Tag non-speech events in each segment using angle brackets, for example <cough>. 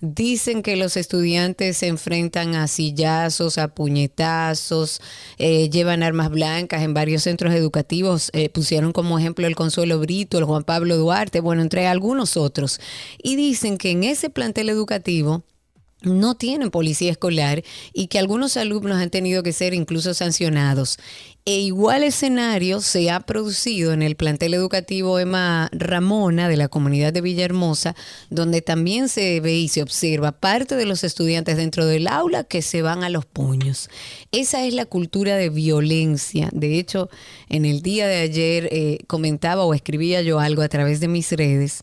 Dicen que los estudiantes se enfrentan a sillazos, a puñetazos, eh, llevan armas blancas en varios centros educativos. Eh, pusieron como ejemplo el Consuelo Brito, el Juan Pablo Duarte, bueno, entre algunos otros. Y dicen que en ese plantel educativo no tienen policía escolar y que algunos alumnos han tenido que ser incluso sancionados. E igual escenario se ha producido en el plantel educativo Emma Ramona de la comunidad de Villahermosa, donde también se ve y se observa parte de los estudiantes dentro del aula que se van a los puños. Esa es la cultura de violencia. De hecho, en el día de ayer eh, comentaba o escribía yo algo a través de mis redes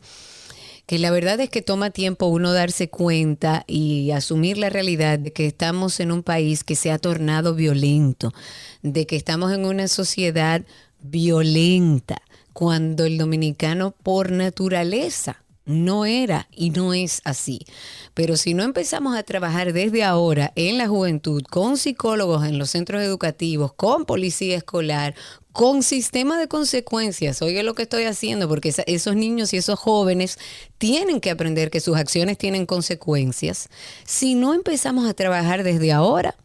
que la verdad es que toma tiempo uno darse cuenta y asumir la realidad de que estamos en un país que se ha tornado violento, de que estamos en una sociedad violenta, cuando el dominicano por naturaleza no era y no es así. Pero si no empezamos a trabajar desde ahora en la juventud, con psicólogos en los centros educativos, con policía escolar, con sistema de consecuencias. Oye lo que estoy haciendo, porque esos niños y esos jóvenes tienen que aprender que sus acciones tienen consecuencias. Si no empezamos a trabajar desde ahora,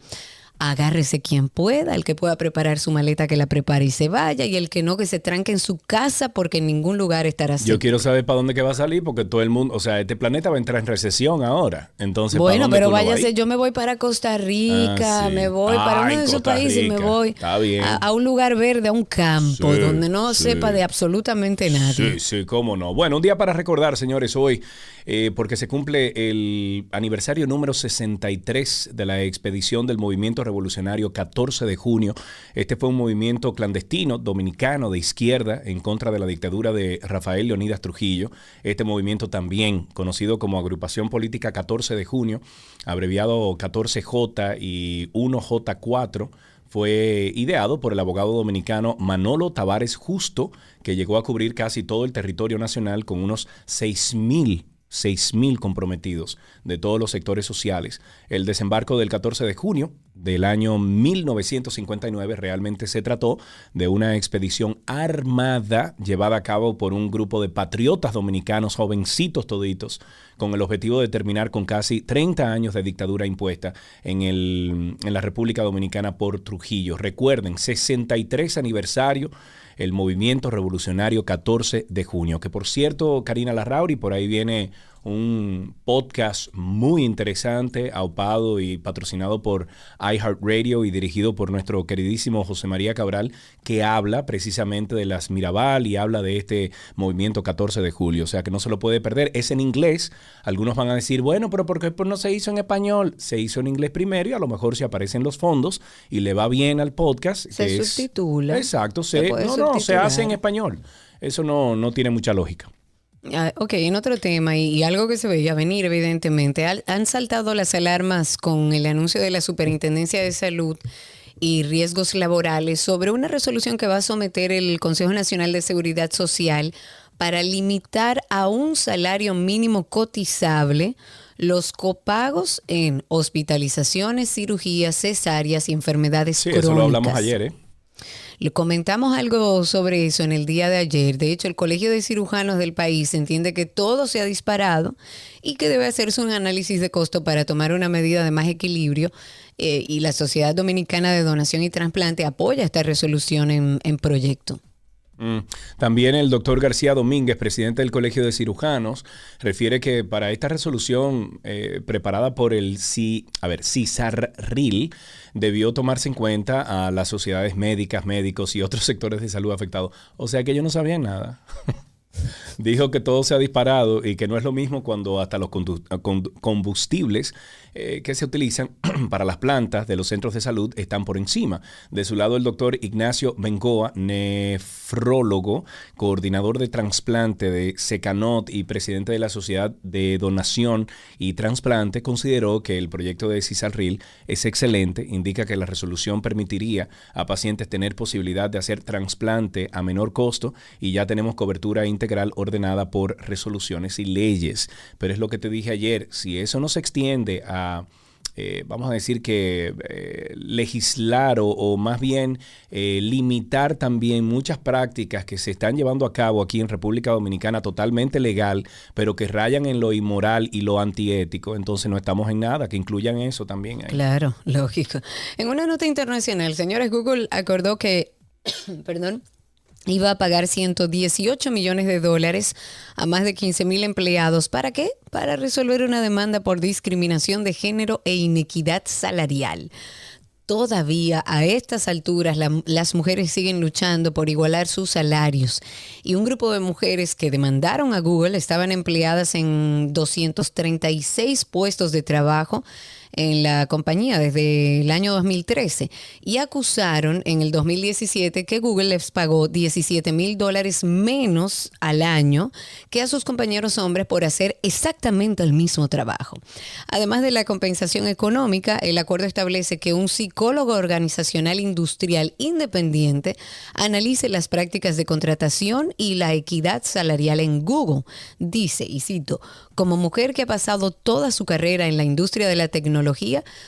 agárrese quien pueda, el que pueda preparar su maleta que la prepare y se vaya, y el que no que se tranque en su casa porque en ningún lugar estará así. Yo quiero saber para dónde que va a salir porque todo el mundo, o sea, este planeta va a entrar en recesión ahora. Entonces, bueno, pero váyase, yo me voy para Costa Rica, ah, me voy para uno de esos países, me voy a, un lugar verde, a un campo donde no sepa de absolutamente nada. Sí, sí, cómo no. Bueno, un día para recordar, señores, hoy eh, porque se cumple el aniversario número 63 de la expedición del movimiento revolucionario 14 de junio. Este fue un movimiento clandestino dominicano de izquierda en contra de la dictadura de Rafael Leonidas Trujillo. Este movimiento también conocido como Agrupación Política 14 de junio, abreviado 14J y 1J4 fue ideado por el abogado dominicano Manolo Tavares Justo, que llegó a cubrir casi todo el territorio nacional con unos 6.000 6.000 comprometidos de todos los sectores sociales. El desembarco del 14 de junio del año 1959 realmente se trató de una expedición armada llevada a cabo por un grupo de patriotas dominicanos, jovencitos toditos, con el objetivo de terminar con casi 30 años de dictadura impuesta en, el, en la República Dominicana por Trujillo. Recuerden, 63 aniversario el movimiento revolucionario 14 de junio. Que por cierto, Karina Larrauri, por ahí viene un podcast muy interesante, aupado y patrocinado por iHeartRadio y dirigido por nuestro queridísimo José María Cabral, que habla precisamente de las Mirabal y habla de este movimiento 14 de julio. O sea que no se lo puede perder. Es en inglés. Algunos van a decir, bueno, pero ¿por qué no se hizo en español? Se hizo en inglés primero y a lo mejor se aparecen los fondos y le va bien al podcast. Se subtitula. exacto, se, no, no, se hace en español. Eso no, no tiene mucha lógica. Ah, ok, en otro tema y, algo que se veía venir evidentemente, han saltado las alarmas con el anuncio de la Superintendencia de Salud y Riesgos Laborales sobre una resolución que va a someter el Consejo Nacional de Seguridad Social para limitar a un salario mínimo cotizable los copagos en hospitalizaciones, cirugías, cesáreas y enfermedades sí, Eso lo hablamos ayer, ¿eh? Le comentamos algo sobre eso en el día de ayer. De hecho, el Colegio de Cirujanos del país entiende que todo se ha disparado y que debe hacerse un análisis de costo para tomar una medida de más equilibrio. Eh, y la Sociedad Dominicana de Donación y Trasplante apoya esta resolución en, en proyecto. Mm. También el doctor García Domínguez, presidente del Colegio de Cirujanos, refiere que para esta resolución eh, preparada por el C, a ver, CISARRIL debió tomarse en cuenta a las sociedades médicas, médicos y otros <laughs> sectores de salud afectados. O sea que ellos no sabían nada. <laughs> Dijo que todo se ha disparado y que no es lo mismo cuando hasta los combustibles eh, que se utilizan <clears throat> para las plantas de los centros de salud están por encima. De su lado, el doctor Ignacio Bengoa, nefrólogo, coordinador de trasplante de Secanot y presidente de la Sociedad de Donación y Trasplante, consideró que el proyecto de Cisarril es excelente, indica que la resolución permitiría a pacientes tener posibilidad de hacer trasplante a menor costo y ya tenemos cobertura integral ordenada por resoluciones y leyes. Pero es lo que te dije ayer, si eso no se extiende a eh, vamos a decir que eh, legislar o, más bien eh, limitar también muchas prácticas que se están llevando a cabo aquí en República Dominicana totalmente legal, pero que rayan en lo inmoral y lo antiético. Entonces no estamos en nada, que incluyan eso también. Claro, <laughs> lógico. En una nota internacional, señores, Google acordó que, <coughs> perdón, iba a pagar 118 millones de dólares a más de 15 mil empleados. ¿Para qué? Para resolver una demanda por discriminación de género e inequidad salarial. Todavía a estas alturas las mujeres siguen luchando por igualar sus salarios y un grupo de mujeres que demandaron a Google estaban empleadas en 236 puestos de trabajo en la compañía desde el año 2013 y acusaron en el 2017 que Google les pagó 17 mil dólares menos al año que a sus compañeros hombres por hacer exactamente el mismo trabajo. Además de la compensación económica, el acuerdo establece que un psicólogo organizacional industrial independiente analice las prácticas de contratación y la equidad salarial en Google. Dice, y cito, como mujer que ha pasado toda su carrera en la industria de la tecnología,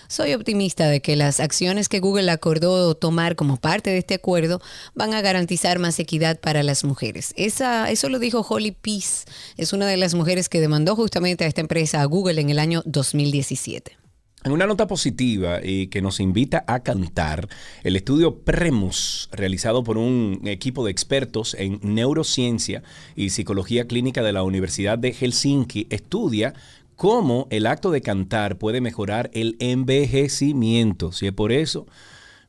soy optimista de que las acciones que Google acordó tomar como parte de este acuerdo van a garantizar más equidad para las mujeres. Esa, eso lo dijo Holly Peace, es una de las mujeres que demandó justamente a esta empresa, a Google, en el año 2017. En una nota positiva y que nos invita a cantar, el estudio Premus, realizado por un equipo de expertos en neurociencia y psicología clínica de la Universidad de Helsinki, estudia cómo el acto de cantar puede mejorar el envejecimiento. Si es por eso,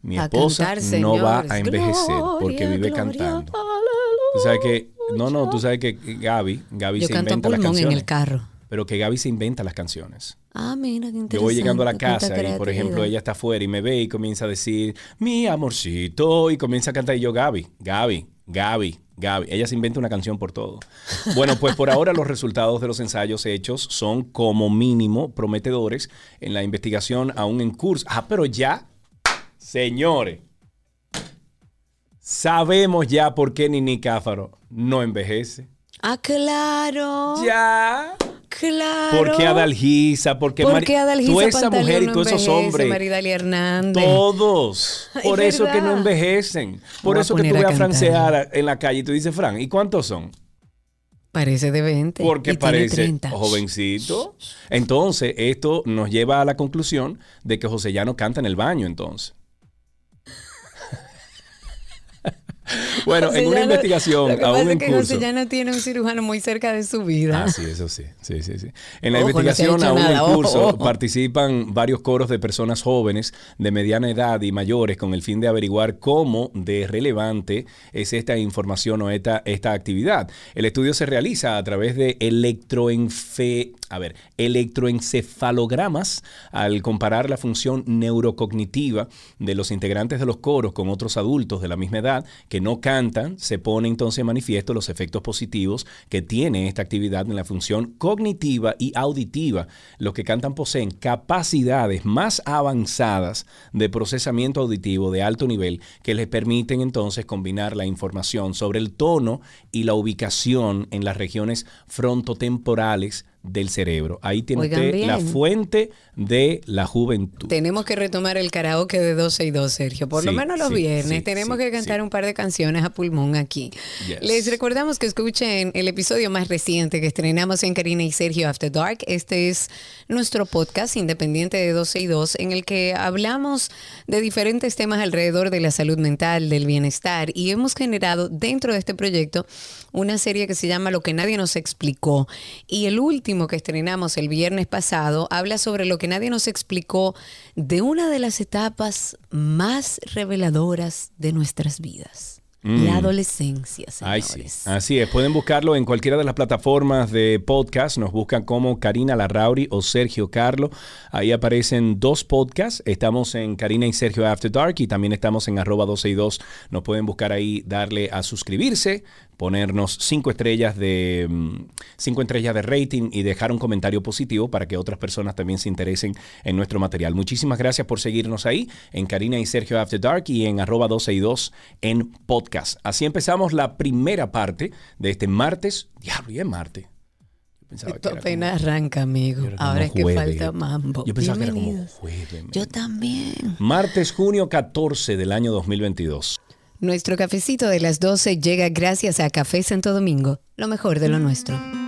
mi esposa no va a envejecer porque vive cantando. Tú sabes que, no, no, tú sabes que Gaby, Gaby se inventa las canciones. en el carro. Pero que Gaby se inventa las canciones. Ah, mira, qué interesante. Yo voy llegando a la casa y, por ejemplo, ella está afuera y me ve y comienza a decir, mi amorcito, y comienza a cantar y yo, Gaby, Gaby, Gaby, Gaby. Ella se inventa una canción por todo. Bueno, pues por ahora los resultados de los ensayos hechos son como mínimo prometedores en la investigación aún en curso. Ah, pero ya, señores, sabemos ya por qué Nini Cáfaro no envejece. Ah, claro. Ya. Claro. ¿Por qué Adalgisa? ¿Por qué, ¿Por qué Adalgisa Tú esa mujer y todos esos hombres. Maridalia Hernández. Todos. <laughs> Por eso que no envejecen. Por eso que tú ves a francear en la calle y tú dices, Fran, ¿y cuántos son? Parece de 20. Porque parece jovencito. Entonces, esto nos lleva a la conclusión de que José ya no canta en el baño, entonces. <laughs> Bueno, en una investigación, lo que aún pasa es que José ya no tiene un cirujano muy cerca de su vida. Ah, sí, eso sí. sí, sí, sí. En la investigación, aún en curso, participan varios coros de personas jóvenes de mediana edad y mayores con el fin de averiguar cómo de relevante es esta información o esta, esta actividad. El estudio se realiza a través de electroenfe a ver, electroencefalogramas al comparar la función neurocognitiva de los integrantes de los coros con otros adultos de la misma edad que no cantan, se pone entonces en manifiesto los efectos positivos que tiene esta actividad en la función cognitiva y auditiva. Los que cantan poseen capacidades más avanzadas de procesamiento auditivo de alto nivel que les permiten entonces combinar la información sobre el tono y la ubicación en las regiones frontotemporales del cerebro. Ahí tiene usted la fuente de la juventud. Tenemos que retomar el karaoke de 12 y 2, Sergio. Por lo menos los viernes. tenemos que cantar un par de canciones a pulmón aquí. Les recordamos que escuchen el episodio más reciente que estrenamos en Karina y Sergio After Dark. Este es nuestro podcast independiente de 12 y 2 en el que hablamos de diferentes temas alrededor de la salud mental, del bienestar y hemos generado dentro de este proyecto una serie que se llama Lo que nadie nos explicó. Y el último que estrenamos el viernes pasado habla sobre lo que nadie nos explicó de una de las etapas más reveladoras de nuestras vidas. La mm. adolescencia, señores. Así es. Pueden buscarlo en cualquiera de las plataformas de podcast. Nos buscan como Karina Larrauri o Sergio Carlo. Ahí aparecen dos podcasts. Estamos en Karina y Sergio After Dark y también estamos en arroba 12 y 2. Nos pueden buscar ahí, darle a suscribirse, ponernos cinco estrellas de mm, cinco estrellas de rating y dejar un comentario positivo para que otras personas también se interesen en nuestro material. Muchísimas gracias por seguirnos ahí en Karina y Sergio After Dark y en arroba 12 y 2 en podcast. Así empezamos la primera parte de este martes. Diablo, y es martes. pensaba Esto apenas como- arranca, amigo. Ahora es que jueves. falta mambo. Yo pensaba que era como jueves. man. Yo también. Martes, junio 14 del año 2022. Nuestro cafecito de las 12 llega gracias a Café Santo Domingo, lo mejor de lo nuestro.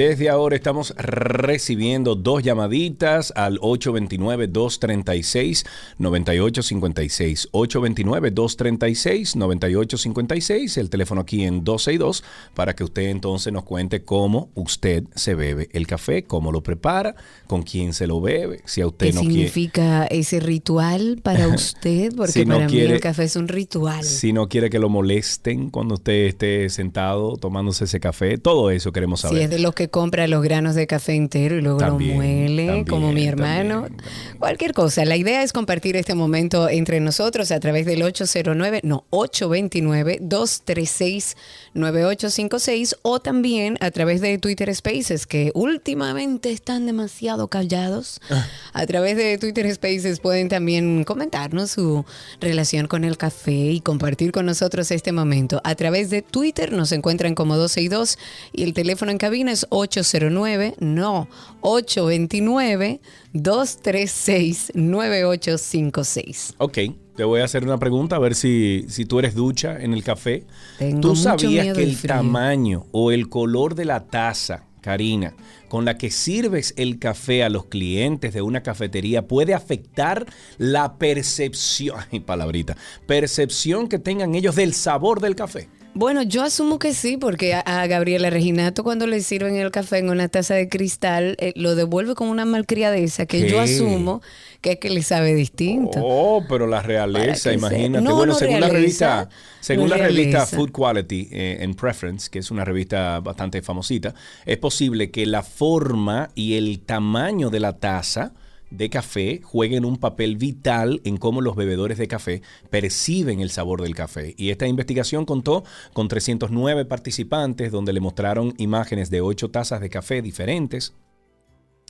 Desde ahora estamos recibiendo dos llamaditas al 829-236-9856. 829-236-9856, el teléfono aquí en 262, para que usted entonces nos cuente cómo usted se bebe el café, cómo lo prepara, con quién se lo bebe, si a usted ¿Qué no quiere. significa ese ritual para <laughs> usted? Porque Si no para mí el café es un ritual. Si no quiere que lo molesten cuando usted esté sentado tomándose ese café, todo eso queremos Si saber. es de los que compra los granos de café entero y luego También, lo muele, también, como mi hermano. también. Cualquier cosa. La idea es compartir este momento entre nosotros a través del 809, no, 829-236-9856 o también a través de Twitter Spaces, que últimamente están demasiado callados. Ah. A través de Twitter Spaces pueden también comentarnos su relación con el café y compartir con nosotros este momento. A través de Twitter nos encuentran como 12 y 2 y el teléfono en cabina es 809, no, 829-236-9856. Ok, te voy a hacer una pregunta a ver si, si tú eres ducha en el café. Tengo ¿Tú sabías que el frío. tamaño o el color de la taza, Karina, con la que sirves el café a los clientes de una cafetería puede afectar la percepción, <laughs> ay, palabrita, percepción que tengan ellos del sabor del café? Bueno, yo asumo que sí, porque a, a Gabriela Reginato cuando le sirven el café en una taza de cristal, eh, lo devuelve con una malcriadeza que ¿Qué? yo asumo que es que le sabe distinto. Oh, pero la realeza, imagínate. no, bueno, no según la revista, según no la revista. Food Quality eh, en Preference, que es una revista bastante famosita, es posible que la forma y el tamaño de la taza de café jueguen un papel vital en cómo los bebedores de café perciben el sabor del café. Y esta investigación contó con 309 participantes donde le mostraron imágenes de ocho tazas de café diferentes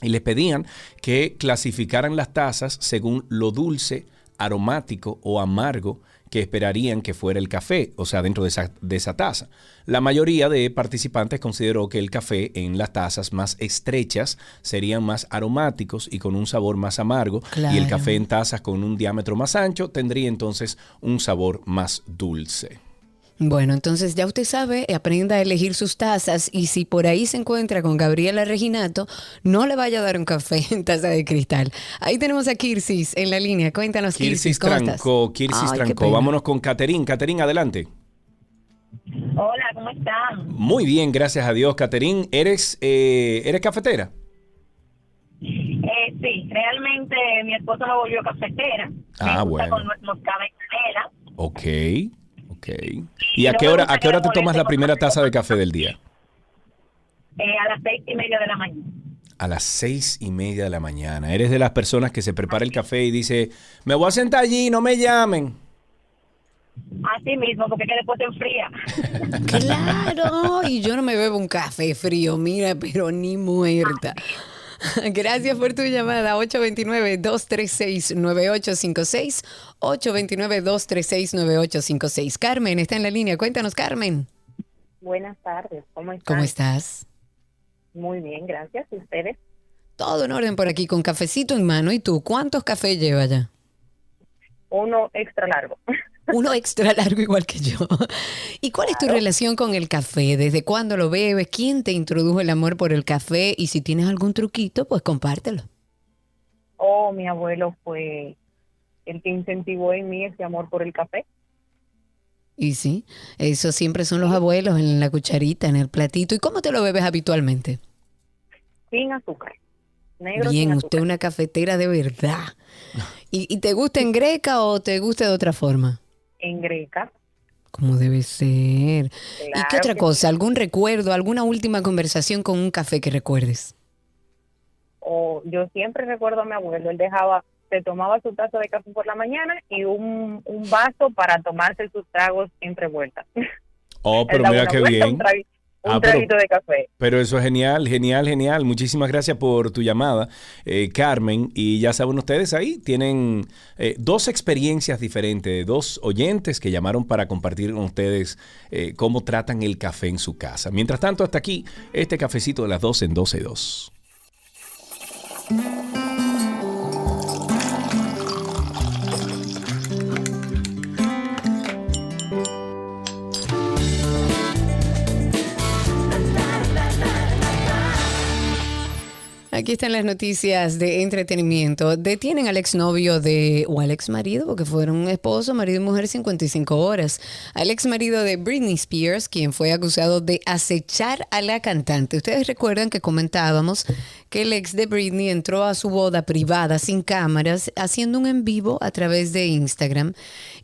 y les pedían que clasificaran las tazas según lo dulce, aromático o amargo que esperarían que fuera el café, o sea, dentro de esa, de esa taza. La mayoría de participantes consideró que el café en las tazas más estrechas serían más aromáticos y con un sabor más amargo, y el café en tazas con un diámetro más ancho tendría entonces un sabor más dulce. Bueno, entonces ya usted sabe, aprenda a elegir sus tazas y si por ahí se encuentra con Gabriela Reginato, no le vaya a dar un café <laughs> en taza de cristal. Ahí tenemos a Kirsis en la línea. Cuéntanos, Kirsis, Kirsis ¿cómo estás? Trancó, Kirsis Ay, pena. Vámonos con Caterín. Caterín, adelante. Hola, ¿cómo están? Muy bien, gracias a Dios, Caterín. ¿Eres, eh, ¿Eres cafetera? Eh, sí, realmente mi esposo me volvió cafetera. Ah, me gusta bueno. con canela. Ok, ok. ¿Y a No qué hora, a qué hora te tomas la primera taza de café del día? eh, a las seis y media de la mañana. A las seis y media de la mañana. Eres de las personas que se prepara el café y dice, me voy a sentar allí, no me llamen. Así mismo, porque es que después se enfría. <laughs> Claro, y yo no me bebo un café frío, mira, pero ni muerta. <laughs> Gracias por tu llamada, 829-236-9856, 829-236-9856. Carmen está en la línea, cuéntanos, Carmen, Buenas tardes, ¿cómo están? ¿cómo estás? Muy bien, gracias. ¿Y ustedes? Todo en orden por aquí, con cafecito en mano. ¿Y tú, cuántos cafés lleva ya? Uno extra largo. <laughs> Uno extra largo igual que yo. ¿Y cuál es tu relación con el café? ¿Desde cuándo lo bebes? ¿Quién te introdujo el amor por el café? Y si tienes algún truquito, pues compártelo. Oh, mi abuelo fue el que incentivó en mí ese amor por el café. Y sí, eso siempre son los abuelos en la cucharita, en el platito. ¿Y cómo te lo bebes habitualmente? Sin azúcar. Negro Bien, sin usted una cafetera de verdad. <laughs> ¿Y, y te gusta en greca o te gusta de otra forma? En greca. Como debe ser. ¿Y qué otra cosa? ¿Algún recuerdo, alguna última conversación con un café que recuerdes? O yo siempre recuerdo a mi abuelo, él dejaba, se tomaba su taza de café por la mañana y un, un vaso para tomarse sus tragos entre vueltas. Oh, <laughs> pero mira qué bien. Un Ah, pero- traguito de café. Pero eso es genial, genial, genial. Muchísimas gracias por tu llamada, eh, Carmen. Y ya saben ustedes ahí, tienen eh, dos experiencias diferentes, dos oyentes que llamaron para compartir con ustedes eh, cómo tratan el café en su casa. Mientras tanto, hasta aquí, este cafecito de las 12 en 12 y 2. Aquí están las noticias de entretenimiento. Detienen al exnovio de, o al exmarido, porque fueron esposo, marido y mujer 55 horas. Al exmarido de Britney Spears, quien fue acusado de acechar a la cantante. Ustedes recuerdan que comentábamos que el ex de Britney entró a su boda privada sin cámaras, haciendo un en vivo a través de Instagram.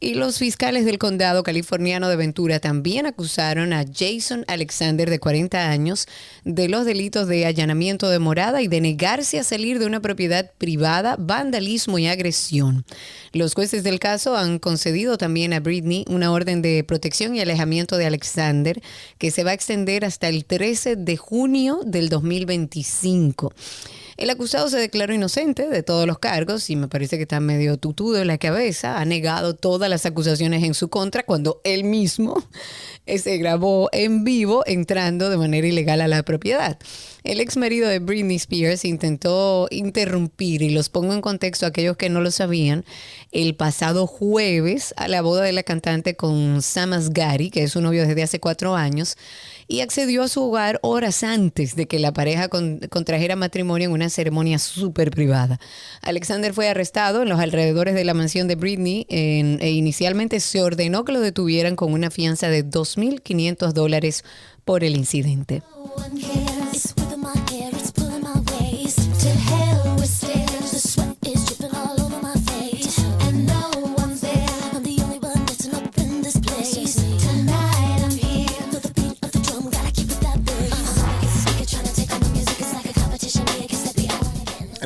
Y los fiscales del condado californiano de Ventura también acusaron a Jason Alexander, de 40 años, de los delitos de allanamiento de morada y de negarse a salir de una propiedad privada, vandalismo y agresión. Los jueces del caso han concedido también a Britney una orden de protección y alejamiento de Alexander que se va a extender hasta el 13 de junio del 2025. El acusado se declaró inocente de todos los cargos y me parece que está medio tutudo en la cabeza. Ha negado todas las acusaciones en su contra cuando él mismo <laughs> eh, se grabó en vivo entrando de manera ilegal a la propiedad. El ex marido de Britney Spears intentó interrumpir, y los pongo en contexto a aquellos que no lo sabían, el pasado jueves a la boda de la cantante con Sam Asghari, que es su novio desde hace cuatro años, y accedió a su hogar horas antes de que la pareja con- contrajera matrimonio en una ceremonia súper privada. Alexander fue arrestado en los alrededores de la mansión de Britney e inicialmente se ordenó que lo detuvieran con una fianza de 2.500 dólares por el incidente.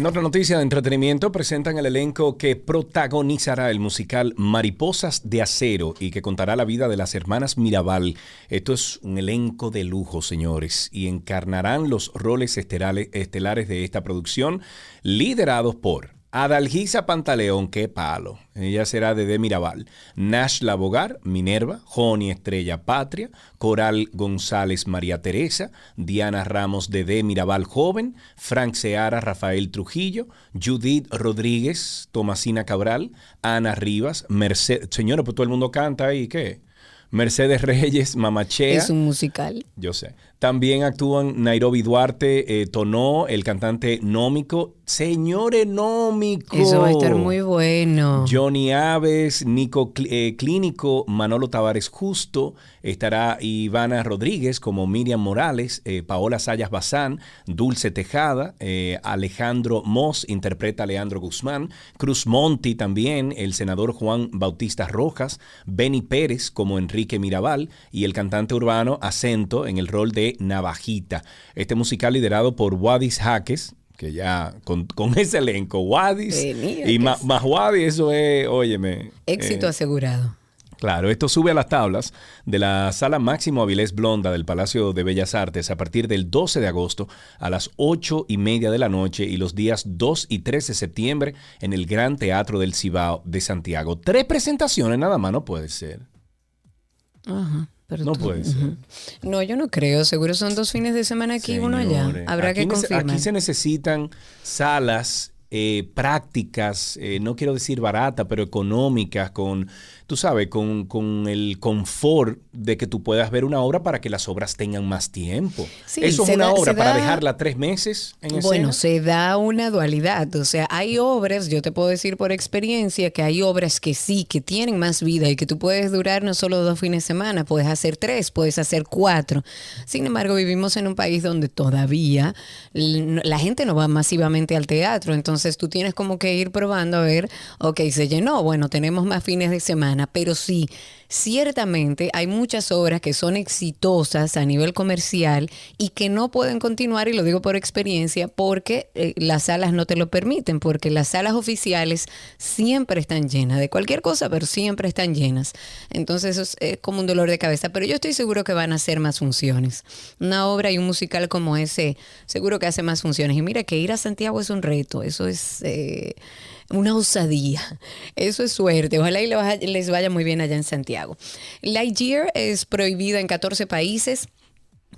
En otra noticia de entretenimiento, presentan el elenco que protagonizará el musical Mariposas de Acero y que contará la vida de las hermanas Mirabal. Esto es un elenco de lujo, señores, y encarnarán los roles estelares de esta producción, liderados por Adalgisa Pantaleón, qué palo. Ella será de De Mirabal. Nash Labogar, Minerva. Joni Estrella Patria. Coral González María Teresa. Diana Ramos de De Mirabal Joven. Frank Seara Rafael Trujillo. Judith Rodríguez Tomasina Cabral. Ana Rivas. Mercedes. Señora, pues todo el mundo canta ahí, ¿qué? Mercedes Reyes, Mamachea. Es un musical. Yo sé. También actúan Nairobi Duarte, eh, Tonó, el cantante Nómico. Señores Nómico. Eso va a estar muy bueno. Johnny Aves, Nico Cl- eh, Clínico, Manolo Tavares Justo, estará Ivana Rodríguez como Miriam Morales, eh, Paola Sayas Bazán, Dulce Tejada, Alejandro Moss interpreta a Leandro Guzmán, Cruz Monti también, el senador Juan Bautista Rojas, Benny Pérez como Enrique Mirabal y el cantante urbano Acento en el rol de Navajita. Este musical liderado por Wadis Jaques, que ya con, con ese elenco, Wadis y más Wadi, eso es, óyeme. Éxito eh, asegurado. Claro, esto sube a las tablas de la Sala Máximo Avilés Blonda del Palacio de Bellas Artes a partir del 12 de agosto a las 8 y media de la noche y los días 2 y 3 de septiembre en el Gran Teatro del Cibao de Santiago. Tres presentaciones nada más, no puede ser. Ajá, pero No tú- puede ser. No, yo no creo. Seguro son dos fines de semana aquí y uno allá. Habrá aquí que confirmar. Aquí se necesitan salas eh, prácticas, eh, no quiero decir baratas, pero económicas, con, tú sabes, con, con el confort de que tú puedas ver una obra para que las obras tengan más tiempo. Sí, Eso es una da- obra para da- dejarla tres meses en escena. Bueno, se da una dualidad. O sea, hay obras, yo te puedo decir por experiencia, que hay obras que sí, que tienen más vida y que tú puedes durar no solo dos fines de semana, puedes hacer tres, puedes hacer cuatro. Sin embargo, vivimos en un país donde todavía la gente no va masivamente al teatro. Entonces tú tienes como que ir probando a ver, ok, se llenó, bueno, tenemos más fines de semana. Pero sí, ciertamente hay muchas obras que son exitosas a nivel comercial y que no pueden continuar, y lo digo por experiencia, porque eh, las salas no te lo permiten, porque las salas oficiales siempre están llenas de cualquier cosa, pero siempre están llenas. Entonces eso es, es como un dolor de cabeza, pero yo estoy seguro que van a hacer más funciones. Una obra y un musical como ese, seguro que hace más funciones. Y mira que ir a Santiago es un reto, eso es... eh, una osadía. Eso es suerte. Ojalá y les vaya muy bien allá en Santiago. Lightyear es prohibida en 14 países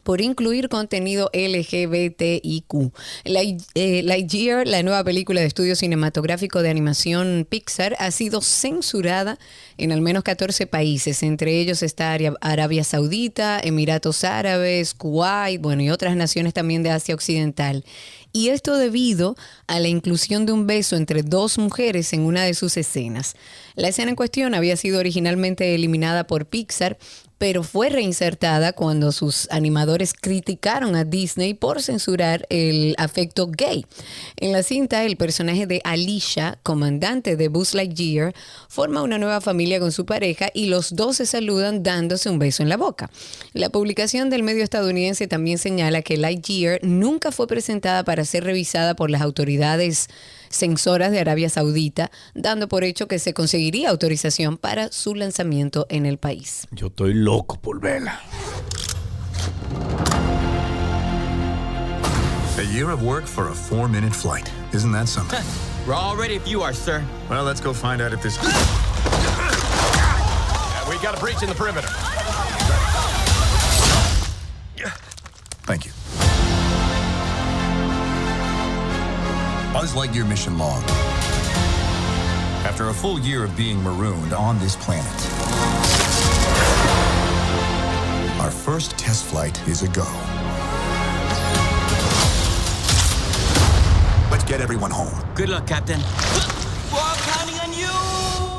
por incluir contenido LGBTIQ. Light- eh, Lightyear, la nueva película de estudio cinematográfico de animación Pixar, ha sido censurada en al menos 14 países. Entre ellos está Arabia Saudita, Emiratos Árabes, Kuwait, bueno, y otras naciones también de Asia Occidental. Y esto debido a la inclusión de un beso entre dos mujeres en una de sus escenas. La escena en cuestión había sido originalmente eliminada por Pixar, pero fue reinsertada cuando sus animadores criticaron a Disney por censurar el afecto gay. En la cinta, el personaje de Alicia, comandante de Buzz Lightyear, forma una nueva familia con su pareja y los dos se saludan dándose un beso en la boca. La publicación del medio estadounidense también señala que Lightyear nunca fue presentada para ser revisada por las autoridades censoras de Arabia Saudita, dando por hecho que se conseguiría autorización para su lanzamiento en el país. Yo estoy loco por verla. A year of work for a four minute flight. Isn't that something? <laughs> We're all ready if you are, sir. well, let's go find out if this. <laughs> We got a breach in the perimeter. Thank you. Buzz Lightyear mission log. After a full year of being marooned on this planet, our first test flight is a go. Let's get everyone home. Good luck, Captain. We're all counting on you.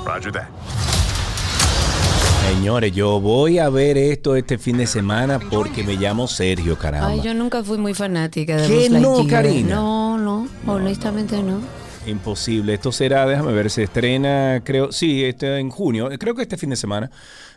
Roger that. Señores, yo voy a ver esto este fin de semana porque me llamo Sergio, caramba. Ay, yo nunca fui muy fanática de ¿Qué Buzz no, ¿eh? Karina? No, no, honestamente no. Imposible. Esto será, déjame ver, se estrena, creo, sí, este en junio. Creo que este fin de semana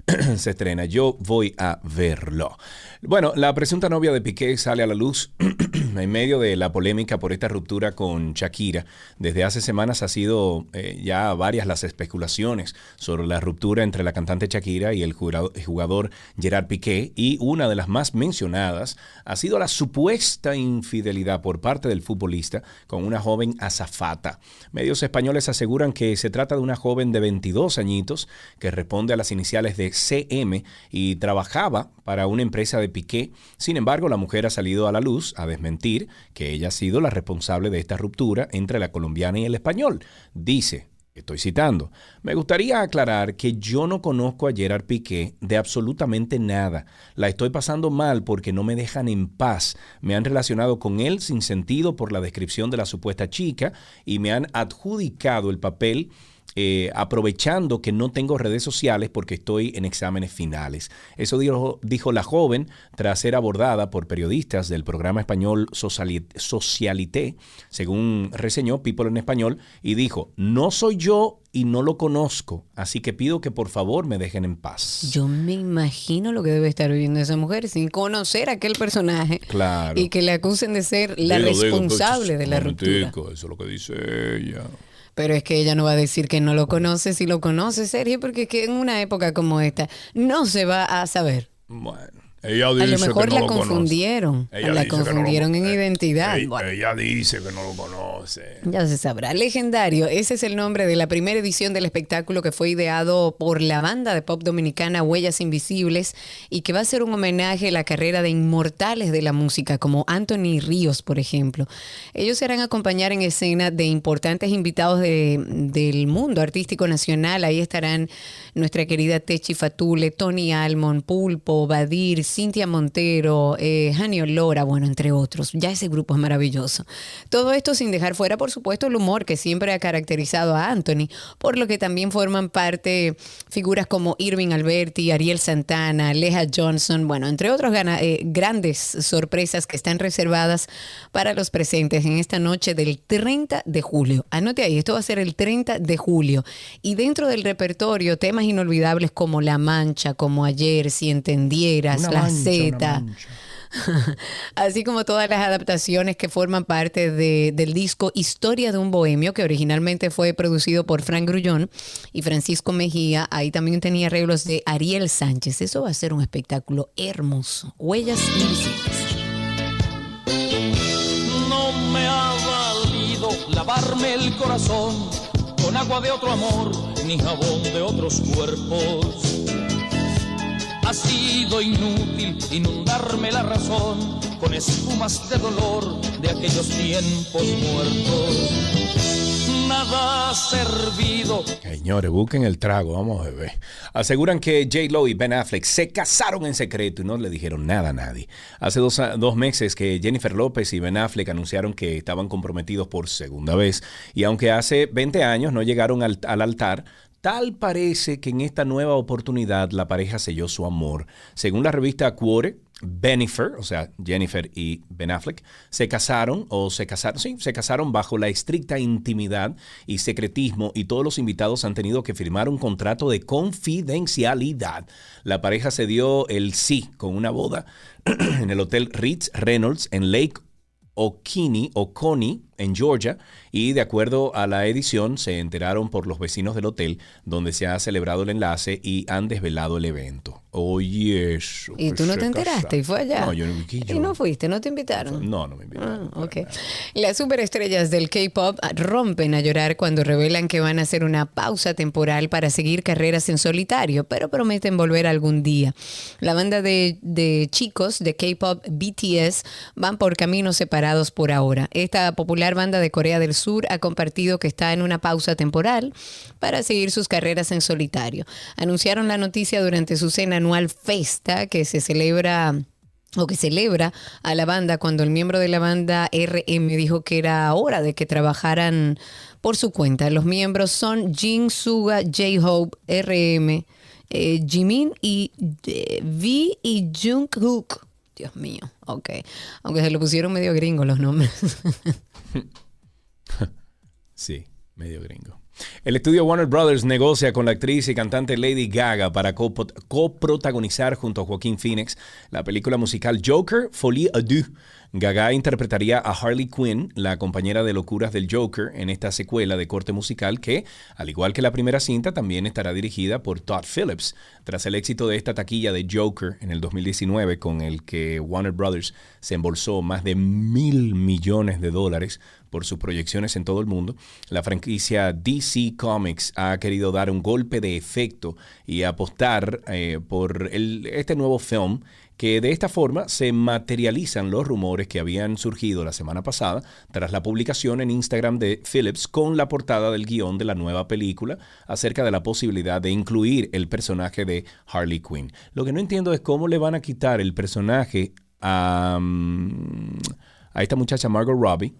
<clears throat> se estrena. Yo voy a verlo. Bueno, la presunta novia de Piqué sale a la luz <clears throat> en medio de la polémica por esta ruptura con Shakira. Desde hace semanas ha sido eh, ya varias las especulaciones sobre la ruptura entre la cantante Shakira y el jugador Gerard Piqué. Y una de las más mencionadas ha sido la supuesta infidelidad por parte del futbolista con una joven azafata. Medios españoles aseguran que se trata de una joven de 22 añitos que responde a las iniciales de CM y trabajaba para una empresa de Piqué. Sin embargo, la mujer ha salido a la luz a desmentir que ella ha sido la responsable de esta ruptura entre la colombiana y el español. Dice, Estoy citando. Me gustaría aclarar que yo no conozco a Gerard Piqué de absolutamente nada. La estoy pasando mal porque no me dejan en paz. Me han relacionado con él sin sentido por la descripción de la supuesta chica y me han adjudicado el papel eh, aprovechando que no tengo redes sociales porque estoy en exámenes finales. Eso dijo, dijo la joven tras ser abordada por periodistas del programa español Sociali- Socialité, según reseñó People en Español, y dijo, no soy yo y no lo conozco, así que pido que por favor me dejen en paz. Yo me imagino lo que debe estar viviendo esa mujer sin conocer a aquel personaje Claro. y que le acusen de ser la Digo, digo, responsable pues, de la ruptura. Eso es lo que dice ella. Pero es que ella no va a decir que no lo conoce si lo conoce, Sergio, porque es que en una época como esta no se va a saber. Bueno, ella A lo mejor que no la lo confundieron. Ella la no lo confundieron en identidad. Ella, Bueno. ella dice que no lo conoce. Ya se sabrá. Legendario, ese es el nombre de la primera edición del espectáculo que fue ideado por la banda de pop dominicana Huellas Invisibles y que va a ser un homenaje a la carrera de inmortales de la música, como Anthony Ríos, por ejemplo. Ellos serán acompañar en escena de importantes invitados de- del mundo artístico nacional. Ahí estarán nuestra querida Techi Fatule, Tony Almond, Pulpo, Badir, Cintia Montero, eh, Jani Olora, bueno, entre otros. Ya ese grupo es maravilloso. Todo esto sin dejar fuera, por supuesto, el humor que siempre ha caracterizado a Anthony, por lo que también forman parte figuras como Irving Alberti, Ariel Santana, Leja Johnson, bueno, entre otros eh, grandes sorpresas que están reservadas para los presentes en esta noche del 30 de julio. Anote ahí, esto va a ser el 30 de julio. Y dentro del repertorio, temas inolvidables como La Mancha, como Ayer, Si Entendieras, Una Mancha. <laughs> Así como todas las adaptaciones que forman parte de- del disco Historia de un Bohemio, que originalmente fue producido por Frank Grullón y Francisco Mejía. Ahí también tenía arreglos de Ariel Sánchez. Eso va a ser un espectáculo hermoso. Huellas invisibles. No me ha valido lavarme el corazón con agua de otro amor ni jabón de otros cuerpos. Ha sido inútil inundarme la razón con espumas de dolor de aquellos tiempos muertos. Nada ha servido Señores, busquen el trago, vamos a beber. Aseguran que J. Lo y Ben Affleck se casaron en secreto y no le dijeron nada a nadie. Hace dos, dos meses que Jennifer López y Ben Affleck anunciaron que estaban comprometidos por segunda vez y aunque hace 20 años no llegaron al altar, tal parece que en esta nueva oportunidad la pareja selló su amor. Según la revista Quore, Benifer, o sea, Jennifer y Ben Affleck, se casaron o se casaron, sí, se casaron bajo la estricta intimidad y secretismo y todos los invitados han tenido que firmar un contrato de confidencialidad. La pareja se dio el sí con una boda <clears throat> en el Hotel Ritz Reynolds en Lake Oconee, Oconee, en Georgia, y de acuerdo a la edición se enteraron por los vecinos del hotel donde se ha celebrado el enlace y han desvelado el evento. Oye, eso. ¿Y tú no te enteraste? ¿Y fue allá? No, yo no que ¿Y no fuiste? ¿No te invitaron? No, no me invitaron. Ah, ok. Las superestrellas del K-pop rompen a llorar cuando revelan que van a hacer una pausa temporal para seguir carreras en solitario, pero prometen volver algún día. La banda de, de chicos de K-pop BTS van por caminos separados por ahora. Esta popular banda de Corea del Sur ha compartido que está en una pausa temporal para seguir sus carreras en solitario. Anunciaron la noticia durante su cena anual Festa, que se celebra o que celebra a la banda cuando el miembro de la banda RM dijo que era hora de que trabajaran por su cuenta. Los miembros son Jin Suga, J-Hope, RM, eh, Jimin y eh, V y Jungkook. Dios mío, ok. Aunque se lo pusieron medio gringo los nombres. <laughs> <laughs> Sí, medio gringo. El estudio Warner Brothers negocia con la actriz y cantante Lady Gaga para coprotagonizar junto a Joaquín Phoenix la película musical Joker Folie à deux. Gaga interpretaría a Harley Quinn, la compañera de locuras del Joker, en esta secuela de corte musical que, al igual que la primera cinta, también estará dirigida por Todd Phillips. Tras el éxito de esta taquilla de Joker en el 2019, con el que Warner Brothers se embolsó más de mil millones de dólares por sus proyecciones en todo el mundo, la franquicia DC Comics ha querido dar un golpe de efecto y apostar eh, por este nuevo film que de esta forma se materializan los rumores que habían surgido la semana pasada tras la publicación en Instagram de Phillips con la portada del guion de la nueva película acerca de la posibilidad de incluir el personaje de Harley Quinn. Lo que no entiendo es cómo le van a quitar el personaje a, mm, esta muchacha Margot Robbie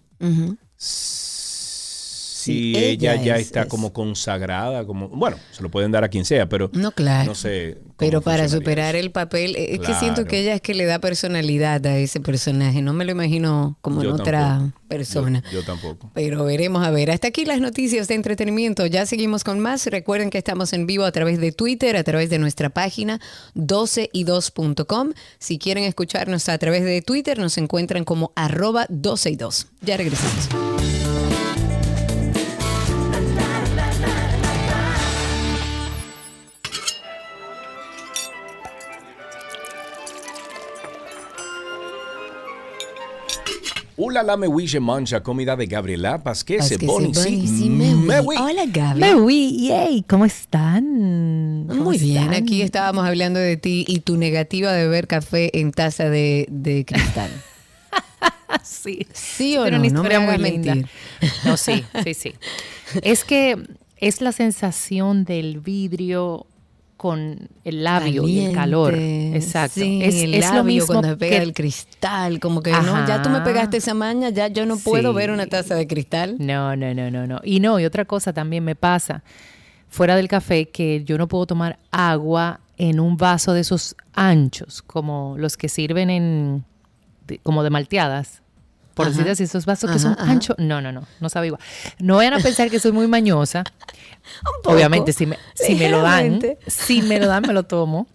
si ella, ella ya es- está es- como consagrada, como bueno, se lo pueden dar a quien sea, pero No, claro. no sé. Pero para superar eso. el papel, es que siento que ella es que le da personalidad a ese personaje. No me lo imagino como en otra persona. Yo, yo tampoco. Pero veremos a ver. Hasta aquí las noticias de entretenimiento. Ya seguimos con más. Recuerden que estamos en vivo a través de Twitter, a través de nuestra página 12y2.com. Si quieren escucharnos a través de Twitter, nos encuentran como arroba 12y2. Ya regresamos. Ula la me wiche mancha comida de Gabriela Pasquese, Pasquese, Bonnie, sí, sí, me me. Hola, Gaby. Mewi, yay, ¿cómo están? ¿Cómo Muy bien, están? aquí estábamos hablando de ti y tu negativa de beber café en taza de, de cristal. <laughs> Sí. ¿Sí o Pero no? una No me muy linda. mentir. No, sí, sí, sí. Es que es la sensación del vidrio con el labio y el calor. Exacto. Sí, es, el es lo labio mismo cuando se pega que el cristal, como que no, ya tú me pegaste esa maña, ya yo no puedo Sí. ver una taza de cristal. No, no, no, no, no. Y no, y otra cosa también me pasa fuera del café que yo no puedo tomar agua en un vaso de esos anchos, como los que sirven en como de malteadas. Por Ajá. decir así, esos vasos que son anchos. No, no, no, no sabe igual. No vayan a pensar que soy muy mañosa. poco, Obviamente, si me, si me lo dan, si me lo dan, me lo tomo.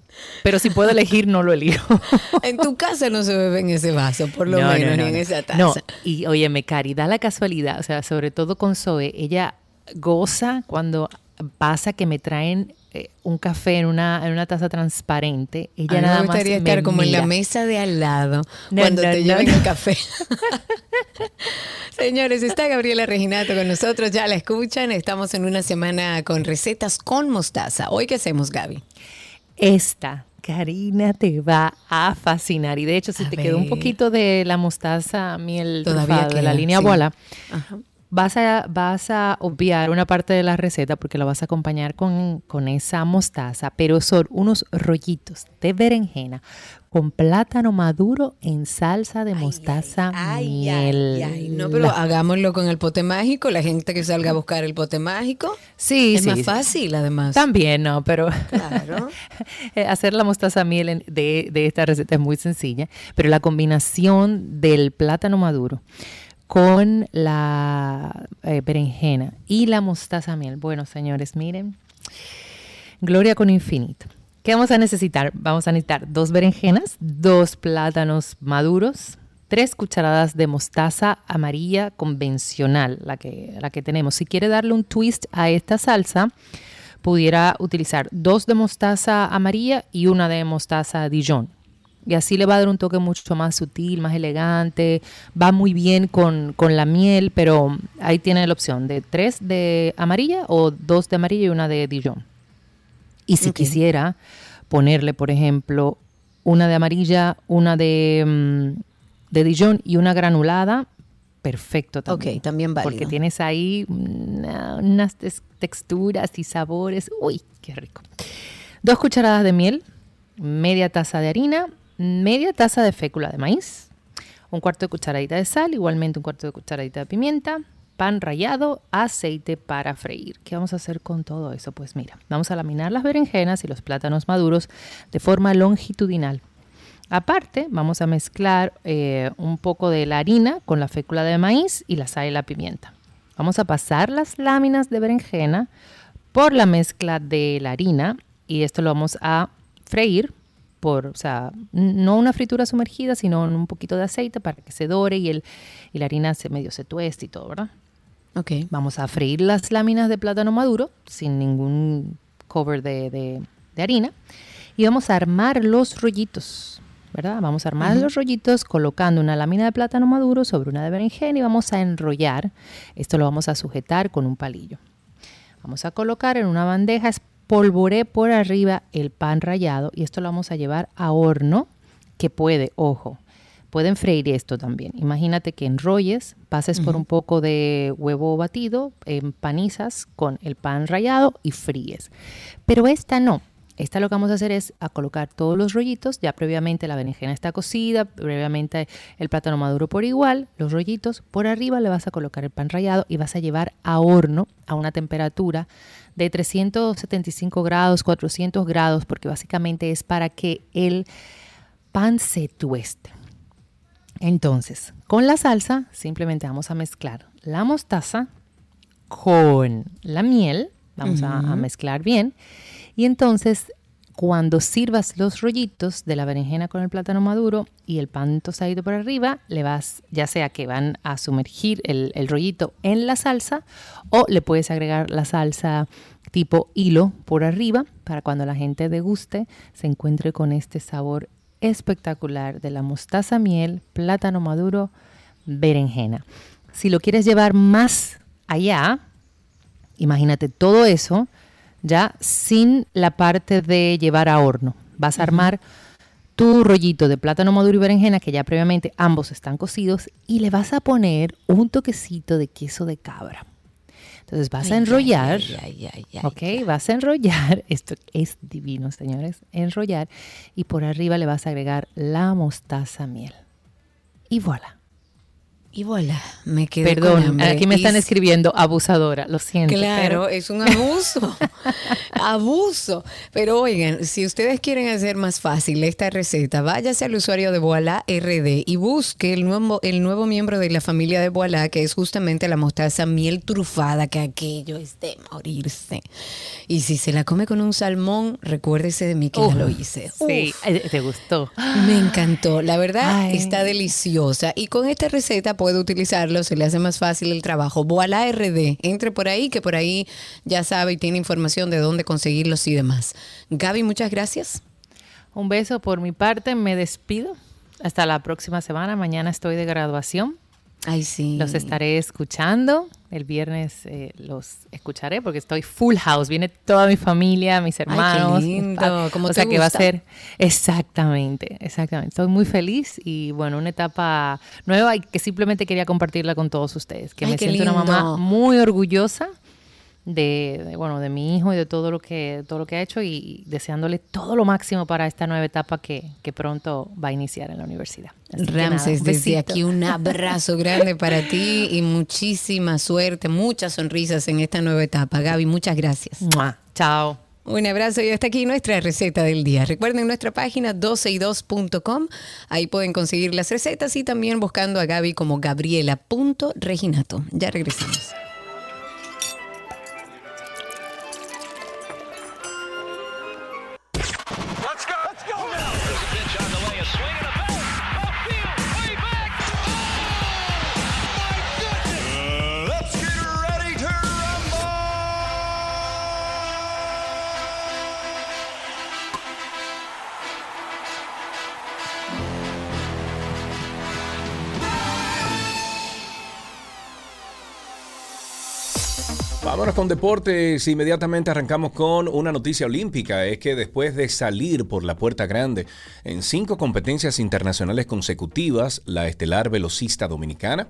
Pero si puedo elegir, no lo elijo. <laughs> En tu casa no se bebe en ese vaso, por lo No, no, menos, no, ni en esa taza. No, y óyeme, Cari, da la casualidad, o sea, sobre todo con Zoe, ella goza cuando pasa que me traen eh, un café en una, en una taza transparente. Ella mí nada me más gustaría me estar como en la mesa de al lado No, cuando no, te no, lleven el café. Señores, está Gabriela Reginato con nosotros, ya la escuchan. Estamos en una semana con recetas con mostaza. Hoy, ¿qué hacemos, Gaby? Esta, Karina, te va a fascinar. Y de hecho, si A te quedó un poquito de la mostaza miel Todavía de la línea sí. bola, Ajá. Vas a, vas a obviar una parte de la receta porque la vas a acompañar con, con esa mostaza, pero son unos rollitos de berenjena con plátano maduro en salsa de mostaza Ay, miel. ay, ay. No, pero hagámoslo con el pote mágico. La gente que salga a buscar el pote mágico. Sí, es sí, más sí. fácil, además. También, no, pero Claro. <laughs> eh, hacer la mostaza miel en- de, de esta receta es muy sencilla, pero la combinación del plátano maduro con la eh, berenjena y la mostaza miel. Bueno, señores, miren, gloria con infinito. ¿Qué vamos a necesitar? Vamos a necesitar dos berenjenas, dos plátanos maduros, tres cucharadas de mostaza amarilla convencional, la que, la que tenemos. Si quiere darle un twist a esta salsa, pudiera utilizar dos de mostaza amarilla y una de mostaza Dijon. Y así le va a dar un toque mucho más sutil, más elegante. Va muy bien con, con la miel, pero ahí tiene la opción de tres de amarilla o dos de amarilla y una de Dijon. Y si quisiera ponerle, por ejemplo, una de amarilla, una de, mm, de Dijon y una granulada, perfecto también. Ok, también válido. Porque tienes ahí una- unas texturas y sabores. Uy, qué rico. Dos cucharadas de miel, media taza de harina, media taza de fécula de maíz, un cuarto de cucharadita de sal, igualmente un cuarto de cucharadita de pimienta, pan rallado, aceite para freír. ¿Qué vamos a hacer con todo eso? Pues mira, vamos a laminar las berenjenas y los plátanos maduros de forma longitudinal. Aparte, vamos a mezclar eh, un poco de la harina con la fécula de maíz y la sal y la pimienta. Vamos a pasar las láminas de berenjena por la mezcla de la harina y esto lo vamos a freír por, o sea, no una fritura sumergida, sino un poquito de aceite para que se dore y, el, y la harina se medio se tueste y todo, ¿verdad? Ok. Vamos a freír las láminas de plátano maduro sin ningún cover de, de- de harina y vamos a armar los rollitos, ¿verdad? Vamos a armar los rollitos colocando una lámina de plátano maduro sobre una de berenjena y vamos a enrollar. Esto lo vamos a sujetar con un palillo. Vamos a colocar en una bandeja, espolvoré por arriba el pan rallado y esto lo vamos a llevar a horno que puede, ojo, pueden freír esto también. Imagínate que enrolles, pases por un poco de huevo batido, empanizas con el pan rallado y fríes. Pero esta no. Esta lo que vamos a hacer es a colocar todos los rollitos, ya previamente la berenjena está cocida, previamente el plátano maduro por igual, los rollitos, por arriba le vas a colocar el pan rallado y vas a llevar a horno a una temperatura de 375 grados, 400 grados, porque básicamente es para que el pan se tueste. Entonces, con la salsa simplemente vamos a mezclar la mostaza con la miel, vamos a, a mezclar bien, y entonces cuando sirvas los rollitos de la berenjena con el plátano maduro y el pan tostadito por arriba, le vas, ya sea que van a sumergir el, el rollito en la salsa o le puedes agregar la salsa tipo hilo por arriba para cuando la gente deguste se encuentre con este sabor espectacular de la mostaza miel, plátano maduro, berenjena. Si lo quieres llevar más allá, imagínate todo eso ya sin la parte de llevar a horno. Vas a armar tu rollito de plátano maduro y berenjena, que ya previamente ambos están cocidos, y le vas a poner un toquecito de queso de cabra. Entonces vas Ay, a enrollar. ay, ay, Ok, vas a enrollar, <laughs> esto es divino, señores, enrollar y por arriba le vas a agregar la mostaza miel. Y voilà. Y voilà, me quedé con Perdón, hambre. aquí me están Y escribiendo abusadora, lo siento. Claro, pero- es un abuso, <laughs> abuso. Pero oigan, si ustedes quieren hacer más fácil esta receta, váyase al usuario de Voilà RD y busque el nuevo, el nuevo miembro de la familia de Voilà, que es justamente la mostaza miel trufada, que aquello es de morirse. Y si se la come con un salmón, recuérdese de mí que ya lo hice. Sí, Uf. eh, te gustó. Me encantó, la verdad Ay. está deliciosa y con esta receta puede utilizarlo, se le hace más fácil el trabajo. Voilà RD, entre por ahí que por ahí ya sabe y tiene información de dónde conseguirlos y demás. Gaby, muchas gracias. Un beso por mi parte, me despido. Hasta la próxima semana. Mañana estoy de graduación. Ay, sí. Los estaré escuchando. El viernes eh, los escucharé porque estoy full house. Viene toda mi familia, mis qué hermanos. lindo, pa- como o te sea que va a ser exactamente, exactamente. Estoy muy feliz y bueno, una etapa nueva y que simplemente quería compartirla con todos ustedes. Que Ay, me qué siento una mamá lindo. muy orgullosa de, de, bueno de mi hijo y de todo lo que todo lo que ha hecho y deseándole todo lo máximo para esta nueva etapa que, que pronto va a iniciar en la universidad. Así nada, Ramses, un desde aquí un abrazo grande para ti y muchísima suerte, muchas sonrisas en esta nueva etapa. Gaby, muchas gracias. Mua. Chao. Un abrazo y hasta aquí nuestra receta del día. Recuerden nuestra página 12y2.com. Ahí pueden conseguir las recetas y también buscando a Gaby como gabriela.reginato. Ya regresamos. Con deportes. Inmediatamente arrancamos con una noticia olímpica. Es que después de salir por la puerta grande en cinco competencias internacionales consecutivas, la estelar velocista dominicana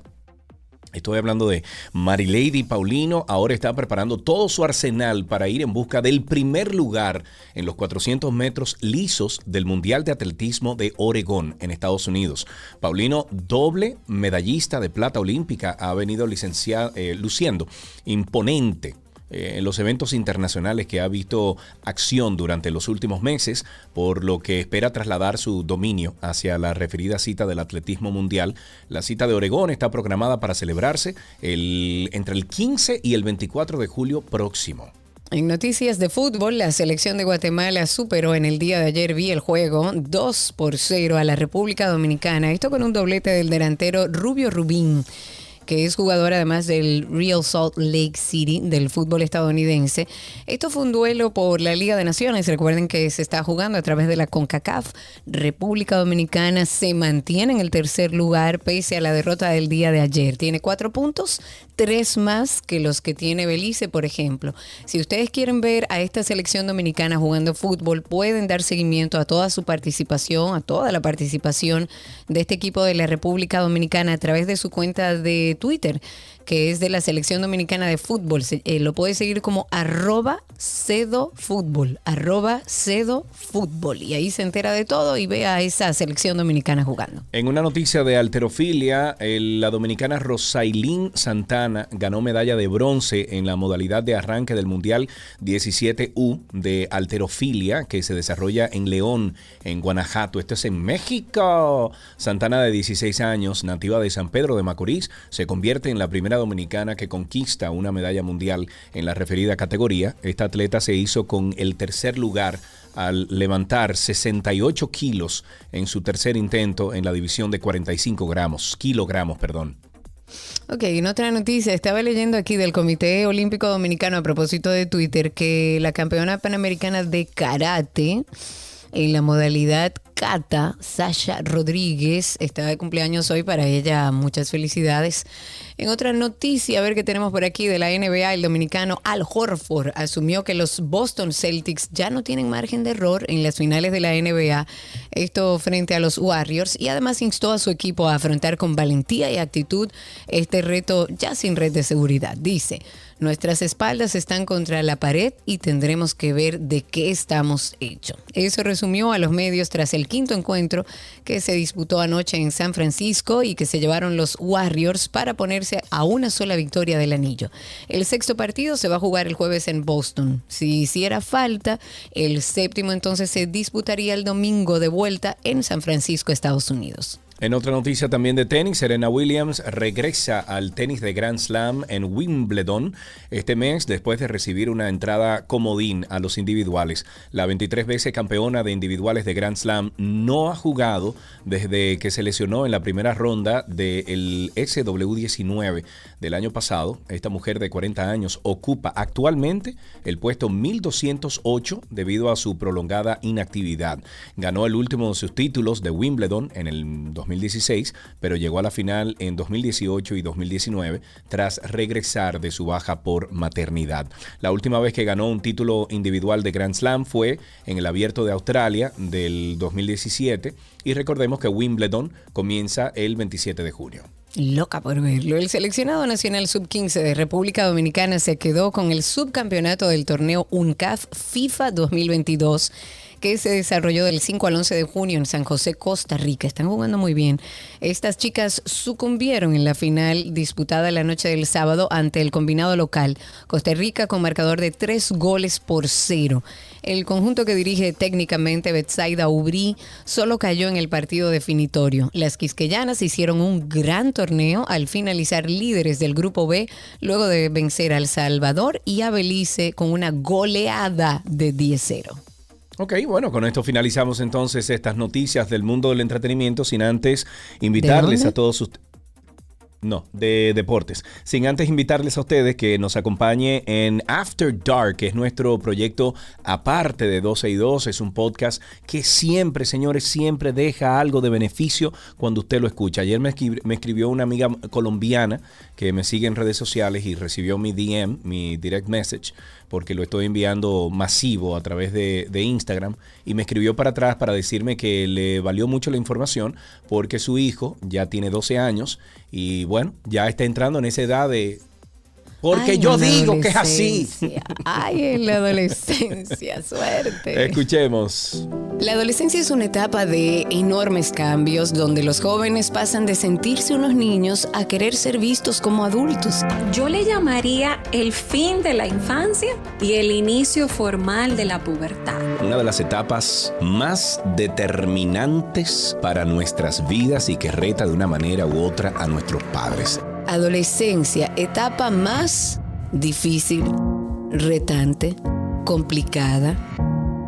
Estoy hablando de Marilady Paulino. Ahora está preparando todo su arsenal para ir en busca del primer lugar en los 400 metros lisos del Mundial de Atletismo de Oregón en Estados Unidos. Paulino, doble medallista de plata olímpica, ha venido eh, luciendo imponente eh, en los eventos internacionales que ha visto acción durante los últimos meses, por lo que espera trasladar su dominio hacia la referida cita del atletismo mundial. La cita de Oregón está programada para celebrarse el- entre el 15 y el 24 de julio próximo. En noticias de fútbol, la selección de Guatemala superó en el día de ayer, vi el juego, 2 por 0 a la República Dominicana. Esto con un doblete del delantero Rubio Rubín que es jugador además del Real Salt Lake City del fútbol estadounidense. Esto fue un duelo por la Liga de Naciones. Recuerden que se está jugando a través de la CONCACAF. República Dominicana se mantiene en el tercer lugar pese a la derrota del día de ayer. Tiene cuatro puntos, tres más que los que tiene Belice, por ejemplo. Si ustedes quieren ver a esta selección dominicana jugando fútbol, pueden dar seguimiento a toda su participación, a toda la participación de este equipo de la República Dominicana a través de su cuenta de Twitter, que es de la selección dominicana de fútbol. Eh, lo puede seguir como arroba cedo fútbol, arroba cedo fútbol. Y ahí se entera de todo y ve a esa selección dominicana jugando. En una noticia de alterofilia, la dominicana Rosailín Santana ganó medalla de bronce en la modalidad de arranque del Mundial 17U de alterofilia que se desarrolla en León, en Guanajuato. Esto es en México. Santana, de 16 años, nativa de San Pedro de Macorís, se convierte en la primera dominicana que conquista una medalla mundial en la referida categoría. Esta atleta se hizo con el tercer lugar al levantar 68 kilos en su tercer intento en la división de 45 gramos, kilogramos, perdón. Ok, en otra noticia, estaba leyendo aquí del Comité Olímpico Dominicano a propósito de Twitter que la campeona panamericana de karate en la modalidad kata, Sasha Rodríguez, está de cumpleaños hoy, para ella muchas felicidades. En otra noticia, a ver qué tenemos por aquí de la NBA, el dominicano Al Horford asumió que los Boston Celtics ya no tienen margen de error en las finales de la NBA. Esto frente a los Warriors y además instó a su equipo a afrontar con valentía y actitud este reto ya sin red de seguridad. Dice, nuestras espaldas están contra la pared y tendremos que ver de qué estamos hechos. Eso resumió a los medios tras el quinto encuentro que se disputó anoche en San Francisco y que se llevaron los Warriors para ponerse a una sola victoria del anillo. El sexto partido se va a jugar el jueves en Boston. Si hiciera falta, el séptimo entonces se disputaría el domingo de vuelta en San Francisco, Estados Unidos. En otra noticia también de tenis, Serena Williams regresa al tenis de Grand Slam en Wimbledon este mes después de recibir una entrada comodín a los individuales. La 23 veces campeona de individuales de Grand Slam no ha jugado desde que se lesionó en la primera ronda del SW19 del año pasado. Esta mujer de 40 años ocupa actualmente el puesto 1208 debido a su prolongada inactividad. Ganó el último de sus títulos de Wimbledon en el 2016, pero llegó a la final en 2018 y 2019 tras regresar de su baja por maternidad. La última vez que ganó un título individual de Grand Slam fue en el Abierto de Australia del 2017 y recordemos que Wimbledon comienza el 27 de junio. Loca por verlo. El seleccionado nacional sub-15 de República Dominicana se quedó con el subcampeonato del torneo UNCAF FIFA 2022 que se desarrolló del 5 al 11 de junio en San José, Costa Rica. Están jugando muy bien. Estas chicas sucumbieron en la final disputada la noche del sábado ante el combinado local, Costa Rica con marcador de tres goles por cero. El conjunto que dirige técnicamente Betsaida Ubrí solo cayó en el partido definitorio. Las quisqueyanas hicieron un gran torneo al finalizar líderes del grupo B luego de vencer a El Salvador y a Belice con una goleada de 10-0. Ok, bueno, con esto finalizamos entonces estas noticias del mundo del entretenimiento sin antes invitarles a todos ustedes. No, de deportes. Sin antes invitarles a ustedes que nos acompañe en After Dark, que es nuestro proyecto aparte de 12 y 2. Es un podcast que siempre, señores, siempre deja algo de beneficio cuando usted lo escucha. Ayer me escribió una amiga colombiana que me sigue en redes sociales y recibió mi DM, mi direct message, porque lo estoy enviando masivo a través de, de Instagram. Y me escribió para atrás para decirme que le valió mucho la información porque su hijo ya tiene 12 años y bueno, ya está entrando en esa edad de... Porque Ay, yo digo que es así. Ay, en la adolescencia, suerte. Escuchemos. La adolescencia es una etapa de enormes cambios donde los jóvenes pasan de sentirse unos niños a querer ser vistos como adultos. Yo le llamaría el fin de la infancia y el inicio formal de la pubertad. Una de las etapas más determinantes para nuestras vidas y que reta de una manera u otra a nuestros padres. Adolescencia, etapa más difícil, retante, complicada,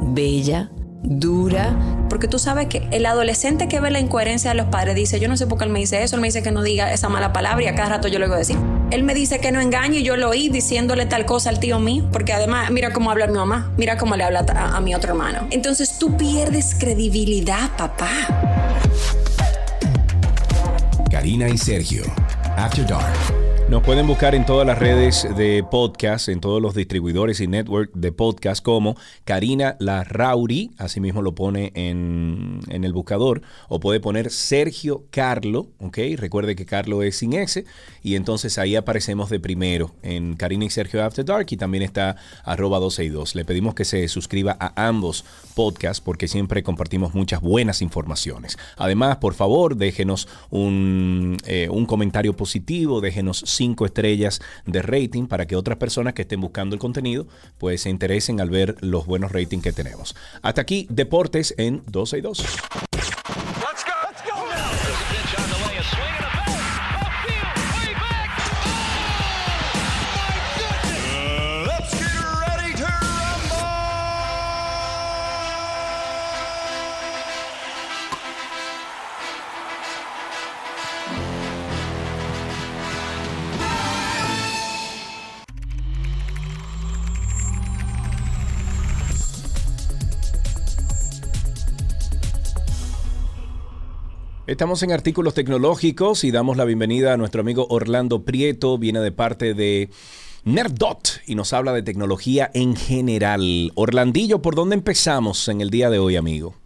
bella, dura. Porque tú sabes que el adolescente que ve la incoherencia de los padres dice, yo no sé por qué él me dice eso, él me dice que no diga esa mala palabra y a cada rato yo le digo decir. Él me dice que no engañe y yo lo oí diciéndole tal cosa al tío mío, porque además mira cómo habla mi mamá, mira cómo le habla a, a mi otro hermano. Entonces tú pierdes credibilidad, papá. Karina y Sergio. After Dark. Nos pueden buscar en todas las redes de podcast, en todos los distribuidores y network de podcast como Karina Larrauri, así mismo lo pone en, en el buscador, o puede poner Sergio Carlo, ¿ok? Recuerde que Carlo es sin S, y entonces ahí aparecemos de primero en Karina y Sergio After Dark y también está arroba 12 y 2. Le pedimos que se suscriba a ambos podcasts porque siempre compartimos muchas buenas informaciones. Además, por favor, déjenos un, eh, comentario positivo, déjenos cinco estrellas de rating para que otras personas que estén buscando el contenido pues se interesen al ver los buenos ratings que tenemos. Hasta aquí, Deportes en 12 y 2. Estamos en artículos tecnológicos y damos la bienvenida a nuestro amigo Orlando Prieto. Viene de parte de Nerdot y nos habla de tecnología en general. Orlandillo, ¿por dónde empezamos en el día de hoy, amigo?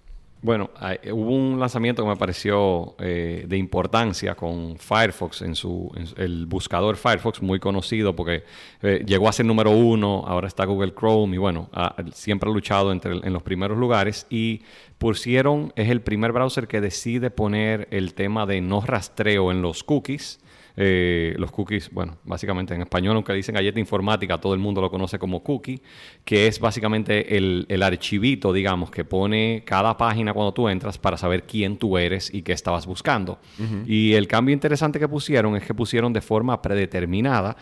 Bueno, hubo un lanzamiento que me pareció eh, de importancia con Firefox en su, en su- el buscador Firefox, muy conocido porque eh, llegó a ser número uno, ahora está Google Chrome y bueno, ha- siempre ha luchado entre, en los primeros lugares y pusieron, es el primer browser que decide poner el tema de no rastreo en los cookies. Eh, los cookies, bueno, básicamente en español, aunque dicen galleta informática, todo el mundo lo conoce como cookie, que es básicamente el, el archivito, digamos, que pone cada página cuando tú entras para saber quién tú eres y qué estabas buscando. Y el cambio interesante que pusieron es que pusieron de forma predeterminada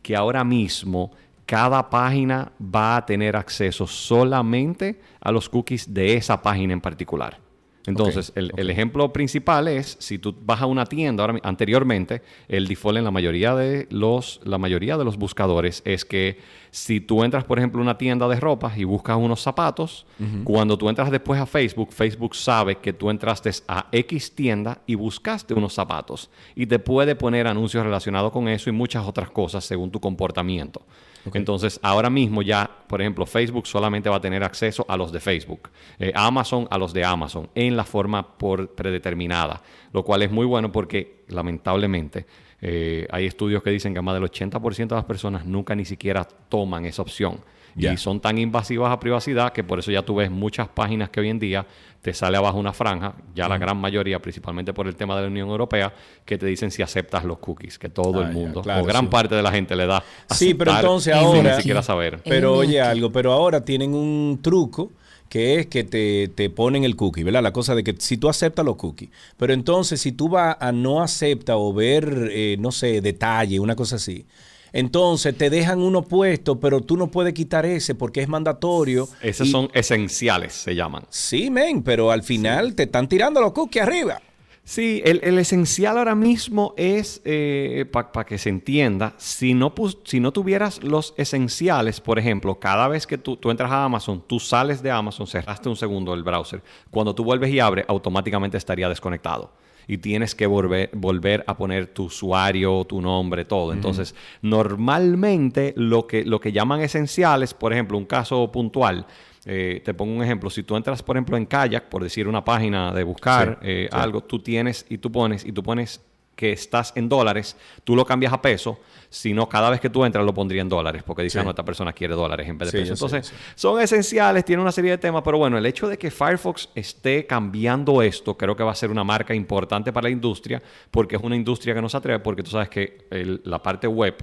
que ahora mismo cada página va a tener acceso solamente a los cookies de esa página en particular. Entonces, el, el ejemplo principal es si tú vas a una tienda ahora, anteriormente, el default en la mayoría de los la mayoría de los buscadores es que si tú entras, por ejemplo, a una tienda de ropa y buscas unos zapatos, cuando tú entras después a Facebook, Facebook sabe que tú entraste a X tienda y buscaste unos zapatos y te puede poner anuncios relacionados con eso y muchas otras cosas según tu comportamiento. Entonces, ahora mismo ya, por ejemplo, Facebook solamente va a tener acceso a los de Facebook, eh, Amazon a los de Amazon, en la forma por predeterminada, lo cual es muy bueno porque, lamentablemente, eh, hay estudios que dicen que más del 80% de las personas nunca ni siquiera toman esa opción. Y son tan invasivas a privacidad que por eso ya tú ves muchas páginas que hoy en día te sale abajo una franja, ya la gran mayoría, principalmente por el tema de la Unión Europea, que te dicen si aceptas los cookies, que todo Ah, el ya, mundo, claro, o gran sí. parte de la gente le da. Sí, pero entonces ahora. ni siquiera saber. Pero oye algo, pero ahora tienen un truco que es que te, te ponen el cookie, ¿verdad? La cosa de que si tú aceptas los cookies, pero entonces si tú vas a no acepta o ver, eh, no sé, detalle, una cosa así, entonces te dejan uno puesto, pero tú no puedes quitar ese porque es mandatorio. Esos Y- son esenciales, se llaman. Sí, men, pero al final te están tirando los cookies arriba. Sí, el, el esencial ahora mismo es, para que se entienda, si no, pus- si no tuvieras los esenciales, por ejemplo, cada vez que tú, tú entras a Amazon, tú sales de Amazon, cerraste un segundo el browser, cuando tú vuelves y abres, automáticamente estaría desconectado. Y tienes que volver, volver a poner tu usuario, tu nombre, todo. Entonces, normalmente lo que, lo que llaman esenciales, por ejemplo, un caso puntual, eh, te pongo un ejemplo. Si tú entras, por ejemplo, en Kayak, por decir una página de buscar Sí, eh, sí. algo, tú tienes y tú pones y tú pones que estás en dólares, tú lo cambias a peso, sino cada vez que tú entras lo pondría en dólares, porque dice, Sí. "Ah, no, esta persona quiere dólares en vez de Sí, peso. yo sé, Entonces, sé. son esenciales, tiene una serie de temas, pero bueno, el hecho de que Firefox esté cambiando esto, creo que va a ser una marca importante para la industria, porque es una industria que no se atreve, porque tú sabes que el- la parte web,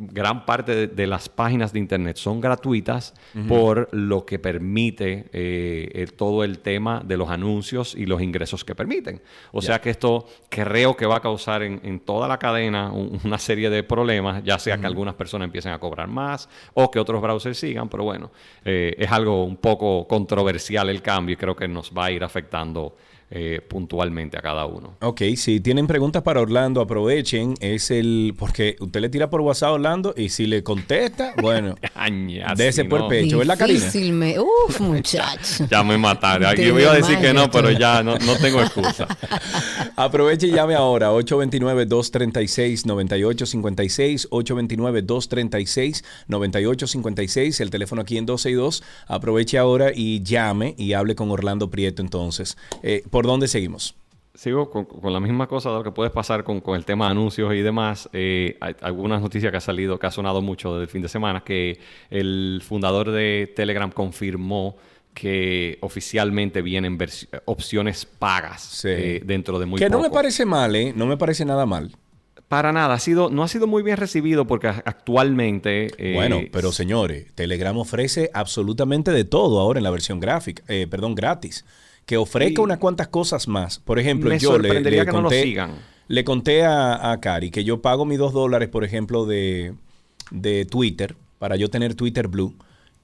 gran parte de, de las páginas de internet son gratuitas por lo que permite eh, todo el tema de los anuncios y los ingresos que permiten. O sea que esto creo que va a causar en, en toda la cadena un- una serie de problemas, ya sea que algunas personas empiecen a cobrar más o que otros browsers sigan, pero bueno, eh, es algo un poco controversial el cambio y creo que nos va a ir afectando eh, puntualmente a cada uno. Ok, si tienen preguntas para Orlando, aprovechen. Es el. Porque usted le tira por WhatsApp a Orlando y si le contesta, <laughs> bueno, sí, por no. pecho, ¿verdad, Karina? Difícil me- Uf, <laughs> muchacho. Ya me mataron. Te Yo iba a decir que no, pero ya no, no tengo excusa. <laughs> Aproveche y llame ahora 829-236-9856, 829-236-9856, el teléfono aquí en 262. Aproveche ahora y llame y hable con Orlando Prieto entonces. Eh, ¿Por dónde seguimos? Sigo con, con la misma cosa de lo que puedes pasar con, con el tema de anuncios y demás. Eh, hay algunas noticias que ha salido, que ha sonado mucho desde el fin de semana, que el fundador de Telegram confirmó que oficialmente vienen opciones pagas Sí. eh, dentro de muy que no me poco. parece mal, ¿eh? No me parece nada mal. Para nada, ha sido, no ha sido muy bien recibido porque actualmente... eh, Bueno, pero señores, Telegram ofrece absolutamente de todo ahora en la versión gráfica, eh, perdón, gratis. Que ofrezca Y- unas cuantas cosas más. Por ejemplo, Me yo le, sorprendería le que no lo conté, sigan. le conté a, a Cari que yo pago mis dos dólares, por ejemplo, de, de Twitter, para yo tener Twitter Blue.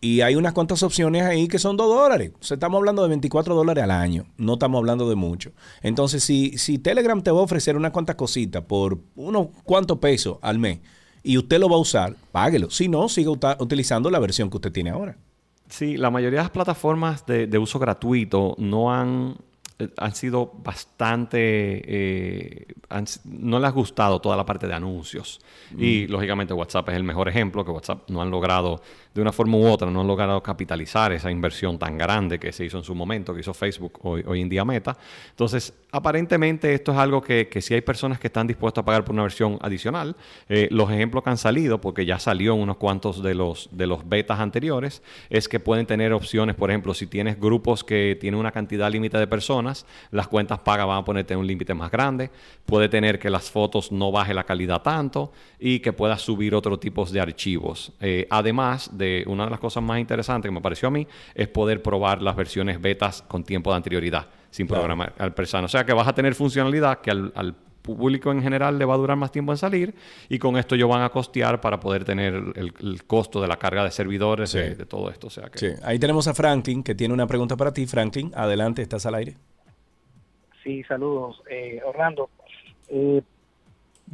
Y hay unas cuantas opciones ahí que son dos dólares. O sea, estamos hablando de 24 dólares al año. No estamos hablando de mucho. Entonces, si, si Telegram te va a ofrecer unas cuantas cositas por unos cuantos pesos al mes y usted lo va a usar, páguelo. Si no, siga utilizando la versión que usted tiene ahora. Sí, la mayoría de las plataformas de, de uso gratuito no han, eh, han sido bastante... eh, han no les ha gustado toda la parte de anuncios. Y lógicamente WhatsApp es el mejor ejemplo, que WhatsApp no han logrado de una forma u otra no han logrado capitalizar esa inversión tan grande que se hizo en su momento, que hizo Facebook, hoy, hoy en día Meta. Entonces, aparentemente esto es algo que, que hay personas que están dispuestas a pagar por una versión adicional. Eh, los ejemplos que han salido, porque ya salió en unos cuantos de los, de los betas anteriores, es que pueden tener opciones, por ejemplo, si tienes grupos que tienen una cantidad límite de personas, las cuentas pagas van a ponerte un límite más grande, puede tener que las fotos no baje la calidad tanto y que puedas subir otro tipo de archivos. Eh, además de una de las cosas más interesantes que me pareció a mí es poder probar las versiones betas con tiempo de anterioridad, sin Claro. programar al persona. O sea que vas a tener funcionalidad que al, al público en general le va a durar más tiempo en salir y con esto ellos van a costear para poder tener el, el costo de la carga de servidores, Sí. de, de todo esto. O sea que Sí, ahí tenemos a Franklin que tiene una pregunta para ti. Franklin, adelante, estás al aire. Sí, saludos. Eh, Orlando, eh,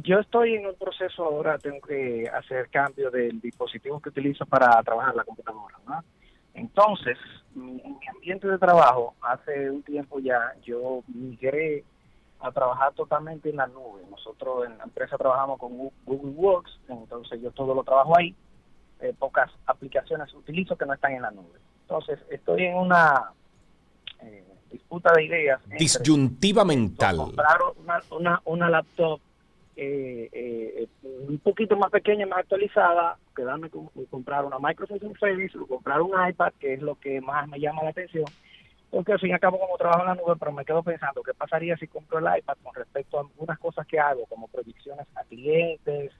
yo estoy en un proceso ahora, tengo que hacer cambio del dispositivo que utilizo para trabajar la computadora. ¿no? Entonces, mi- en mi ambiente de trabajo, hace un tiempo ya, yo migré a trabajar totalmente en la nube. Nosotros en la empresa trabajamos con Google Works, entonces yo todo lo trabajo ahí. Eh, pocas aplicaciones utilizo que no están en la nube. Entonces, estoy en una eh, disputa de ideas. Disyuntiva mental. comprar una, una, una laptop eh, eh, un poquito más pequeña, más actualizada, quedarme con comprar una Microsoft Surface o comprar un iPad, que es lo que más me llama la atención. Porque al fin y al cabo como trabajo en la nube, pero me quedo pensando, ¿qué pasaría si compro el iPad con respecto a algunas cosas que hago, como predicciones a clientes,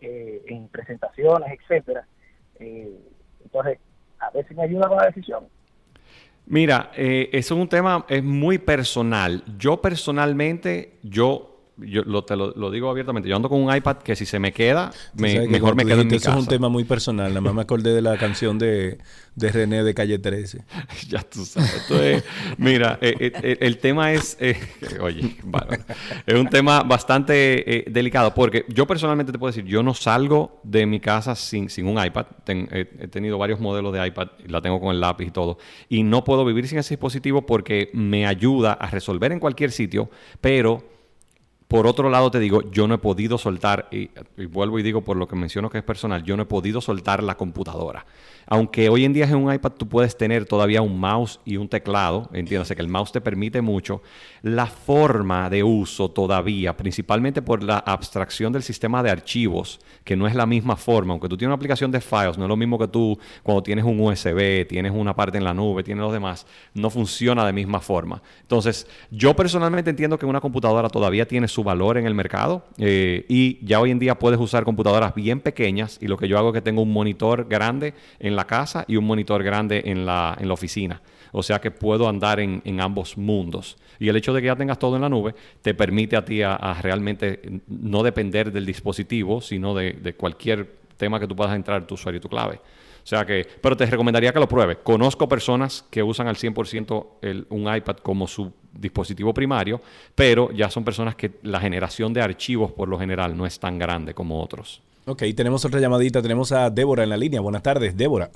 eh, en presentaciones, etcétera? Eh, entonces, a ver si me ayuda con la decisión. Mira, eh, eso es un tema es muy personal. Yo personalmente, yo, yo lo, te lo, lo digo abiertamente, yo ando con un iPad que si se me queda, me- mejor me quedo en mi dijiste, Eso casa. es un tema muy personal. Nada más me acordé de la canción de, de René de Calle 13. <laughs> ya tú sabes. Esto es- mira, eh, eh, el tema es, eh, <laughs> oye, es un tema bastante delicado porque yo personalmente te puedo decir, yo no salgo de mi casa sin, sin un iPad. Ten- he, he tenido varios modelos de iPad, la tengo con el lápiz y todo, y no puedo vivir sin ese dispositivo porque me ayuda a resolver en cualquier sitio, pero por otro lado, te digo, yo no he podido soltar, y, vuelvo y digo por lo que menciono que es personal, yo no he podido soltar la computadora. Aunque hoy en día en un iPad tú puedes tener todavía un mouse y un teclado, entiéndase que el mouse te permite mucho, la forma de uso todavía, principalmente por la abstracción del sistema de archivos, que no es la misma forma, aunque tú tienes una aplicación de files, no es lo mismo que tú cuando tienes un USB, tienes una parte en la nube, tienes los demás, no funciona de misma forma. Entonces, yo personalmente entiendo que una computadora todavía tiene su valor en el mercado eh, y ya hoy en día puedes usar computadoras bien pequeñas y lo que yo hago es que tengo un monitor grande en la casa y un monitor grande en la, en la oficina. O sea que puedo andar en, en ambos mundos. Y el hecho de que ya tengas todo en la nube te permite a ti a, realmente no depender del dispositivo, sino de, de cualquier tema que tú puedas entrar, tu usuario y tu clave. O sea que, pero te recomendaría que lo pruebes. Conozco personas que usan al 100% el, un iPad como su dispositivo primario, pero ya son personas que la generación de archivos por lo general no es tan grande como otros. Ok, tenemos otra llamadita. Tenemos a Débora en la línea. Buenas tardes, Débora.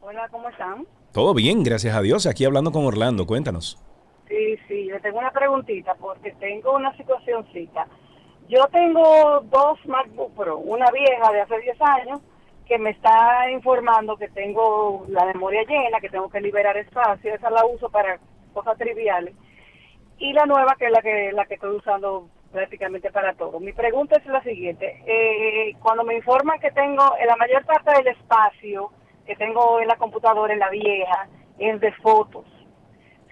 Hola, ¿cómo están? Todo bien, gracias a Dios. Aquí hablando con Orlando. Cuéntanos. Sí, sí, le tengo una preguntita porque tengo una situacióncita. Yo tengo dos MacBook Pro, una vieja de hace 10 años que me está informando que tengo la memoria llena, que tengo que liberar espacio, esa la uso para cosas triviales. Y la nueva que es la que la que estoy usando prácticamente para todo. Mi pregunta es la siguiente, eh, cuando me informan que tengo en la mayor parte del espacio que tengo en la computadora, en la vieja, es de fotos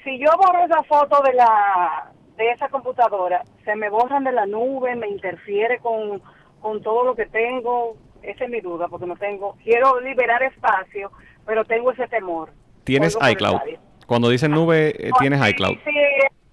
si yo borro esa foto de la de esa computadora, se me borran de la nube, me interfiere con, con todo lo que tengo. Esa es mi duda, porque no tengo, quiero liberar espacio, pero tengo ese temor. ¿Tienes iCloud? Cuando dicen nube, eh, tienes Sí, iCloud. Sí,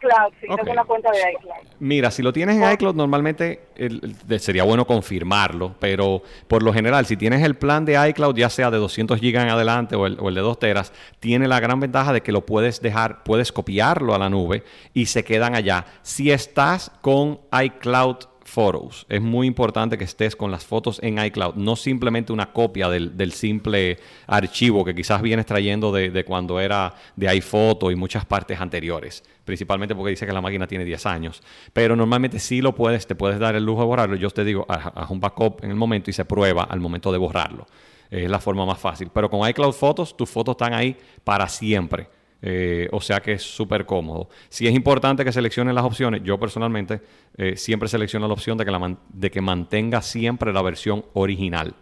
iCloud, sí, tengo una cuenta de iCloud. Mira, si lo tienes en iCloud, normalmente el- el- de- sería bueno confirmarlo, pero por lo general, si tienes el plan de iCloud, ya sea de 200 gigas en adelante o el, o el de 2 teras, tiene la gran ventaja de que lo puedes dejar, puedes copiarlo a la nube y se quedan allá. Si estás con iCloud Photos, es muy importante que estés con las fotos en iCloud, no simplemente una copia del, del simple archivo que quizás vienes trayendo de, de cuando era de iPhoto y muchas partes anteriores, principalmente porque dice que la máquina tiene 10 años. Pero normalmente sí lo puedes, te puedes dar el lujo de borrarlo. Yo te digo, haz, un backup en el momento y se prueba al momento de borrarlo. Es la forma más fácil. Pero con iCloud Fotos, tus fotos están ahí para siempre. Eh, o sea que es súper cómodo. Si es importante que seleccionen las opciones, yo personalmente eh, siempre selecciono la opción de que, la man- de que mantenga siempre la versión original.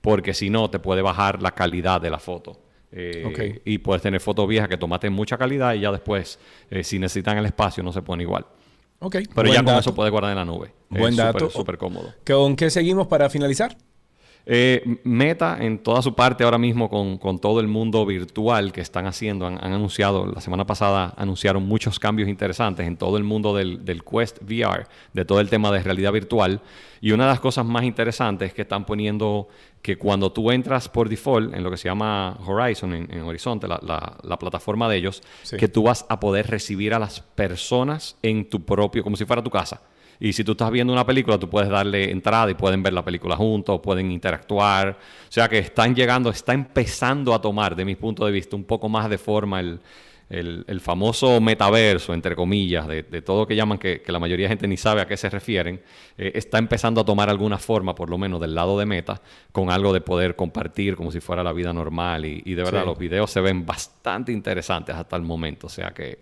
Porque si no, te puede bajar la calidad de la foto. Eh. Y puedes tener fotos viejas que tomaste en mucha calidad y ya después, eh, si necesitan el espacio, no se pone igual. Ok. Pero buen ya con dato. eso puede guardar en la nube. Buen es dato. Súper cómodo. ¿Con qué seguimos para finalizar? Eh, Meta en toda su parte ahora mismo con, con todo el mundo virtual que están haciendo, han, han anunciado, la semana pasada anunciaron muchos cambios interesantes en todo el mundo del, del Quest VR, de todo el tema de realidad virtual. Y una de las cosas más interesantes es que están poniendo que cuando tú entras por default en lo que se llama Horizon, en, en Horizonte, la, la- la plataforma de ellos, Sí. que tú vas a poder recibir a las personas en tu propio, como si fuera tu casa. Y si tú estás viendo una película, tú puedes darle entrada y pueden ver la película juntos, pueden interactuar. O sea que están llegando, está empezando a tomar, de mi punto de vista, un poco más de forma el, el- el famoso metaverso, entre comillas, de, de todo lo que llaman, que, que la mayoría de gente ni sabe a qué se refieren. eh, está empezando a tomar alguna forma, por lo menos del lado de meta, con algo de poder compartir como si fuera la vida normal. Y, y de verdad, Sí. los videos se ven bastante interesantes hasta el momento. O sea que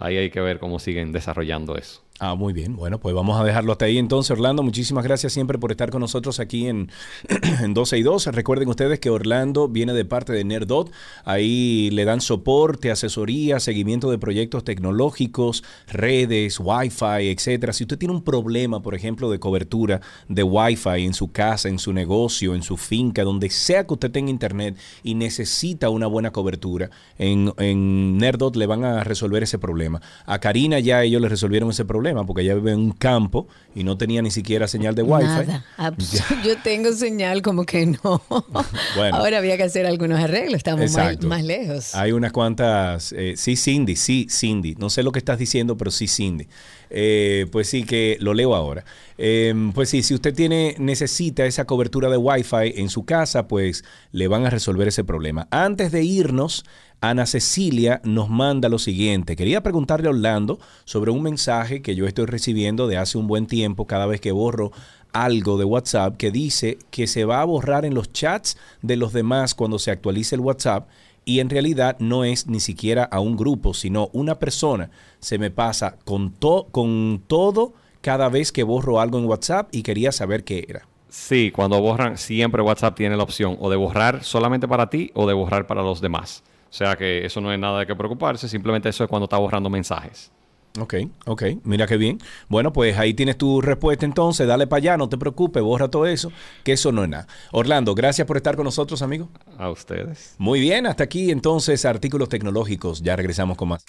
ahí hay que ver cómo siguen desarrollando eso. Ah, muy bien. Bueno, pues vamos a dejarlo hasta ahí entonces, Orlando. Muchísimas gracias siempre por estar con nosotros aquí en, <clears throat> en 12 y 2. Recuerden ustedes que Orlando viene de parte de Nerdot. Ahí le dan soporte, asesoría, seguimiento de proyectos tecnológicos, redes, Wi-Fi, etcétera. Si usted tiene un problema, por ejemplo, de cobertura de Wi-Fi en su casa, en su negocio, en su finca, donde sea que usted tenga internet y necesita una buena cobertura, en, en Nerdot le van a resolver ese problema. A Karina ya ellos le resolvieron ese problema porque ella vive en un campo y no tenía ni siquiera señal de Wi-Fi. Nada. <laughs> Yo tengo señal como que no. <laughs> Bueno. Ahora había que hacer algunos arreglos. Estamos más, más lejos. Hay unas cuantas. eh, sí, Cindy, sí, Cindy. No sé lo que estás diciendo, pero sí, Cindy. Eh, pues sí, que lo leo ahora. Eh, pues sí, si usted tiene, necesita esa cobertura de Wi-Fi en su casa, pues le van a resolver ese problema. Antes de irnos, Ana Cecilia nos manda lo siguiente. Quería preguntarle a Orlando sobre un mensaje que yo estoy recibiendo de hace un buen tiempo cada vez que borro algo de WhatsApp que dice que se va a borrar en los chats de los demás cuando se actualice el WhatsApp y en realidad no es ni siquiera a un grupo, sino una persona. Se me pasa con, to- con todo cada vez que borro algo en WhatsApp y quería saber qué era. Sí, cuando borran, siempre WhatsApp tiene la opción o de borrar solamente para ti o de borrar para los demás. O sea que eso no es nada de que preocuparse, simplemente eso es cuando está borrando mensajes. Ok, ok, mira qué bien. Bueno, pues ahí tienes tu respuesta entonces, dale para allá, no te preocupes, borra todo eso, que eso no es nada. Orlando, gracias por estar con nosotros, amigo. A ustedes. Muy bien, hasta aquí entonces artículos tecnológicos, ya regresamos con más.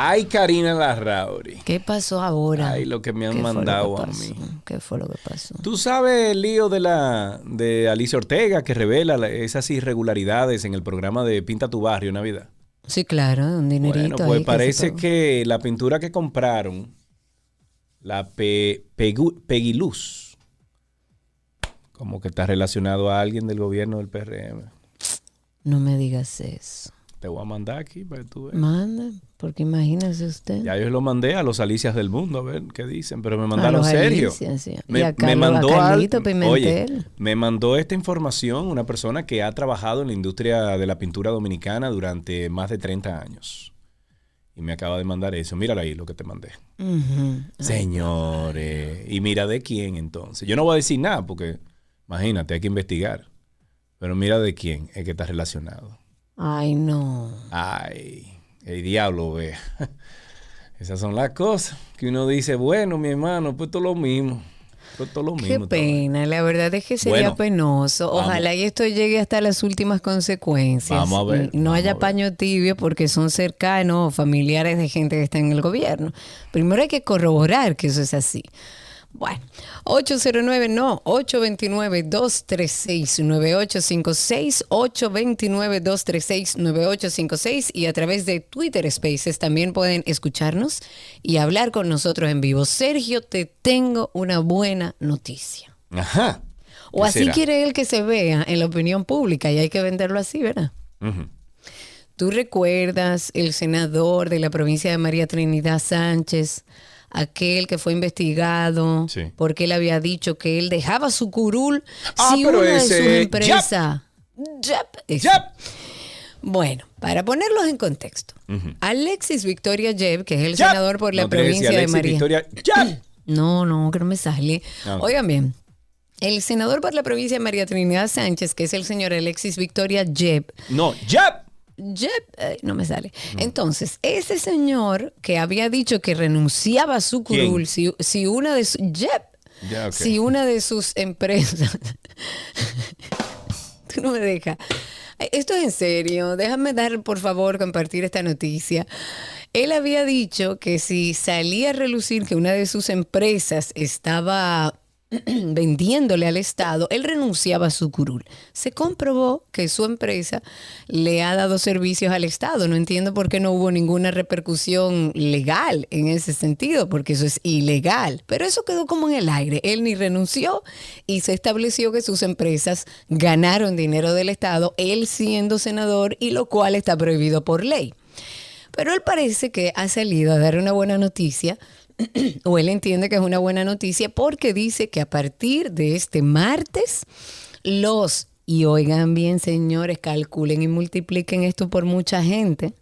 Ay, Karina Larrauri. ¿Qué pasó ahora? Ay, lo que me han ¿Qué fue lo mandado a mí. ¿Qué fue lo que pasó? Tú sabes el lío de la de Alicia Ortega que revela la- esas irregularidades en el programa de Pinta tu barrio Navidad. Sí, claro, un dinerito. Bueno, pues ahí parece que la pintura que compraron, la Pe- Pegu- Peguiluz, como que está relacionado a alguien del gobierno del PRM. No me digas eso. Te voy a mandar aquí para que tú veas. Manda, porque imagínese usted. Ya yo lo mandé a los Alicias del mundo, a ver qué dicen, pero me A mandaron los Sergio. Alicias, sí. Y Me, a me Carlos- a mandó Carlito oye, me mandó esta información una persona que ha trabajado en la industria de la pintura dominicana durante más de 30 años. Y me acaba de mandar eso. Míralo ahí lo que te mandé. Señores, y mira de quién entonces. Yo no voy a decir nada porque, imagínate, hay que investigar. Pero mira de quién es que está relacionado. Ay, no. Ay, el diablo, ve. <laughs> Esas son las cosas que uno dice, bueno, mi hermano, pues todo lo mismo. Pues todo lo Qué mismo. pena, la verdad es que sería Bueno, penoso. Ojalá y esto llegue hasta las últimas consecuencias. Vamos a ver, no haya paño tibio porque son cercanos, familiares de gente que está en el gobierno. Primero hay que corroborar que eso es así. Bueno, 809 no, 829-236-9856, 829-236-9856 y a través de Twitter Spaces también pueden escucharnos y hablar con nosotros en vivo. Sergio, te tengo una buena noticia. Ajá. O ¿Qué así será? quiere él que se vea en la opinión pública y hay que venderlo así, ¿verdad? ¿Tú recuerdas el senador de la provincia de María Trinidad Sánchez, aquel que fue investigado Sí. porque él había dicho que él dejaba su curul Ah, si una de sus ese- empresas... Yep, ese. Bueno, para ponerlos en contexto, Alexis Victoria Jeb, que es el Yep. senador por la No, provincia de María... Victoria Yep. <clears throat> No, no, que no me sale. Ah. Oigan bien, el senador por la provincia de María Trinidad Sánchez, que es el señor Alexis Victoria Jeb, No, Jeb. Jeb, ay, no me sale. Entonces, ese señor que había dicho que renunciaba a su curul, si, si una de sus, ok. si una de sus empresas, <laughs> tú no me dejas. Esto es en serio, déjame dar, por favor, compartir esta noticia. Él había dicho que si salía a relucir que una de sus empresas estaba <clears throat> vendiéndole al Estado, él renunciaba a su curul. Se comprobó que su empresa le ha dado servicios al Estado. No entiendo por qué no hubo ninguna repercusión legal en ese sentido, porque eso es ilegal. Pero eso quedó como en el aire. Él ni renunció y se estableció que sus empresas ganaron dinero del Estado, él siendo senador, y lo cual está prohibido por ley. Pero él parece que ha salido a dar una buena noticia, o él entiende que es una buena noticia, porque dice que a partir de este martes, los, y oigan bien señores, calculen y multipliquen esto por mucha gente,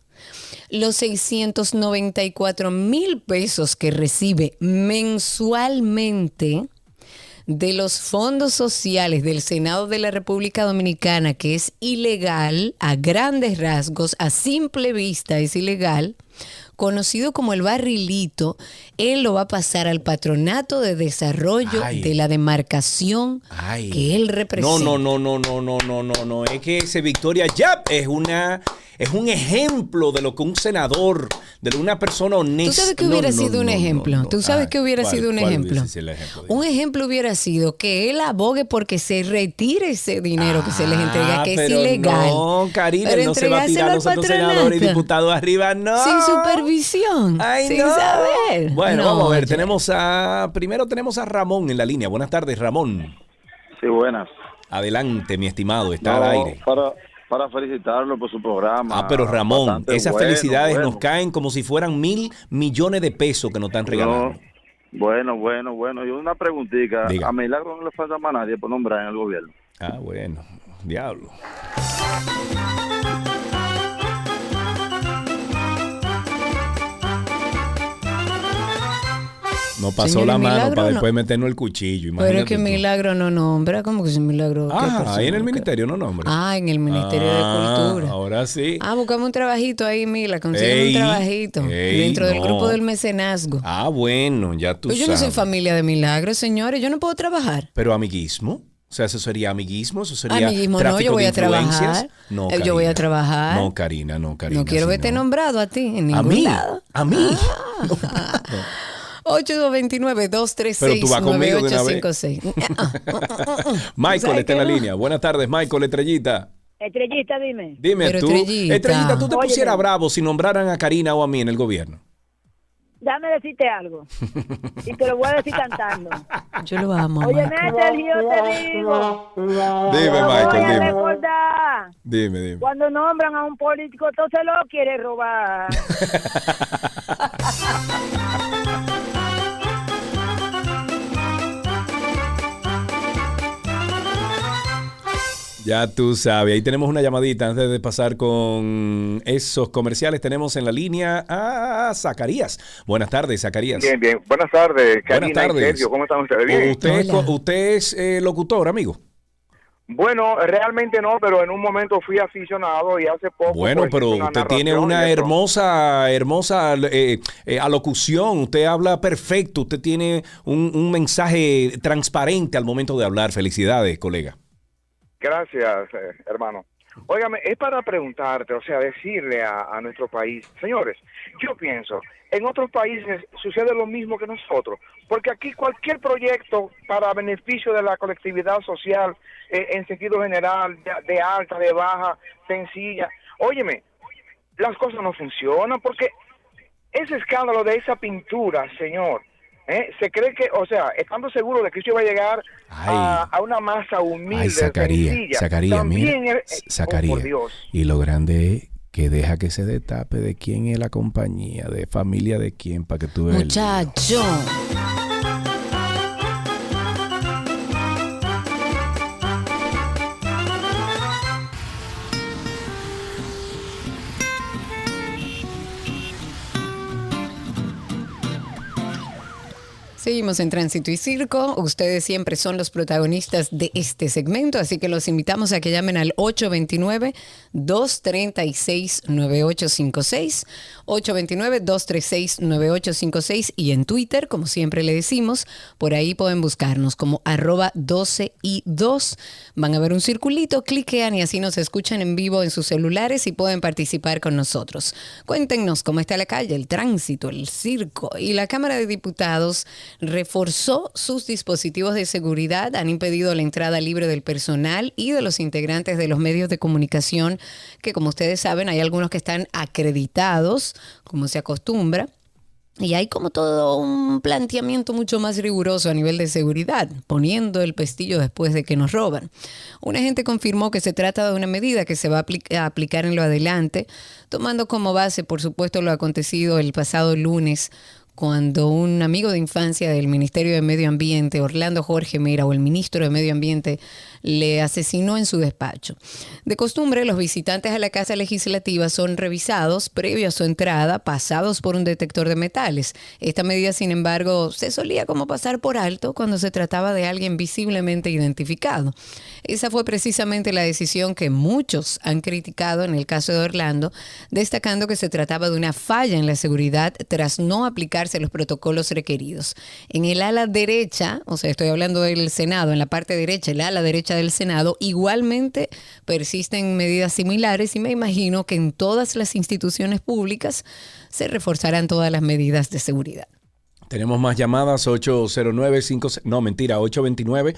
los 694 mil pesos que recibe mensualmente de los fondos sociales del Senado de la República Dominicana, que es ilegal a grandes rasgos, a simple vista es ilegal, conocido como el barrilito, él lo va a pasar al patronato de desarrollo Ay. de la demarcación Ay. que él representa. No, no, no, no, no, no, no, no, no. Es que ese Victoria Yap es una es un ejemplo de lo que un senador, de una persona honesta. ¿Tú sabes que hubiera no, sido no, un no, ejemplo? no. ¿Tú sabes Ah, que hubiera ¿cuál- sido un ejemplo? sido ejemplo? Un ejemplo hubiera sido que él abogue porque se retire ese dinero que se les entrega, Ah, que es pero ilegal. No, Karina, no se va a tirar los otros senadores y diputados arriba, no. Supervisión, Ay, sin no. saber. Bueno, No, vamos a ver, tenemos a primero tenemos a Ramón en la línea. Buenas tardes, Ramón. Sí, buenas. Adelante, mi estimado, está No, al aire. Para, para felicitarlo por su programa. Ah, pero Ramón, Bastante esas bueno, felicidades bueno. nos caen como si fueran mil millones de pesos que nos están regalando. No, bueno, bueno, bueno. Y una preguntita. Diga. A Milagro no le falta más nadie por nombrar en el gobierno. Ah, bueno, diablo. No pasó la mano para no. después meternos el cuchillo. Imagínate Pero que. Milagro no nombra, como que es un milagro. Ah, ahí en el ministerio no nombra. Ah, en el Ministerio de ah, Cultura. Ahora sí. Ah, buscamos un trabajito ahí, Mila, consigue un trabajito. Dentro del grupo del mecenazgo. Ah, bueno, ya tú pues sabes. Yo no soy familia de milagros, señores, yo no puedo trabajar. Pero amiguismo. O sea, eso sería amiguismo, eso sería amiguismo, no, yo voy a trabajar. No, Karina, yo voy a trabajar. No, Karina, no, Karina. No quiero verte nombrado a ti en ningún ¿A mí? lado. A mí. Ah. <laughs> No. 829-236-9856. <laughs> Michael está en la línea. Buenas tardes, Michael, estrellita. Estrellita, dime. Dime Pero tú. Estrellita. tú te pusieras bravo si nombraran a Karina o a mí en el gobierno. Dame decirte algo. Y te lo voy a decir cantando. Yo lo amo. Oye, Sergio, te digo. Dime, Michael, dime. Dime, dime. Cuando nombran a un político, todo se lo quiere robar. <laughs> Ya tú sabes, ahí tenemos una llamadita antes de pasar con esos comerciales. Tenemos en la línea a Zacarías. Buenas tardes, Zacarías. Bien, bien. Buenas tardes, Karina Buenas y tardes. Sergio. ¿Cómo están ustedes? Bien. ¿Usted es, usted es eh, locutor, amigo? Bueno, realmente no, pero en un momento fui aficionado y hace poco... Bueno, pues, pero hice una usted tiene una hermosa, hermosa eh, eh, alocución. Usted habla perfecto. Usted tiene un, un mensaje transparente al momento de hablar. Felicidades, colega. Gracias, eh, hermano. Óigame, es para preguntarte, o sea, decirle a, nuestro país, señores, yo pienso, en otros países sucede lo mismo que nosotros, porque aquí cualquier proyecto para beneficio de la colectividad social, eh, en sentido general, de, de alta, de baja, sencilla, óyeme, las cosas no funcionan porque ese escándalo de esa pintura, señor, ¿eh? Se cree que, o sea, estando seguro de que eso iba a llegar a, a una masa humilde, Ay, Zacarías, sencilla, Zacarías, también mira, es- oh, por Dios. Y lo grande es que deja que se destape de quién es la compañía, de familia de quién, para que tú veas. el- En Tránsito y Circo. Ustedes siempre son los protagonistas de este segmento, así que los invitamos a que llamen al 829-236-9856. 829-236-9856 y en Twitter, como siempre le decimos, por ahí pueden buscarnos como arroba 12 y 2. Van a ver un circulito, cliquean y así nos escuchan en vivo en sus celulares y pueden participar con nosotros. Cuéntenos cómo está la calle, el tránsito, el circo y la Cámara de Diputados reforzó sus dispositivos de seguridad, han impedido la entrada libre del personal y de los integrantes de los medios de comunicación, que como ustedes saben hay algunos que están acreditados, como se acostumbra. Y hay como todo un planteamiento mucho más riguroso a nivel de seguridad, poniendo el pestillo después de que nos roban. Un agente confirmó que se trata de una medida que se va a, apli- a aplicar en lo adelante, tomando como base, por supuesto, lo acontecido el pasado lunes cuando un amigo de infancia del Ministerio de Medio Ambiente, Orlando Jorge Mera, o el ministro de Medio Ambiente, le asesinó en su despacho. De costumbre, los visitantes a la Casa Legislativa son revisados previo a su entrada, pasados por un detector de metales. Esta medida, sin embargo, se solía como pasar por alto cuando se trataba de alguien visiblemente identificado. Esa fue precisamente la decisión que muchos han criticado en el caso de Orlando, destacando que se trataba de una falla en la seguridad tras no aplicarse los protocolos requeridos. En el ala derecha, o sea, estoy hablando del Senado, en la parte derecha, el ala derecha del Senado, igualmente persisten medidas similares y me imagino que en todas las instituciones públicas se reforzarán todas las medidas de seguridad. Tenemos más llamadas, 809 5 no mentira, 829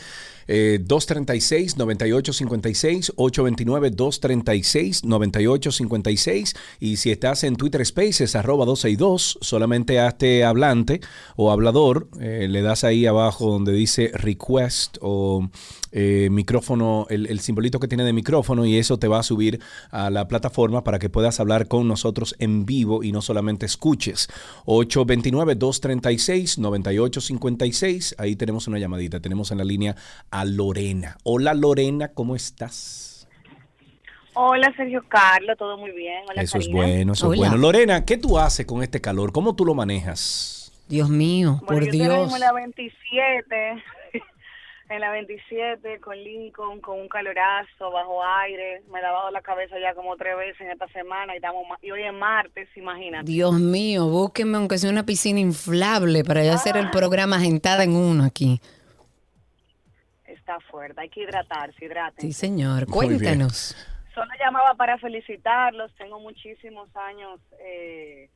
eh, 236 9856 829 236 9856 y si estás en Twitter Spaces arroba 262, solamente hazte hablante o hablador, eh, le das ahí abajo donde dice request o eh, micrófono, el, el simbolito que tiene de micrófono y eso te va a subir a la plataforma para que puedas hablar con nosotros en vivo y no solamente escuches. 829-236-9856. Ahí tenemos una llamadita. Tenemos en la línea a Lorena. Hola Lorena, ¿cómo estás? Hola Sergio Carlos, todo muy bien. Hola Eso es bueno, eso es bueno. Lorena, ¿qué tú haces con este calor? ¿Cómo tú lo manejas? Dios mío, Bueno, por yo Dios. en la 27, <laughs> en la 27 con Lincoln, con un calorazo, bajo aire. Me he lavado la cabeza ya como tres veces en esta semana y, estamos, y hoy es martes, imagínate. Dios mío, búsquenme aunque sea una piscina inflable para ya hacer el programa agentada en uno aquí. Está fuerte, hay que hidratarse, hidraten. Sí, señor. Cuéntanos. Solo llamaba para felicitarlos. Tengo muchísimos años eh,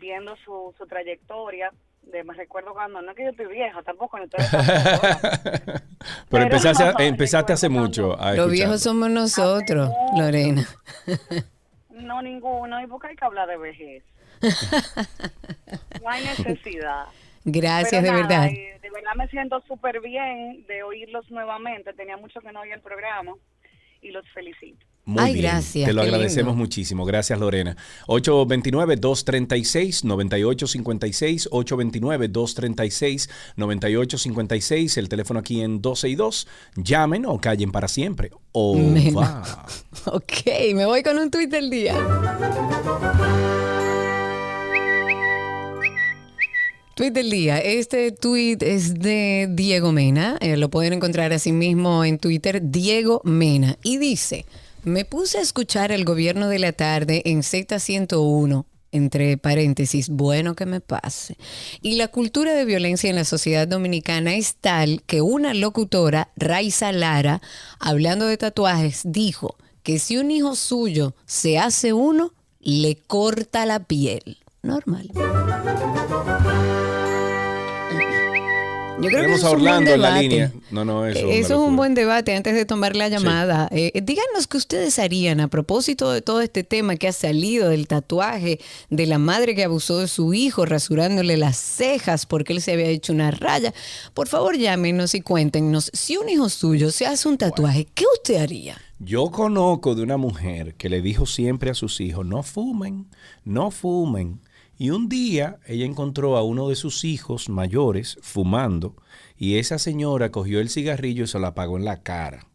viendo su, su trayectoria. De, me recuerdo cuando, no es que yo estoy vieja tampoco, no estoy <laughs> Pero empezaste, a- empezaste hace mucho a Los viejos somos nosotros, Lorena. No, ninguno. ¿Y por qué hay que hablar de vejez? <laughs> No hay necesidad. Gracias, Pero de nada, verdad. de verdad me siento súper bien de oírlos nuevamente. Tenía mucho que no oía el programa y los felicito. Muy Ay, bien. gracias, Te lo agradecemos lindo. muchísimo. Gracias, Lorena. 829-236-9856. 829-236-9856. El teléfono aquí en 12 y 2. Llamen o callen para siempre. O Mena. va. <laughs> Ok, me voy con un tuit del día. Tweet del día. Este tweet es de Diego Mena. Eh, lo pueden encontrar así mismo en Twitter, Diego Mena. Y dice, me puse a escuchar el gobierno de la tarde en Z101, entre paréntesis, bueno que me pase. Y la cultura de violencia en la sociedad dominicana es tal que una locutora, Raiza Lara, hablando de tatuajes, dijo que si un hijo suyo se hace uno, le corta la piel. Normal. Yo creo que eso a Orlando en la línea. No, no, eso. Eh, Eso es un buen debate antes de tomar la llamada. Eh, díganos qué ustedes harían a propósito de todo este tema que ha salido del tatuaje de la madre que abusó de su hijo, rasurándole las cejas porque él se había hecho una raya. Por favor, llámenos y cuéntenos, si un hijo suyo se hace un tatuaje, ¿qué usted haría? Yo conozco de una mujer que le dijo siempre a sus hijos, no fumen, no fumen. Y un día ella encontró a uno de sus hijos mayores fumando y esa señora cogió el cigarrillo y se lo apagó en la cara.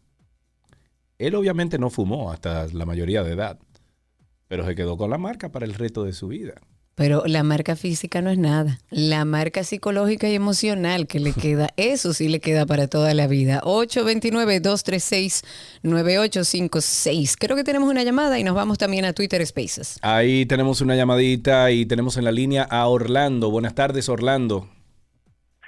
Él obviamente no fumó hasta la mayoría de edad, pero se quedó con la marca para el resto de su vida. Pero la marca física no es nada. La marca psicológica y emocional que le <laughs> queda, eso sí le queda para toda la vida. 829-236-9856. Creo que tenemos una llamada y nos vamos también a Twitter Spaces. Ahí tenemos una llamadita y tenemos en la línea a Orlando. Buenas tardes, Orlando.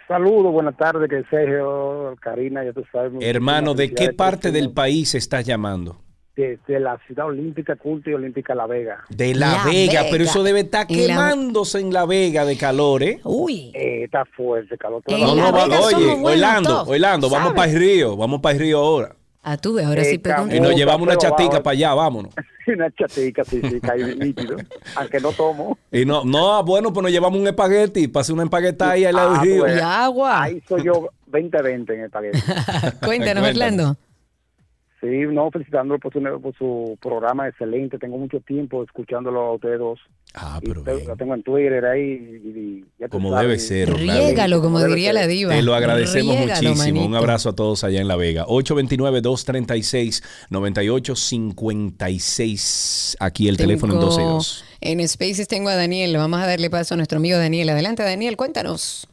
Saludos, buenas tardes, que Sergio, Karina, ya tú sabes. Hermano, ¿de qué parte del país estás llamando? De, de la ciudad olímpica, culta y olímpica La Vega. De La, Vega, pero eso debe estar quemándose en La Vega de calor, ¿eh? Uy. está fuerte, calor. No, no, oye, Orlando, Orlando, vamos para el río, vamos para el río ahora. Ah, tú ves, ahora sí pegó un- Y nos llevamos una chatica para allá, vámonos. <laughs> Una chatica, sí, sí, cae nítido. <laughs> Aunque no tomo. Y no, no, bueno, pues nos llevamos un espagueti, pase una empaguetada ahí al lado del Ah, río. pues, agua. Ahí soy yo 20-20 en el paquete. <laughs> Cuéntanos, Orlando. Sí, no, felicitándolo por su, por su programa excelente. Tengo mucho tiempo escuchándolo a ustedes dos. Ah, pero Lo tengo en Twitter ahí. Y, y ya Como sabes. debe ser. Riégalo, como Debe diría ser. la diva. Te lo agradecemos Riégalo, muchísimo. Un abrazo a todos allá en La Vega. 829-236-9856. Aquí el teléfono en Tengo- 12 y 2. En Spaces tengo a Daniel. Vamos a darle paso a nuestro amigo Daniel. Adelante, Daniel, cuéntanos.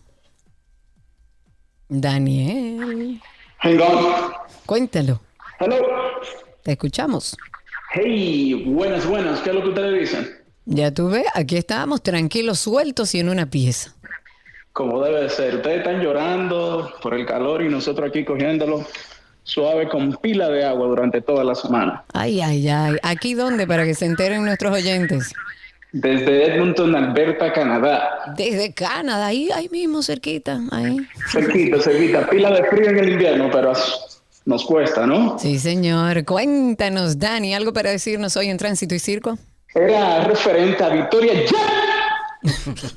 Daniel. Cuéntalo. Hello. Te escuchamos. Hey, buenas, buenas. ¿Qué es lo que ustedes dicen? Ya tú ves, aquí estábamos tranquilos, sueltos y en una pieza. Como debe de ser. Ustedes están llorando por el calor y nosotros aquí cogiéndolo suave con pila de agua durante toda la semana. Ay, ay, ay. ¿Aquí dónde? Para que se enteren nuestros oyentes. Desde Edmonton, Alberta, Canadá. Desde Canadá, ahí, ahí mismo, cerquita. Ahí. Cerquita, cerquita. Pila de frío en el invierno, pero nos cuesta, ¿no? Sí, señor. Cuéntanos, Dani, ¿algo para decirnos hoy en Tránsito y Circo? Era referente a Victoria ya.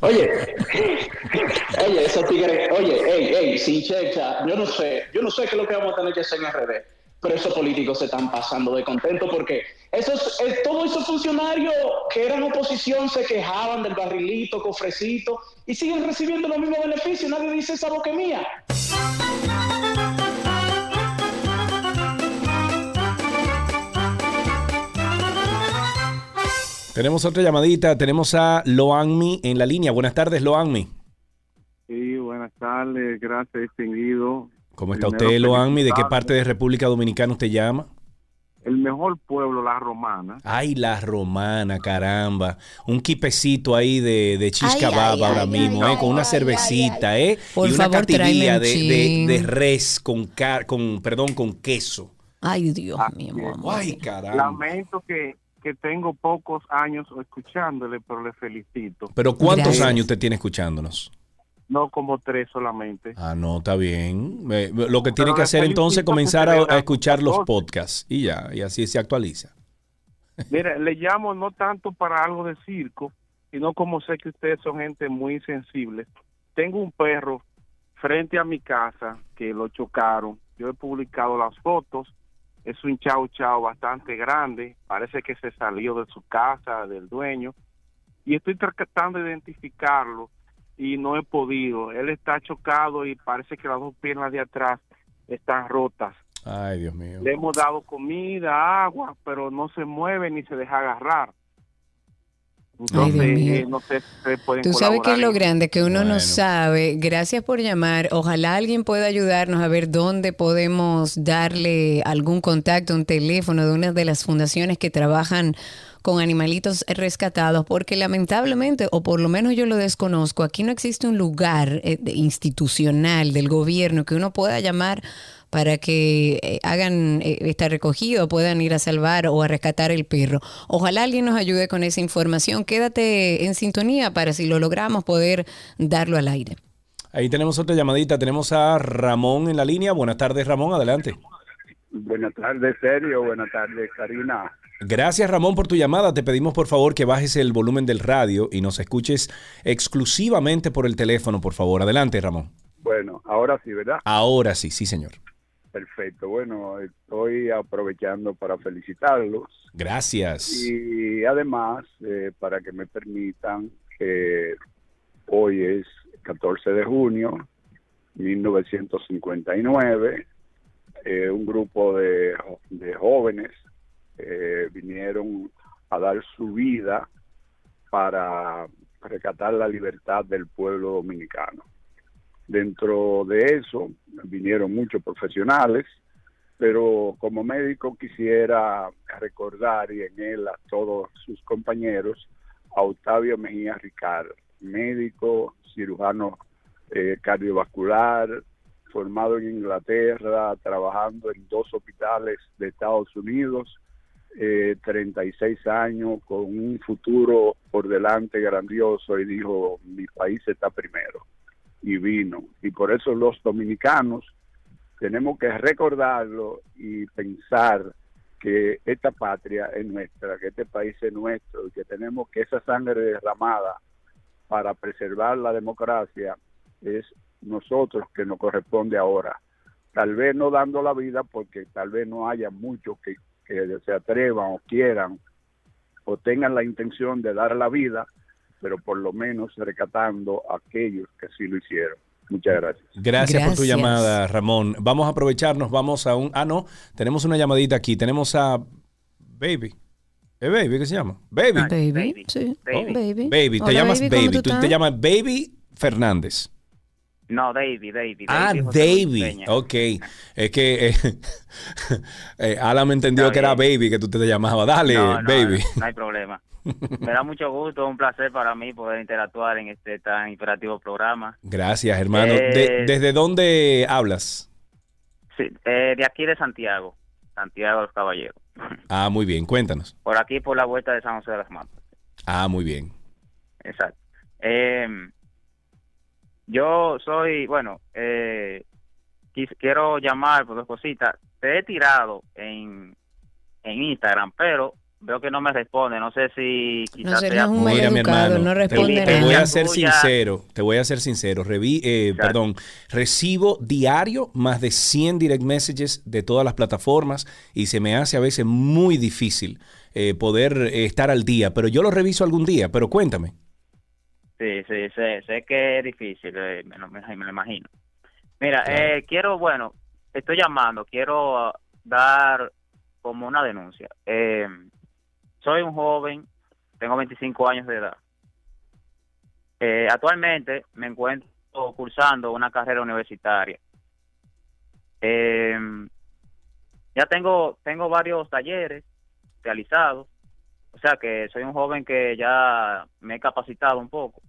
Oye, oye, esa tigre, oye, ey, ey, sin checha, yo no sé, yo no sé qué es lo que vamos a tener que hacer en RD, pero esos políticos se están pasando de contento porque esos, eh, todos esos funcionarios que eran oposición se quejaban del barrilito, cofrecito y siguen recibiendo los mismos beneficios, nadie dice esa boca mía. Tenemos otra llamadita. Tenemos a Loanmi en la línea. Buenas tardes, Loanmi. Sí, buenas tardes, gracias, distinguido. ¿Cómo está Primero, usted, Loanmi? ¿De qué parte de República Dominicana usted llama? El mejor pueblo, la romana. Ay, la romana, caramba. Un quipecito ahí de, de chiscababa ahora ay, mismo, ay, ¿eh? Con una ay, cervecita, ¿eh? Por y una favor, de, de, chin. de res con, car- con, perdón, con queso. Ay, Dios mío, amor. Ay, caramba. Lamento que, que tengo pocos años escuchándole, pero le felicito. Pero ¿cuántos Gracias. años usted tiene escuchándonos? No como tres solamente. Ah, no, está bien. Eh, lo que tiene Pero que hacer entonces es comenzar a, a escuchar los podcasts y ya, y así se actualiza. <laughs> Mire, le llamo no tanto para algo de circo, sino como sé que ustedes son gente muy sensible. Tengo un perro frente a mi casa que lo chocaron. Yo he publicado las fotos. Es un chau chau bastante grande. Parece que se salió de su casa, del dueño. Y estoy tratando de identificarlo y no he podido. Él está chocado y parece que las dos piernas de atrás están rotas. Ay, Dios mío. Le hemos dado comida, agua, pero no se mueve ni se deja agarrar. Entonces, Dios mío. eh, no sé si ustedes pueden Tú sabes que es lo grande que uno no sabe. Gracias por llamar. Ojalá alguien pueda ayudarnos a ver dónde podemos darle algún contacto, un teléfono de una de las fundaciones que trabajan con animalitos rescatados, porque lamentablemente, o por lo menos yo lo desconozco, aquí no existe un lugar eh, institucional del gobierno que uno pueda llamar para que eh, hagan eh, esta recogida o puedan ir a salvar o a rescatar el perro. Ojalá alguien nos ayude con esa información. Quédate en sintonía para si lo logramos poder darlo al aire. Ahí tenemos otra llamadita. Tenemos a Ramón en la línea. Buenas tardes, Ramón. Adelante. Buenas tardes, Sergio. Buenas tardes, Karina. Gracias, Ramón, por tu llamada. Te pedimos, por favor, que bajes el volumen del radio y nos escuches exclusivamente por el teléfono, por favor. Adelante, Ramón. Bueno, ahora sí, ¿verdad? Ahora sí, sí, señor. Perfecto. Bueno, estoy aprovechando para felicitarlos Gracias. y además eh, para que me permitan que hoy es 14 de junio 1959 eh, un grupo de, jóvenes eh, vinieron a dar su vida para rescatar la libertad del pueblo dominicano. Dentro de eso vinieron muchos profesionales, pero como médico quisiera recordar y en él a todos sus compañeros a Octavio Mejía Ricard, médico, cirujano eh, cardiovascular, formado en Inglaterra, trabajando en dos hospitales de Estados Unidos, eh, 36 años, con un futuro por delante grandioso y dijo, mi país está primero. Y vino. Y por eso los dominicanos tenemos que recordarlo y pensar que esta patria es nuestra, que este país es nuestro y que tenemos que esa sangre derramada para preservar la democracia es nosotros que nos corresponde ahora. Tal vez no dando la vida porque tal vez no haya muchos que, que se atrevan o quieran o tengan la intención de dar la vida, pero por lo menos rescatando a aquellos que sí lo hicieron. Muchas gracias. Gracias, por tu llamada, Ramón. Vamos a aprovecharnos, vamos a un... Ah, no, tenemos una llamadita aquí. Tenemos a Baby. ¿Es Baby qué se llama? Baby. Baby, sí. Oh, Baby. Baby, te llamas baby, ¿cómo Baby. tú Tú te llamas Baby Fernández. No, David, David. Ah, David Baby. Ok. Es que eh, <laughs> eh, Alan me entendió que era. Baby, que tú te llamabas. Dale, No, no, Baby. No, hay problema. Me da mucho gusto, un placer para mí poder interactuar en este tan imperativo programa. Gracias, hermano. De- Eh, ¿Desde dónde hablas? Sí, eh, de aquí de Santiago, Santiago de los Caballeros. Ah, muy bien. Cuéntanos. Por aquí, por la vuelta de San José de las Matas. Ah, muy bien. Exacto. Eh, yo soy, bueno, eh, quis- quiero llamar por dos cositas. Te he tirado en, en Instagram, pero veo que no me responde. No sé si quizás no sea un Mira, mi educado, hermano, no te- responde te, voy a ser sincero, te voy a ser sincero. Reví, eh, perdón, recibo diario más de 100 direct messages de todas las plataformas y se me hace a veces muy difícil eh, poder eh, estar al día, pero yo lo reviso algún día, pero cuéntame. Sí, sí, sé, sé que es difícil, eh, me, lo- me, me lo imagino. Mira, eh, quiero, bueno, estoy llamando, quiero ah, dar como una denuncia. Eh, soy un joven, tengo 25 años de edad. Eh, actualmente me encuentro cursando una carrera universitaria. Eh, ya tengo, tengo varios talleres realizados, o sea que soy un joven que ya me he capacitado un poco.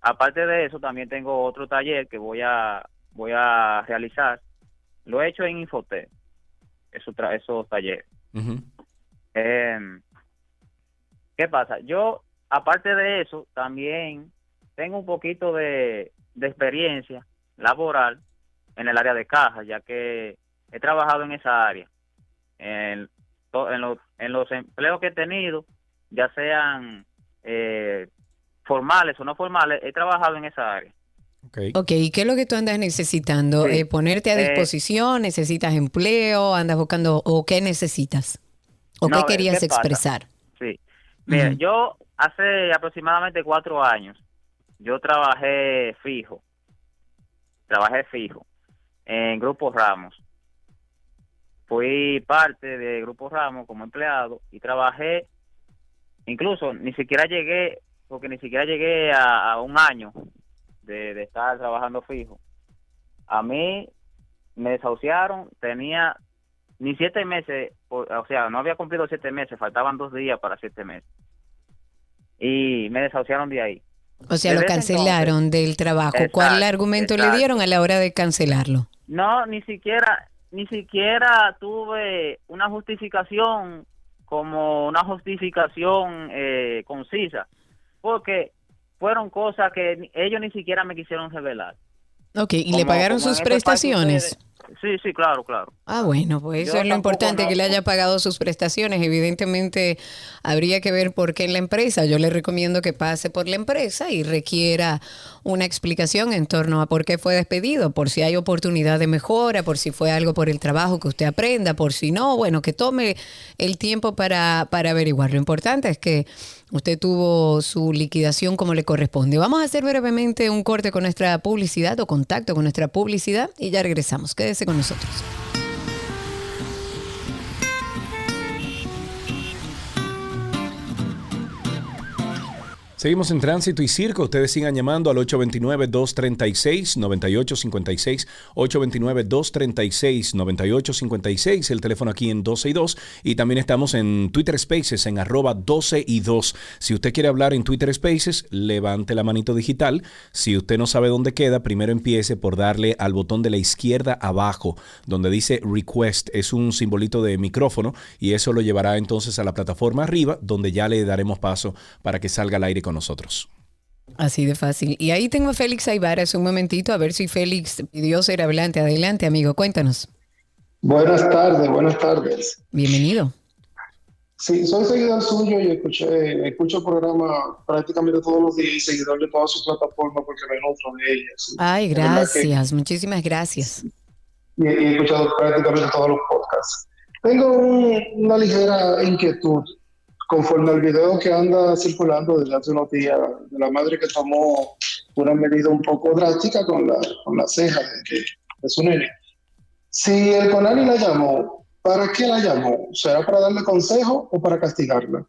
Aparte de eso, también tengo otro taller que voy a voy a realizar. Lo he hecho en Infotec, esos, esos talleres. Eh, ¿Qué pasa? Yo, aparte de eso, también tengo un poquito de, de experiencia laboral en el área de caja, ya que he trabajado en esa área. En, en, los, en los empleos que he tenido, ya sean eh, formales o no formales, he trabajado en esa área. Ok, ¿y qué es lo que tú andas necesitando? Sí. Eh, ¿Ponerte a Eh, disposición? ¿Necesitas empleo? ¿Andas buscando? ¿O qué necesitas? ¿O No, qué eh, querías ¿qué pasa? expresar? Mira, yo hace aproximadamente cuatro años, yo trabajé fijo, trabajé fijo en Grupo Ramos. Fui parte de Grupo Ramos como empleado y trabajé, incluso ni siquiera llegué, porque ni siquiera llegué a, a un año de, de estar trabajando fijo. A mí me desahuciaron, tenía ni siete meses, o, o sea, no había cumplido siete meses, faltaban dos días para siete meses. Y me desahuciaron de ahí. O sea, lo Desde cancelaron del trabajo. ¿Cuál Exacto, argumento le dieron a la hora de cancelarlo? No, ni siquiera, ni siquiera tuve una justificación como una justificación eh, concisa, porque fueron cosas que ellos ni siquiera me quisieron revelar. Ok, ¿y le pagaron sus prestaciones? Sí, sí, claro, claro. Ah, bueno, pues Yo eso es lo importante, que le haya pagado sus prestaciones. Evidentemente, habría que ver por qué en la empresa. Yo le recomiendo que pase por la empresa y requiera una explicación en torno a por qué fue despedido, por si hay oportunidad de mejora, por si fue algo por el trabajo que usted aprenda, por si no, bueno, que tome el tiempo para, para averiguar. Lo importante es que usted tuvo su liquidación como le corresponde. Vamos a hacer brevemente un corte con nuestra publicidad o contacto con nuestra publicidad y ya regresamos. Quédese con nosotros. Seguimos en tránsito y circo. Ustedes sigan llamando al 829-236-9856. 829-236-9856. El teléfono aquí en 12 y 2. Y también estamos en Twitter Spaces en arroba 12 y 2. Si usted quiere hablar en Twitter Spaces, levante la manito digital. Si usted no sabe dónde queda, primero empiece por darle al botón de la izquierda abajo, donde dice Request. Es un simbolito de micrófono y eso lo llevará entonces a la plataforma arriba, donde ya le daremos paso para que salga al aire con nosotros. Así de fácil. Y ahí tengo a Félix Aybares un momentito, a ver si Félix pidió ser hablante. Adelante, amigo, cuéntanos. Buenas tardes, buenas tardes. Bienvenido. Sí, soy seguidor suyo y escuché, escucho el programa prácticamente todos los días y seguidor de todas sus plataformas porque me nutro de ellas. Ay, que- gracias, muchísimas gracias. y he escuchado prácticamente todos los podcasts. Tengo un- una ligera inquietud conforme al video que anda circulando desde hace unos días de la madre que tomó una medida un poco drástica con la, con la ceja de, de su nene. Si el Conani la llamó, ¿para qué la llamó? ¿Será para darle consejo o para castigarla?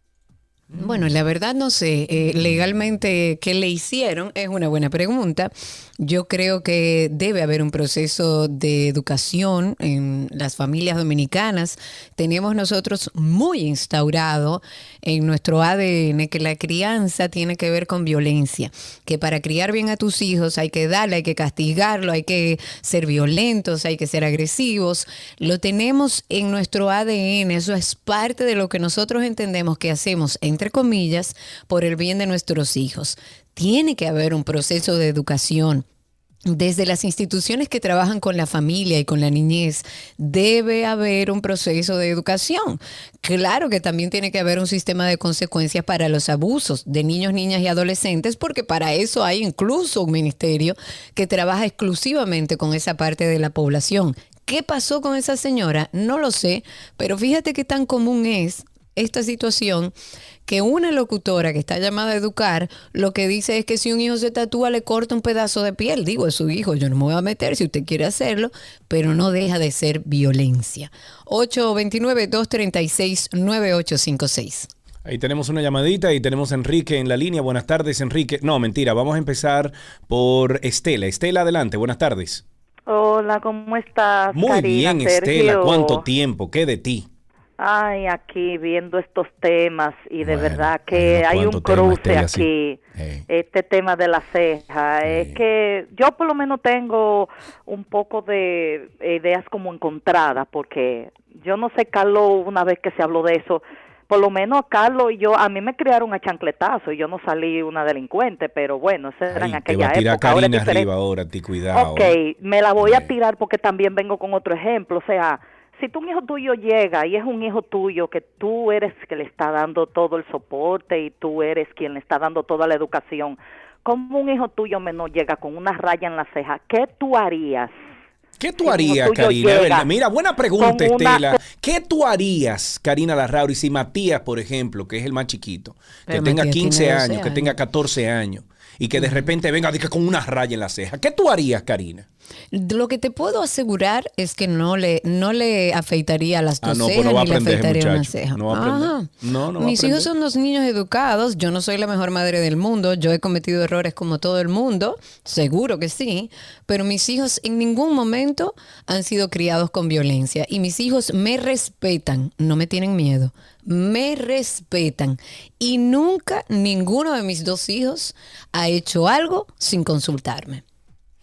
Bueno, la verdad no sé eh, legalmente qué le hicieron, es una buena pregunta. Yo creo que debe haber un proceso de educación en las familias dominicanas. Tenemos nosotros muy instaurado en nuestro ADN que la crianza tiene que ver con violencia, que para criar bien a tus hijos hay que darle, hay que castigarlo, hay que ser violentos, hay que ser agresivos. Lo tenemos en nuestro ADN, eso es parte de lo que nosotros entendemos que hacemos, entre comillas, por el bien de nuestros hijos. Tiene que haber un proceso de educación desde las instituciones que trabajan con la familia y con la niñez, debe haber un proceso de educación. Claro que también tiene que haber un sistema de consecuencias para los abusos de niños, niñas y adolescentes, porque para eso hay incluso un ministerio que trabaja exclusivamente con esa parte de la población. ¿Qué pasó con esa señora? No lo sé, pero fíjate qué tan común es esta situación que una locutora que está llamada a educar lo que dice es que si un hijo se tatúa le corta un pedazo de piel. Digo, es su hijo, yo no me voy a meter si usted quiere hacerlo, pero no deja de ser violencia. 829-236-9856. Ahí tenemos una llamadita y tenemos a Enrique en la línea. Buenas tardes, Enrique. No, mentira, vamos a empezar por Estela. Estela, adelante, buenas tardes. Hola, ¿cómo estás? Muy Karina, bien, Estela. ¿Cuánto tiempo? ¿Qué de ti? Ay, aquí viendo estos temas y de verdad que hay un cruce aquí. Este tema de la ceja. Es que yo por lo menos tengo un poco de ideas como encontradas porque yo no sé, Carlos, una vez que se habló de eso, por lo menos Carlos y yo, a mí me criaron a chancletazo y yo no salí una delincuente, pero bueno, eso era en Te va aquella a tirar época. ahora es Karina arriba ahora, ti, cuidado. Ok, me la voy a tirar porque también vengo con otro ejemplo. O sea, si tu hijo tuyo llega y es un hijo tuyo que tú eres que le está dando todo el soporte y tú eres quien le está dando toda la educación, como un hijo tuyo menor llega con una raya en la ceja, ¿qué tú harías? ¿Qué tú harías, Karina? ¿verdad? Mira, buena pregunta, Estela. ¿Qué tú harías, Karina Larrauri, si Matías, por ejemplo, que es el más chiquito, que tenga Matías 15 tiene años, 12 que tenga 14 años y que de repente venga diga, con una raya en la ceja? ¿Qué tú harías, Karina? Lo que te puedo asegurar es que no le, no le afeitaría las Ah, dos no, pues cejas no va a ni le afeitaría una ceja. No va a aprender. Ajá. No, no va a Mis hijos son dos niños educados. Yo no soy la mejor madre del mundo. Yo he cometido errores como todo el mundo. Seguro que sí. Pero mis hijos en ningún momento han sido criados con violencia. Y mis hijos me respetan. No me tienen miedo. Me respetan. Y nunca ninguno de mis dos hijos ha hecho algo sin consultarme.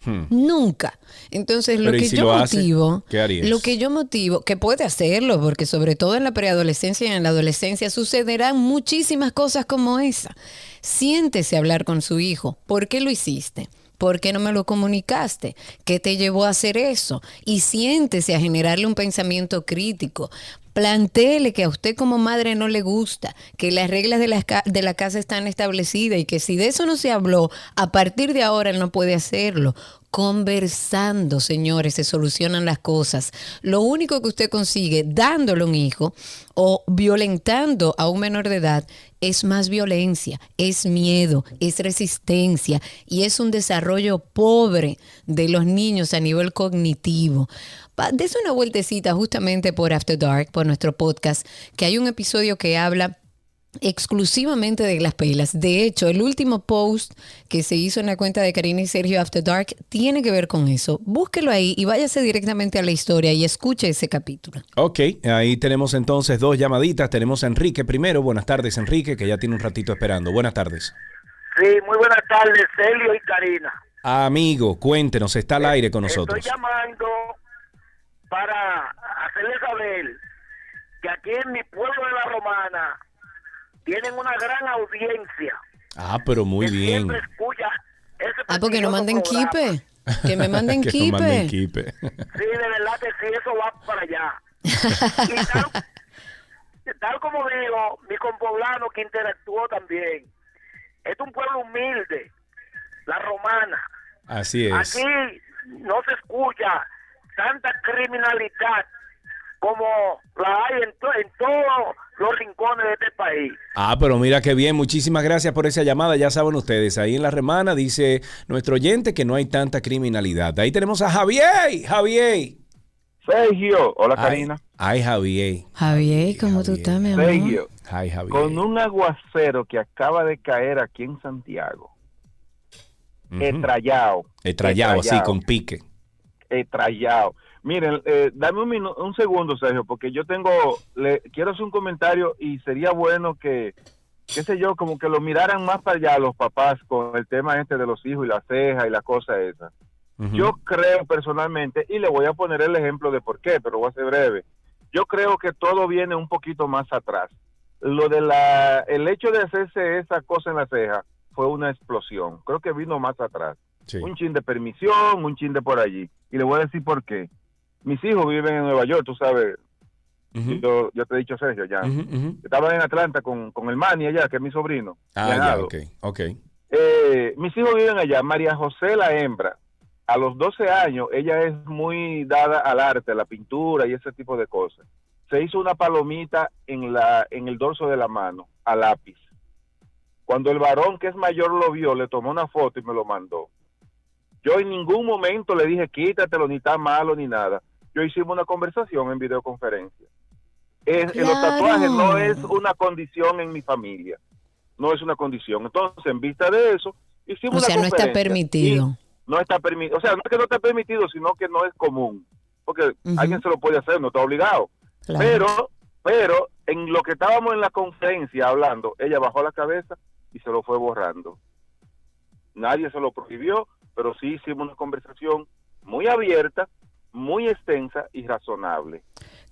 Nunca. Entonces, lo Pero, ¿y que si yo lo motivo, lo que yo motivo, que puede hacerlo, porque sobre todo en la preadolescencia y en la adolescencia sucederán muchísimas cosas como esa. Siéntese a hablar con su hijo. ¿Por qué lo hiciste? ¿Por qué no me lo comunicaste? ¿Qué te llevó a hacer eso? Y siéntese a generarle un pensamiento crítico. Plantéele que a usted como madre no le gusta, que las reglas de la, de la casa están establecidas y que si de eso no se habló, a partir de ahora él no puede hacerlo. Conversando, señores, se solucionan las cosas. Lo único que usted consigue dándole un hijo o violentando a un menor de edad es más violencia, es miedo, es resistencia y es un desarrollo pobre de los niños a nivel cognitivo. Dese una vueltecita justamente por After Dark, por nuestro podcast, que hay un episodio que habla exclusivamente de las pelas. De hecho, el último post que se hizo en la cuenta de Karina y Sergio After Dark tiene que ver con eso. Búsquelo ahí y váyase directamente a la historia y escuche ese capítulo. Ok, ahí tenemos entonces dos llamaditas. Tenemos a Enrique primero. Buenas tardes, Enrique, que ya tiene un ratito esperando. Buenas tardes. Sí, muy buenas tardes, Celio y Karina. Amigo, cuéntenos, está al aire con Estoy nosotros. llamando para hacerle saber que aquí en mi pueblo de La Romana tienen una gran audiencia. Ah, pero muy bien. Escucha ese Ah, porque no prestigioso manden programa. kipe. Que me <laughs> manden que nos manden kipe. Sí, de verdad que sí, eso va para allá. <laughs> y tal, tal como digo, mi compoblano que interactuó también. Es un pueblo humilde, la romana. Así es. Aquí no se escucha tanta criminalidad como la hay en, to- en todos los rincones de este país. Ah, pero mira qué bien. Muchísimas gracias por esa llamada. Ya saben ustedes, ahí en la remana dice nuestro oyente que no hay tanta criminalidad. Ahí tenemos a Javier. Javier. Sergio, hola Ay, Karina. Ay, Javier. Javier, ¿cómo tú estás, mi amor? Sergio, Ay, Javier. con un aguacero que acaba de caer aquí en Santiago, estrellado. Estrellado, así, con pique. estrellado. Miren, eh, dame un, minu- un segundo, Sergio, porque yo tengo, le, quiero hacer un comentario y sería bueno que, qué sé yo, como que lo miraran más para allá los papás con el tema este de los hijos y la ceja y la cosa esa. Yo creo personalmente, y le voy a poner el ejemplo de por qué, pero voy a ser breve. Yo creo que todo viene un poquito más atrás. Lo de la, el hecho de hacerse esa cosa en la ceja fue una explosión. Creo que vino más atrás. Un chin de permisión, un chin de por allí. Y le voy a decir por qué. Mis hijos viven en Nueva York, tú sabes. yo, yo te he dicho, Sergio, ya. Estaba en Atlanta con, con el Manny allá, que es mi sobrino. Ah, ya, ok. Eh, mis hijos viven allá. María José, la hembra, a los 12 años, ella es muy dada al arte, a la pintura y ese tipo de cosas. Se hizo una palomita en, la, en el dorso de la mano, a lápiz. Cuando el varón que es mayor lo vio, le tomó una foto y me lo mandó. Yo en ningún momento le dije quítatelo, ni está malo, ni nada. Yo hicimos una conversación en videoconferencia. Es, Los tatuajes no es una condición en mi familia. No es una condición. Entonces, en vista de eso, hicimos O sea, no está permitido. No está permitido. O sea, no es que no está permitido, sino que no es común. Porque alguien se lo puede hacer, no está obligado. Claro. Pero, pero, en lo que estábamos en la conferencia hablando, ella bajó la cabeza y se lo fue borrando. Nadie se lo prohibió, pero sí hicimos una conversación muy abierta, muy extensa y razonable.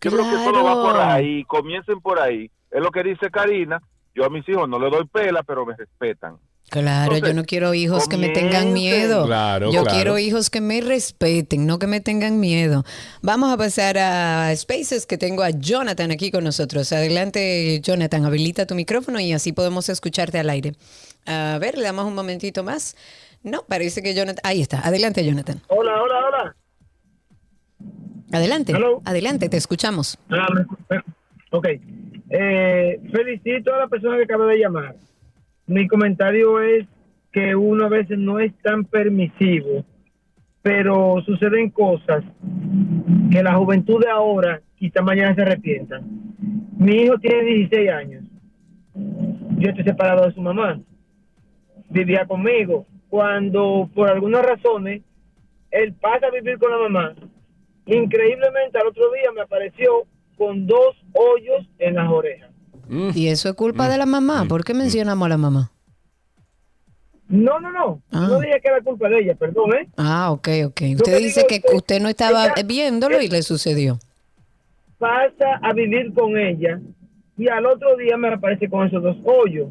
Yo creo que todo va por Claro. ahí, comiencen por ahí. Es lo que dice Karina. Yo a mis hijos no le doy pela, pero me respetan. Claro, yo no quiero hijos que me tengan miedo. Claro, yo claro. quiero hijos que me respeten, no que me tengan miedo. Vamos a pasar a Spaces, que tengo a Jonathan aquí con nosotros. Adelante, Jonathan, habilita tu micrófono y así podemos escucharte al aire. A ver, le damos un momentito más. No, parece que Jonathan... Ahí está. Adelante, Jonathan. Hola, hola, hola. Adelante. Adelante, te escuchamos. Ah, ok. Eh, felicito a la persona que acaba de llamar. Mi comentario es que uno a veces no es tan permisivo, pero suceden cosas que la juventud de ahora quizá mañana se arrepientan. Mi hijo tiene 16 años. Yo estoy separado de su mamá. Vivía conmigo. Cuando por algunas razones él pasa a vivir con la mamá, increíblemente al otro día me apareció con dos hoyos en las orejas. Y eso es culpa de la mamá. ¿Por qué mencionamos a la mamá? No, no, no. Ah. No dije que era culpa de ella, perdón, ¿eh? Ah, ok, ok. Usted te dice que usted no estaba ella- viéndolo y le sucedió. Pasa a vivir con ella y al otro día me aparece con esos dos hoyos.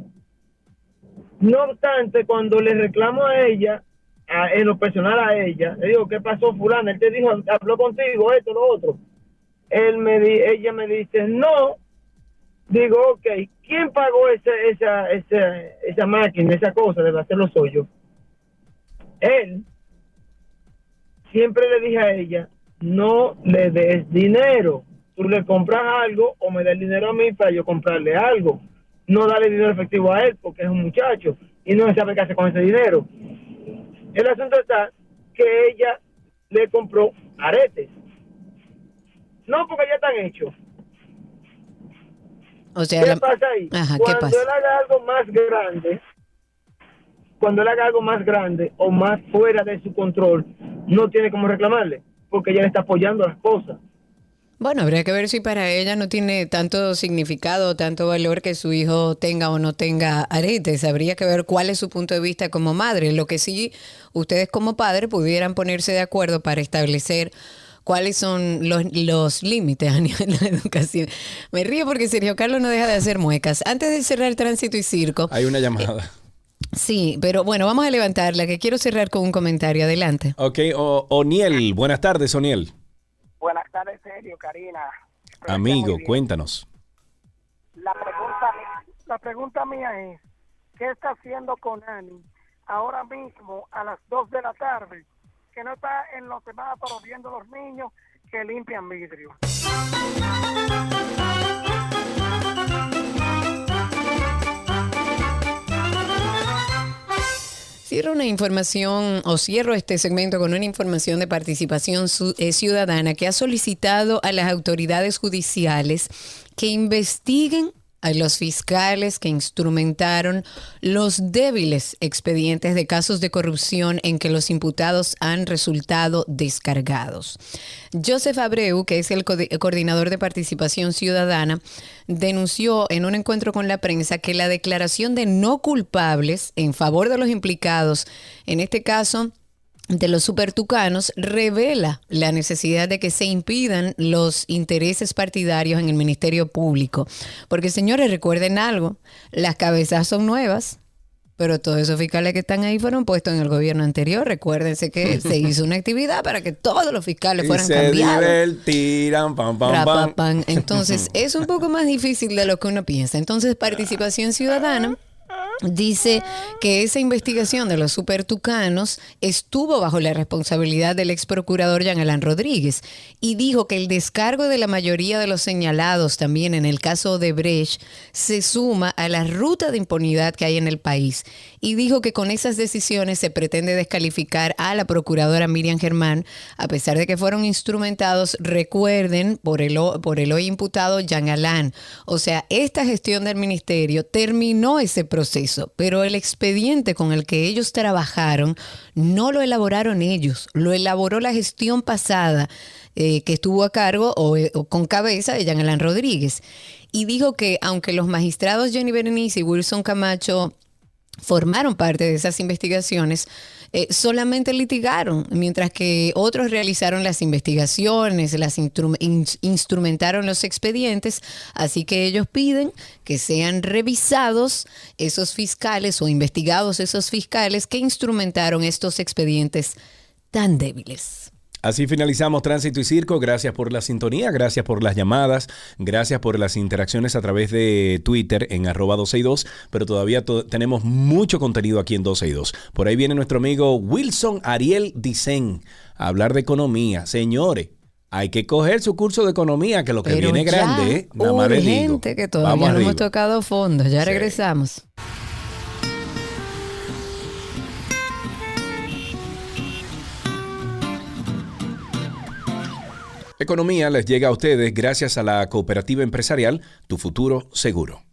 No obstante, cuando le reclamo a ella en lo personal a ella, le digo, ¿qué pasó fulana? Él te dijo, habló contigo, esto, lo otro. Él me di, ella me dice, no. Digo, ok, ¿quién pagó esa, esa, esa, esa máquina, esa cosa de hacer los hoyos? Él. Siempre le dije a ella, no le des dinero. Tú le compras algo o me das dinero a mí para yo comprarle algo. No darle dinero efectivo a él porque es un muchacho y no sabe qué hacer con ese dinero. El asunto está que ella le compró aretes. No, porque ya están hechos. O sea, ¿Qué la- pasa ahí? Ajá, ¿qué cuando pasa? él haga algo más grande, cuando él haga algo más grande o más fuera de su control, no tiene como reclamarle, porque ella le está apoyando las cosas. Bueno, habría que ver si para ella no tiene tanto significado, tanto valor que su hijo tenga o no tenga aretes. Habría que ver cuál es su punto de vista como madre. Lo que sí, ustedes como padre pudieran ponerse de acuerdo para establecer cuáles son los, los límites a <laughs> nivel de la educación. Me río porque Sergio Carlos no deja de hacer muecas. Antes de cerrar tránsito y circo, Hay una llamada. sí, pero bueno, vamos a levantarla, que quiero cerrar con un comentario. Adelante. Ok, o- Oniel, buenas tardes, Oniel. Buenas tardes, Sergio, Karina. Amigo, cuéntanos. La pregunta, la pregunta mía es, ¿qué está haciendo Conani ahora mismo a las 2 de la tarde? Que no está en los semáforos viendo los niños que limpian vidrio. Cierro una información o cierro este segmento con una información de participación eh, ciudadana que ha solicitado a las autoridades judiciales que investiguen a los fiscales que instrumentaron los débiles expedientes de casos de corrupción en que los imputados han resultado descargados. Joseph Abreu, que es el co- coordinador de participación ciudadana, denunció en un encuentro con la prensa que la declaración de no culpables en favor de los implicados, en este caso de los supertucanos, revela la necesidad de que se impidan los intereses partidarios en el Ministerio Público. Porque señores, recuerden algo, las cabezas son nuevas. Pero todos esos fiscales que están ahí fueron puestos en el gobierno anterior. Recuérdense que <laughs> se hizo una actividad para que todos los fiscales Y fueran se cambiados. divertirán, pam, pam, pam. <laughs> Entonces, es un poco más difícil de lo que uno piensa. Entonces, participación ciudadana dice que esa investigación de los supertucanos estuvo bajo la responsabilidad del ex procurador Jean Alain Rodríguez y dijo que el descargo de la mayoría de los señalados también en el caso de Brecht se suma a la ruta de impunidad que hay en el país y dijo que con esas decisiones se pretende descalificar a la procuradora Miriam Germán a pesar de que fueron instrumentados, recuerden, por el, por el hoy imputado Jean Alain. O sea, esta gestión del ministerio terminó ese proceso, pero el expediente con el que ellos trabajaron no lo elaboraron ellos, lo elaboró la gestión pasada eh, que estuvo a cargo o, eh, o con cabeza de Jean Alain Rodríguez. Y dijo que aunque los magistrados Jenny Berenice y Wilson Camacho formaron parte de esas investigaciones, eh, solamente litigaron, mientras que otros realizaron las investigaciones, las instru- in- instrumentaron los expedientes, así que ellos piden que sean revisados esos fiscales o investigados esos fiscales que instrumentaron estos expedientes tan débiles. Así finalizamos Tránsito y Circo. Gracias por la sintonía, gracias por las llamadas, gracias por las interacciones a través de Twitter en arroba 262, pero todavía to- tenemos mucho contenido aquí en 262. Por ahí viene nuestro amigo Wilson Ariel Dicen a hablar de economía. Señores, hay que coger su curso de economía, que lo que Pero viene ya, grande, ¿eh? Nada más que todavía Vamos no hemos tocado fondo. Ya regresamos. Economía les llega a ustedes gracias a la cooperativa empresarial Tu Futuro Seguro.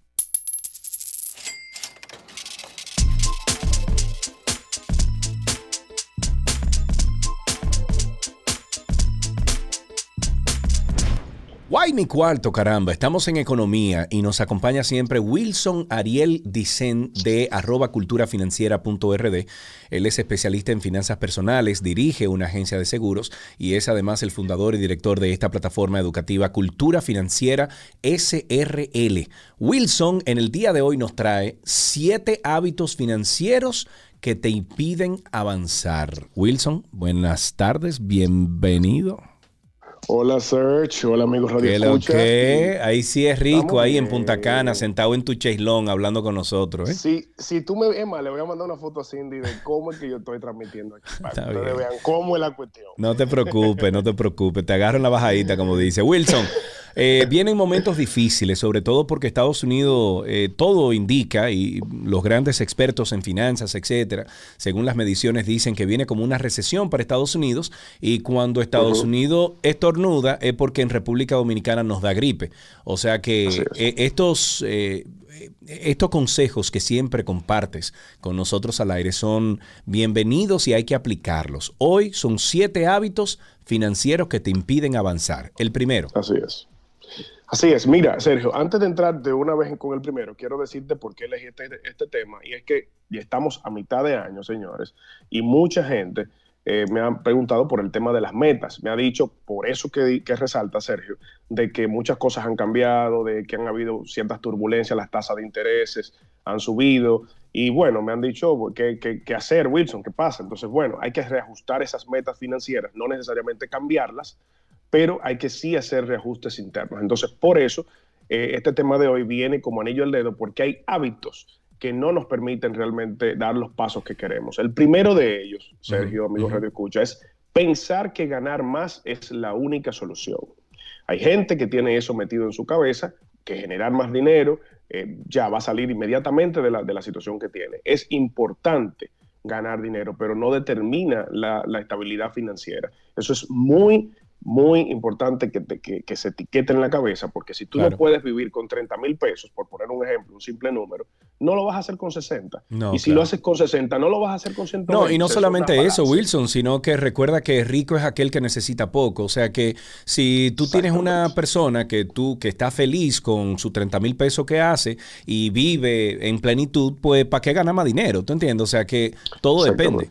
Mi cuarto, caramba. Estamos en economía y nos acompaña siempre Wilson Ariel Dicen de arroba culturafinanciera.rd. Él es especialista en finanzas personales, dirige una agencia de seguros y es además el fundador y director de esta plataforma educativa Cultura Financiera SRL. Wilson en el día de hoy nos trae siete hábitos financieros que te impiden avanzar. Wilson, buenas tardes, bienvenido. Hola Serge, hola amigos Radio ¿Qué lo Escucha. que? Ahí sí es rico, Estamos ahí en bien. Punta Cana, sentado en tu cheislón, hablando con nosotros. ¿eh? Si, si tú me ves mal, le voy a mandar una foto a Cindy de cómo es que yo estoy transmitiendo aquí. <laughs> Para que Está ustedes bien. vean cómo es la cuestión. No te preocupes, no te preocupes. Te agarro en la bajadita, como dice. Wilson, <laughs> eh, vienen momentos difíciles, sobre todo porque Estados Unidos eh, todo indica, y los grandes expertos en finanzas, etcétera, según las mediciones, dicen que viene como una recesión para Estados Unidos. Y cuando Estados. Unidos estornuda, es porque en República Dominicana nos da gripe. O sea que eh, estos. eh, estos consejos que siempre compartes con nosotros al aire son bienvenidos y hay que aplicarlos. Hoy son siete hábitos financieros que te impiden avanzar. El primero. Así es. Así es. Mira, Sergio, antes de entrar de una vez con el primero, quiero decirte por qué elegí este, este tema. Y es que ya estamos a mitad de año, señores, y mucha gente eh, me ha preguntado por el tema de las metas. Me ha dicho, por eso que, que resalta Sergio, de que muchas cosas han cambiado, de que han habido ciertas turbulencias, las tasas de intereses han subido. Y bueno, me han dicho, ¿qué, qué, qué hacer, Wilson? ¿Qué pasa? Entonces, bueno, hay que reajustar esas metas financieras, no necesariamente cambiarlas, pero hay que sí hacer reajustes internos. Entonces, por eso, eh, este tema de hoy viene como anillo al dedo, porque hay hábitos que no nos permiten realmente dar los pasos que queremos. El primero de ellos, Sergio, amigo Radio Escucha, es pensar que ganar más es la única solución. Hay gente que tiene eso metido en su cabeza, que generar más dinero eh, ya va a salir inmediatamente de la, de la situación que tiene. Es importante ganar dinero, pero no determina la, la estabilidad financiera. Eso es muy, muy importante que, te- que- que se etiquete en la cabeza, porque si tú Claro. no puedes vivir con 30 mil pesos, por poner un ejemplo, un simple número, no lo vas a hacer con 60. No, y si claro. lo haces con 60, no lo vas a hacer con 120. No, y no solamente eso. Wilson, sino que recuerda que rico es aquel que necesita poco. O sea que si tú tienes una persona que tú que está feliz con su 30 mil pesos que hace y vive en plenitud, pues ¿para qué gana más dinero? ¿Tú entiendes? O sea que todo depende.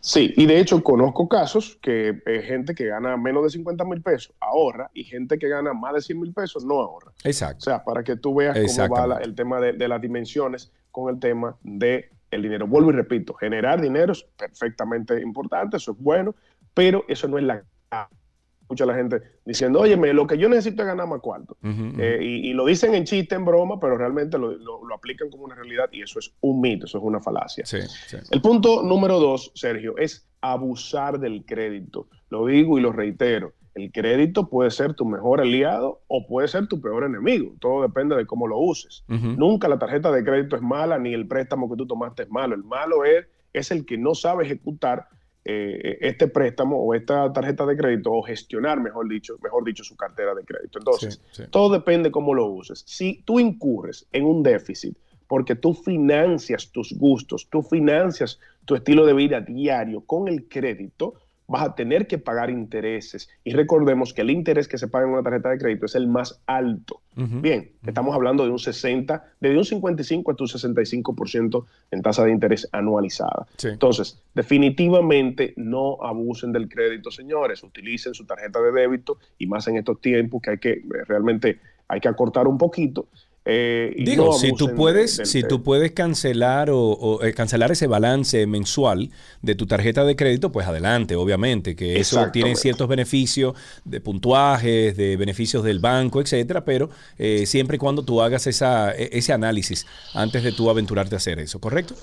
Sí, y de hecho conozco casos que eh, gente que gana menos de 50 mil pesos ahorra y gente que gana más de 100 mil pesos no ahorra. Exacto. O sea, para que tú veas cómo va la- el tema de, de las dimensiones con el tema de el dinero. Vuelvo y repito, generar dinero es perfectamente importante, eso es bueno, pero eso no es la Escucha la gente diciendo, óyeme, lo que yo necesito es ganar más cuarto. Eh, y, y lo dicen en chiste, en broma, pero realmente lo, lo- lo aplican como una realidad y eso es un mito, eso es una falacia. El punto número dos, Sergio, es abusar del crédito. Lo digo y lo reitero. El crédito puede ser tu mejor aliado o puede ser tu peor enemigo. Todo depende de cómo lo uses. Nunca la tarjeta de crédito es mala ni el préstamo que tú tomaste es malo. El malo es, es el que no sabe ejecutar eh, este préstamo o esta tarjeta de crédito o gestionar, mejor dicho, mejor dicho, su cartera de crédito. Entonces, Sí, sí. todo depende cómo lo uses. Si tú incurres en un déficit porque tú financias tus gustos, tú financias tu estilo de vida diario con el crédito, vas a tener que pagar intereses. Y recordemos que el interés que se paga en una tarjeta de crédito es el más alto. Bien, estamos hablando de un 60, de un 55 hasta un 65% en tasa de interés anualizada. Sí. Entonces, definitivamente no abusen del crédito, señores. Utilicen su tarjeta de débito y más en estos tiempos que hay que eh, realmente hay que acortar un poquito. Eh, y Digo, no si tú puedes, del- si tú puedes cancelar o, o, eh, cancelar ese balance mensual de tu tarjeta de crédito, pues adelante, obviamente, que eso tiene ciertos beneficios de puntuajes, de beneficios del banco, etcétera, pero eh, siempre y cuando tú hagas esa, e- ese análisis antes de tú aventurarte a hacer eso, ¿correcto?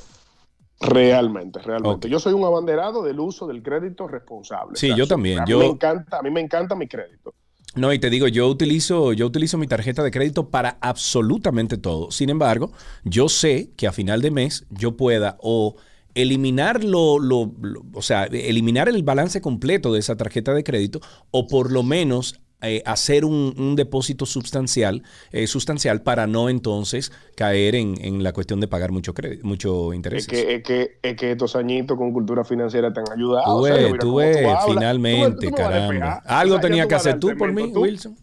Realmente, realmente. Yo soy un abanderado del uso del crédito responsable. Sí, yo también. A mí, Yo- me encanta, a mí me encanta mi crédito. No, y te digo, yo utilizo, yo utilizo mi tarjeta de crédito para absolutamente todo. Sin embargo, yo sé que a final de mes yo pueda o eliminar lo, lo- lo- o sea, eliminar el balance completo de esa tarjeta de crédito o por lo menos eh, hacer un, un depósito sustancial, eh, sustancial para no entonces caer en, en la cuestión de pagar mucho crédito, mucho interés. Es que, es, que, es que estos añiñitos con cultura financiera te han ayudado. Tú tú ves, finalmente, tú caramba. Algo O sea, tenía que hacer tú por mí. Wilson.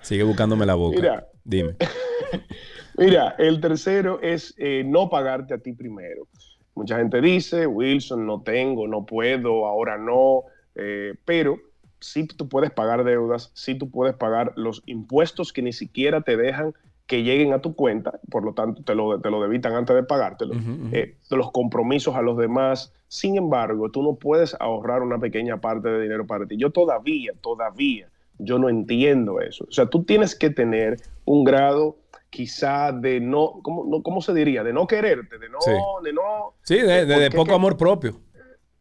Sigue buscándome la boca. Mira. Dime. <laughs> Mira, el tercero es eh, no pagarte a ti primero. Mucha gente dice, Wilson, no tengo, no puedo, ahora no, pero sí tú puedes pagar deudas, sí tú puedes pagar los impuestos que ni siquiera te dejan que lleguen a tu cuenta, por lo tanto te lo, te lo debitan antes de pagártelo, eh, los compromisos a los demás. Sin embargo, tú no puedes ahorrar una pequeña parte de dinero para ti. Yo todavía, todavía, yo no entiendo eso. O sea, tú tienes que tener un grado quizá de no, ¿cómo, no- cómo se diría? De no quererte, de no, Sí. de no... Sí, de, de- de porque poco que- amor propio.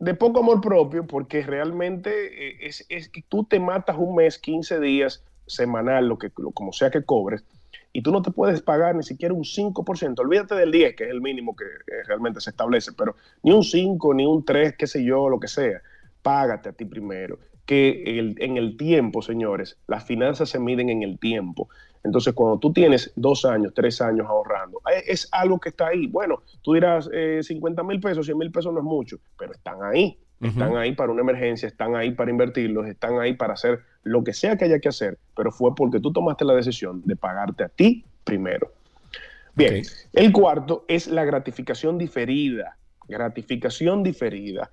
De poco amor propio, porque realmente eh, es, es que tú te matas un mes, 15 días, semanal, lo que, como sea que cobres, y tú no te puedes pagar ni siquiera un 5%. Olvídate del 10, que es el mínimo que eh, realmente se establece, pero ni un 5, ni un 3, qué sé yo, lo que sea. Págate a ti primero. Que en el tiempo, señores, las finanzas se miden en el tiempo. Entonces, cuando tú tienes dos años, tres años ahorrando, eh, es algo que está ahí. Bueno, tú dirás eh, 50 mil pesos, 100 mil pesos no es mucho, pero están ahí. Están ahí para una emergencia, están ahí para invertirlos, están ahí para hacer lo que sea que haya que hacer, pero fue porque tú tomaste la decisión de pagarte a ti primero. Bien, el cuarto es la gratificación diferida. Gratificación diferida.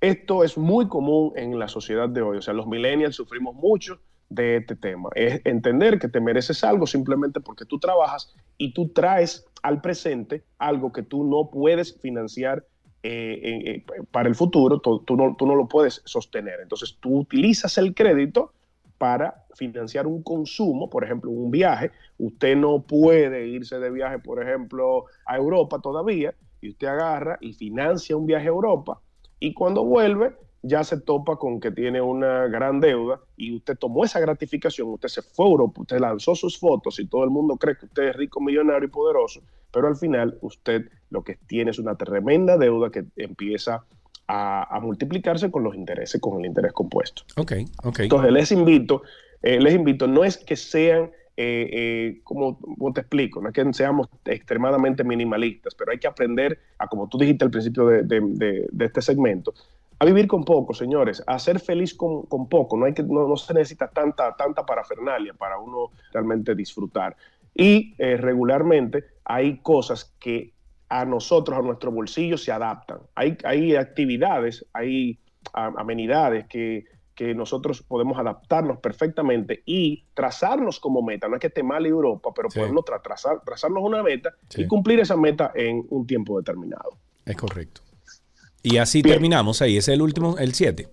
Esto es muy común en la sociedad de hoy. O sea, los millennials sufrimos mucho de este tema. Es entender que te mereces algo simplemente porque tú trabajas y tú traes al presente algo que tú no puedes financiar eh, eh, eh, para el futuro, tú, no, tú no lo puedes sostener. Entonces tú utilizas el crédito para financiar un consumo, por ejemplo, un viaje. Usted no puede irse de viaje, por ejemplo, a Europa todavía, y usted agarra y financia un viaje a Europa, y cuando vuelve ya se topa con que tiene una gran deuda y usted tomó esa gratificación, usted se fue a Europa, usted lanzó sus fotos y todo el mundo cree que usted es rico, millonario y poderoso, pero al final usted lo que tiene es una tremenda deuda que empieza a, a multiplicarse con los intereses, con el interés compuesto. Ok, ok. Entonces les invito, eh, les invito, no es que sean, eh, eh, como, como te explico, no es que seamos extremadamente minimalistas, pero hay que aprender a, como tú dijiste al principio de, de- de- de este segmento, a vivir con poco, señores, a ser feliz con, con poco. No, hay que, no, no se necesita tanta, tanta parafernalia para uno realmente disfrutar. Y eh, regularmente hay cosas que a nosotros, a nuestro bolsillo, se adaptan. Hay, hay actividades, hay a- amenidades que, que nosotros podemos adaptarnos perfectamente y trazarnos como meta. No es que esté mal Europa, pero podemos tra- trazar, trazarnos una meta y cumplir esa meta en un tiempo determinado. Es correcto. Y así terminamos ahí. Ese es el último, el 7.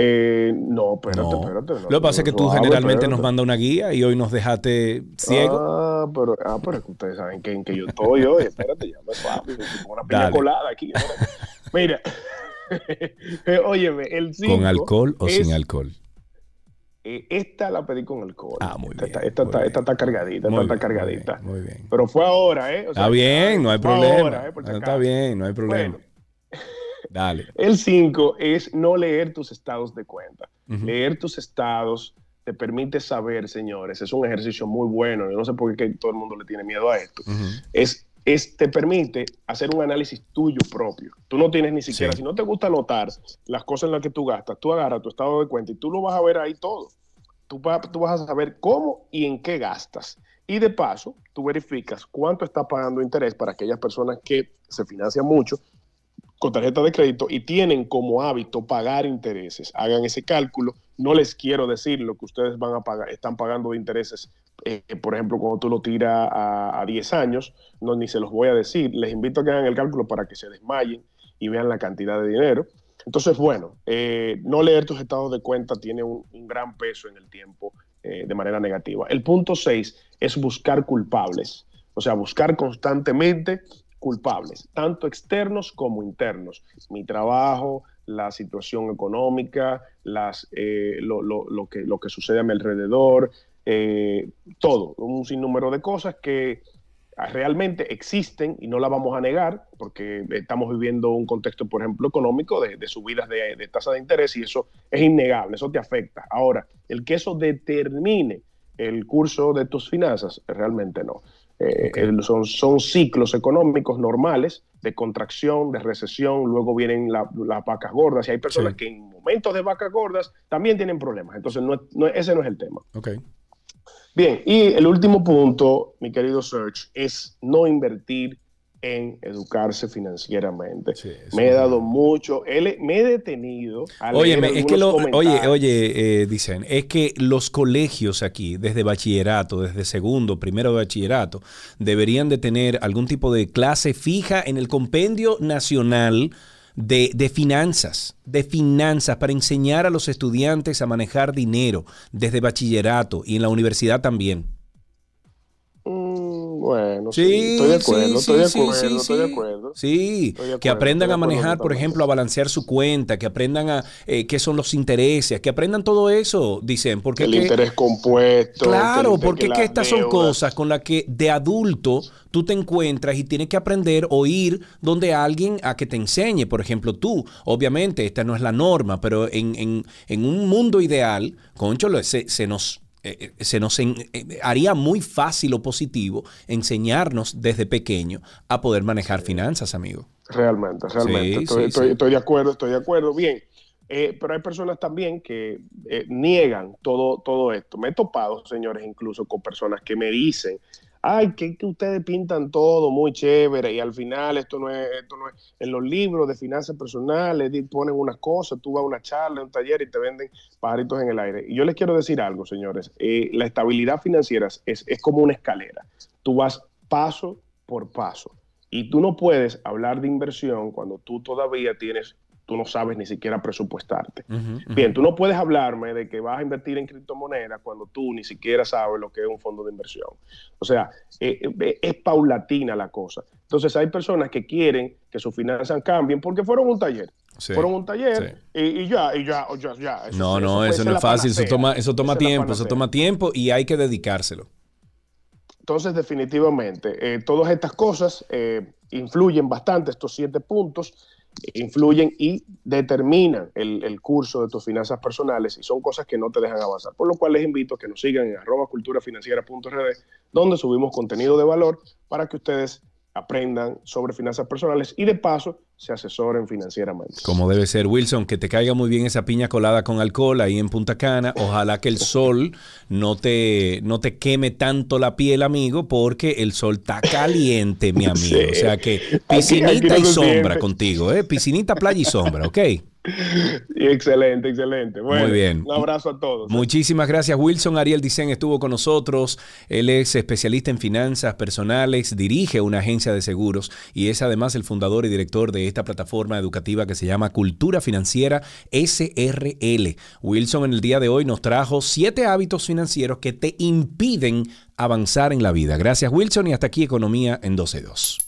Eh, no, espérate, No. espérate. no, Lo que pasa es que tú generalmente nos mandas una guía y hoy nos dejaste ciego. Ah, pero, ah, pero es que ustedes saben que, en que yo estoy hoy. <laughs> Espérate, ya me. Como una piña Dale. colada aquí. Mira. <laughs> Eh, Óyeme, el 5. ¿Con alcohol o sin alcohol? Eh, esta la pedí con alcohol. Ah, muy esta, esta, esta, está- esta está cargadita, Muy esta está bien, cargadita. Muy bien. Pero fue ahora, ¿eh? O sea, Está bien, no hay problema. ahora, ¿eh? Si Está bien, no hay problema. Dale. El 5 es no leer tus estados de cuenta. Leer tus estados te permite saber, señores, es un ejercicio muy bueno. Yo no sé por qué todo el mundo le tiene miedo a esto. Es, es, te permite hacer un análisis tuyo propio. Tú no tienes ni siquiera, Sí. si no te gusta anotar las cosas en las que tú gastas, tú agarras tu estado de cuenta y tú lo vas a ver ahí todo. Tú, va- tú vas a saber cómo y en qué gastas. Y de paso, tú verificas cuánto está pagando interés para aquellas personas que se financian mucho con tarjeta de crédito y tienen como hábito pagar intereses. Hagan ese cálculo. No les quiero decir lo que ustedes van a pagar, están pagando de intereses, eh, por ejemplo, cuando tú lo tiras a, a 10 años, no, ni se los voy a decir. Les invito a que hagan el cálculo para que se desmayen y vean la cantidad de dinero. Entonces, bueno, eh, no leer tus estados de cuenta tiene un, gran peso en el tiempo eh, de manera negativa. El punto 6 es buscar culpables, o sea, buscar constantemente culpables, tanto externos como internos. Mi trabajo, la situación económica, las, eh, lo, lo- lo que, lo que sucede a mi alrededor, eh, todo, un sinnúmero de cosas que realmente existen y no la vamos a negar porque estamos viviendo un contexto, por ejemplo, económico de, subidas de tasa de interés y eso es innegable, eso te afecta. Ahora, el que eso determine el curso de tus finanzas, realmente no. Eh, el- son, son ciclos económicos normales de contracción, de recesión, luego vienen la- las vacas gordas y hay personas que en momentos de vacas gordas también tienen problemas. Entonces, no, es- no- ese no es el tema. Bien, y el último punto, mi querido Serge, es no invertir en educarse financieramente. me he dado mucho, él- me he detenido a Óyeme, es que lo, oye, oye, eh, dicen, es que los colegios aquí, desde bachillerato, desde segundo, primero de bachillerato, deberían de tener algún tipo de clase fija en el compendio nacional de, de finanzas, de finanzas, para enseñar a los estudiantes a manejar dinero desde bachillerato y en la universidad también. Bueno, sí, Sí, estoy de acuerdo, sí, estoy de acuerdo, sí, estoy de acuerdo. Sí, Estoy de que acuerdo, aprendan estoy de a manejar, por ejemplo, a balancear su cuenta, que aprendan a eh, qué son los intereses, que aprendan todo eso, dicen, porque el que- interés compuesto. que Claro, que porque que estas son cosas con las que de adulto tú te encuentras y tienes que aprender o ir donde alguien a que te enseñe. Por ejemplo, tú, obviamente, esta no es la norma, pero en, en- en un mundo ideal, concho, se, se nos... eh, eh, se nos en- eh, haría muy fácil o positivo enseñarnos desde pequeño a poder manejar finanzas, amigo. Realmente, realmente. Sí, estoy, sí, estoy- sí. estoy de acuerdo, estoy de acuerdo. Bien, Eh, pero hay personas también que niegan todo, todo esto. Me he topado, señores, incluso con personas que me dicen, ay, que, que ustedes pintan todo muy chévere y al final esto no es, esto no es. En los libros de finanzas personales ponen unas cosas, tú vas a una charla, un taller y te venden pajaritos en el aire. Y yo les quiero decir algo, señores, eh, la estabilidad financiera es, es como una escalera. Tú vas paso por paso. Y tú no puedes hablar de inversión cuando tú todavía tienes, tú no sabes ni siquiera presupuestarte. Bien, tú no puedes hablarme de que vas a invertir en criptomonedas cuando tú ni siquiera sabes lo que es un fondo de inversión. O sea, eh, eh, es paulatina la cosa. Entonces hay personas que quieren que sus finanzas cambien porque fueron un taller. Sí, Fueron un taller y, y ya, y ya, ya, ya. Eso No, no, eso no es fácil, eso toma, eso toma tiempo, eso toma tiempo y hay que dedicárselo. Entonces, definitivamente, eh, todas estas cosas influyen bastante, estos siete puntos influyen y determinan el, curso de tus finanzas personales y son cosas que no te dejan avanzar. Por lo cual les invito a que nos sigan en arroba culturafinanciera.rd, donde subimos contenido de valor para que ustedes aprendan sobre finanzas personales y de paso se asesoren financieramente. Como debe ser, Wilson, que te caiga muy bien esa piña colada con alcohol ahí en Punta Cana. Ojalá que el sol no te, no te queme tanto la piel, amigo, porque el sol está caliente, mi <laughs> amigo. Sí. O sea que piscinita aquí no y sombra contigo, ¿eh? Piscinita, playa y sombra, ¿ok? <laughs> Excelente, excelente. Bueno, Muy bien. Un abrazo a todos. Muchísimas gracias, Wilson. Ariel Dicen estuvo con nosotros. Él es especialista en finanzas personales, dirige una agencia de seguros y es además el fundador y director de esta plataforma educativa que se llama Cultura Financiera SRL. Wilson en el día de hoy nos trajo siete hábitos financieros que te impiden avanzar en la vida. Gracias, Wilson, y hasta aquí Economía en 12.2.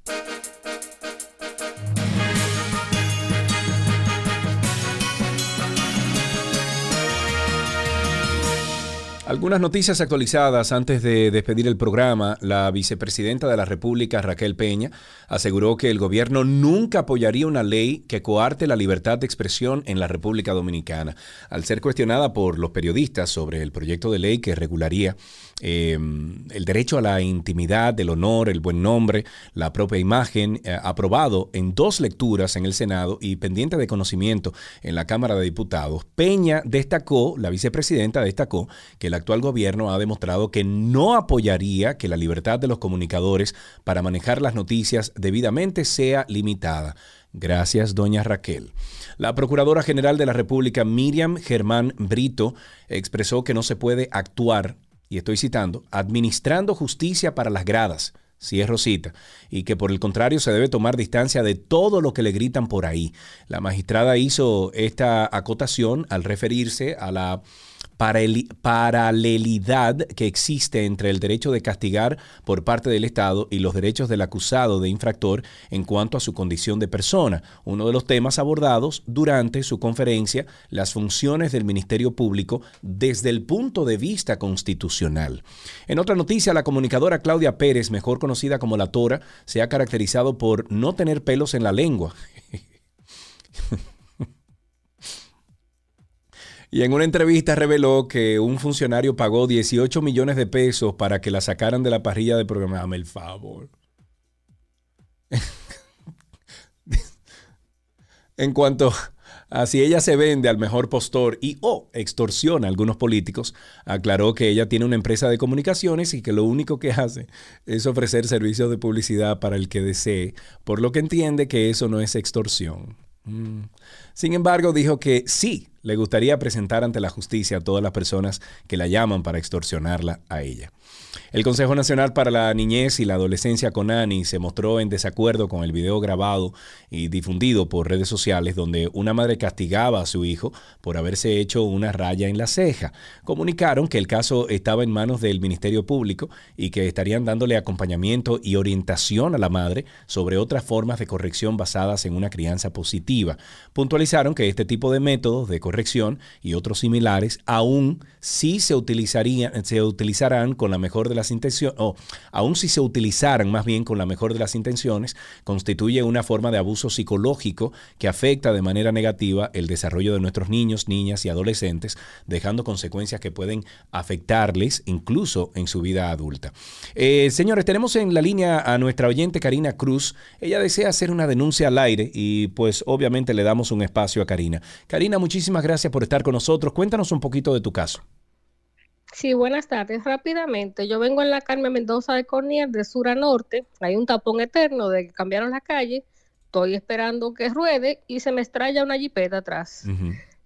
Algunas noticias actualizadas antes de despedir el programa. La vicepresidenta de la República, Raquel Peña, aseguró que el gobierno nunca apoyaría una ley que coarte la libertad de expresión en la República Dominicana. Al ser cuestionada por los periodistas sobre el proyecto de ley que regularía eh, el derecho a la intimidad, el honor, el buen nombre, la propia imagen, eh, aprobado en dos lecturas en el Senado y pendiente de conocimiento en la Cámara de Diputados, Peña destacó, la vicepresidenta destacó, que el actual gobierno ha demostrado que no apoyaría que la libertad de los comunicadores para manejar las noticias debidamente sea limitada. Gracias, doña Raquel. La Procuradora General de la República, Miriam Germán Brito, expresó que no se puede actuar y estoy citando, administrando justicia para las gradas, si es Rosita, y que por el contrario se debe tomar distancia de todo lo que le gritan por ahí. La magistrada hizo esta acotación al referirse a la paralelidad que existe entre el derecho de castigar por parte del Estado y los derechos del acusado de infractor en cuanto a su condición de persona. Uno de los temas abordados durante su conferencia, las funciones del Ministerio Público desde el punto de vista constitucional. En otra noticia, la comunicadora Claudia Pérez, mejor conocida como La Tora, se ha caracterizado por no tener pelos en la lengua. <laughs> Y en una entrevista reveló que un funcionario pagó 18 millones de pesos para que la sacaran de la parrilla de programa. Dame el favor. <laughs> en cuanto a si ella se vende al mejor postor y o extorsiona a algunos políticos, aclaró que ella tiene una empresa de comunicaciones y que lo único que hace es ofrecer servicios de publicidad para el que desee, por lo que entiende que eso no es extorsión. Mm. Sin embargo, dijo que sí le gustaría presentar ante la justicia a todas las personas que la llaman para extorsionarla a ella. El Consejo Nacional para la Niñez y la Adolescencia CONANI se mostró en desacuerdo con el video grabado y difundido por redes sociales donde una madre castigaba a su hijo por haberse hecho una raya en la ceja. Comunicaron que el caso estaba en manos del Ministerio Público y que estarían dándole acompañamiento y orientación a la madre sobre otras formas de corrección basadas en una crianza positiva. Puntualizaron que este tipo de métodos de corrección y otros similares aún sí se utilizarían, se utilizarán con la mejor de las intenciones, o aún si se utilizaran más bien con la mejor de las intenciones, constituye una forma de abuso psicológico que afecta de manera negativa el desarrollo de nuestros niños, niñas y adolescentes, dejando consecuencias que pueden afectarles incluso en su vida adulta. Eh, señores, tenemos en la línea a nuestra oyente Karina Cruz. Ella desea hacer una denuncia al aire y pues obviamente le damos un espacio a Karina. Karina, muchísimas gracias por estar con nosotros. Cuéntanos un poquito de tu caso. Sí, buenas tardes. Rápidamente, yo vengo en la Carmen Mendoza de Cornier, de sur a norte. Hay un tapón eterno de que cambiaron la calle. Estoy esperando que ruede y se me estrella una jipeta atrás.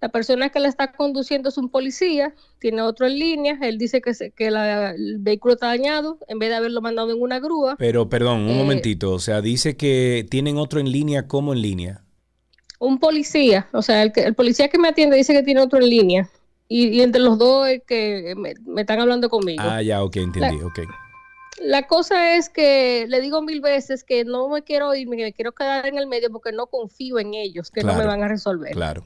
La persona que la está conduciendo es un policía, tiene otro en línea. Él dice que, se- que la- el vehículo está dañado en vez de haberlo mandado en una grúa. Pero perdón, un Eh, momentito. O sea, dice que tienen otro en línea como en línea. Un policía, o sea, el, el policía que me atiende dice que tiene otro en línea. Y, y entre los dos es que me, me están hablando conmigo. Ah, ya, ok, entendí, ok. La cosa es que le digo mil veces que no me quiero ir, me quiero quedar en el medio porque no confío en ellos, que no me van a resolver. Claro.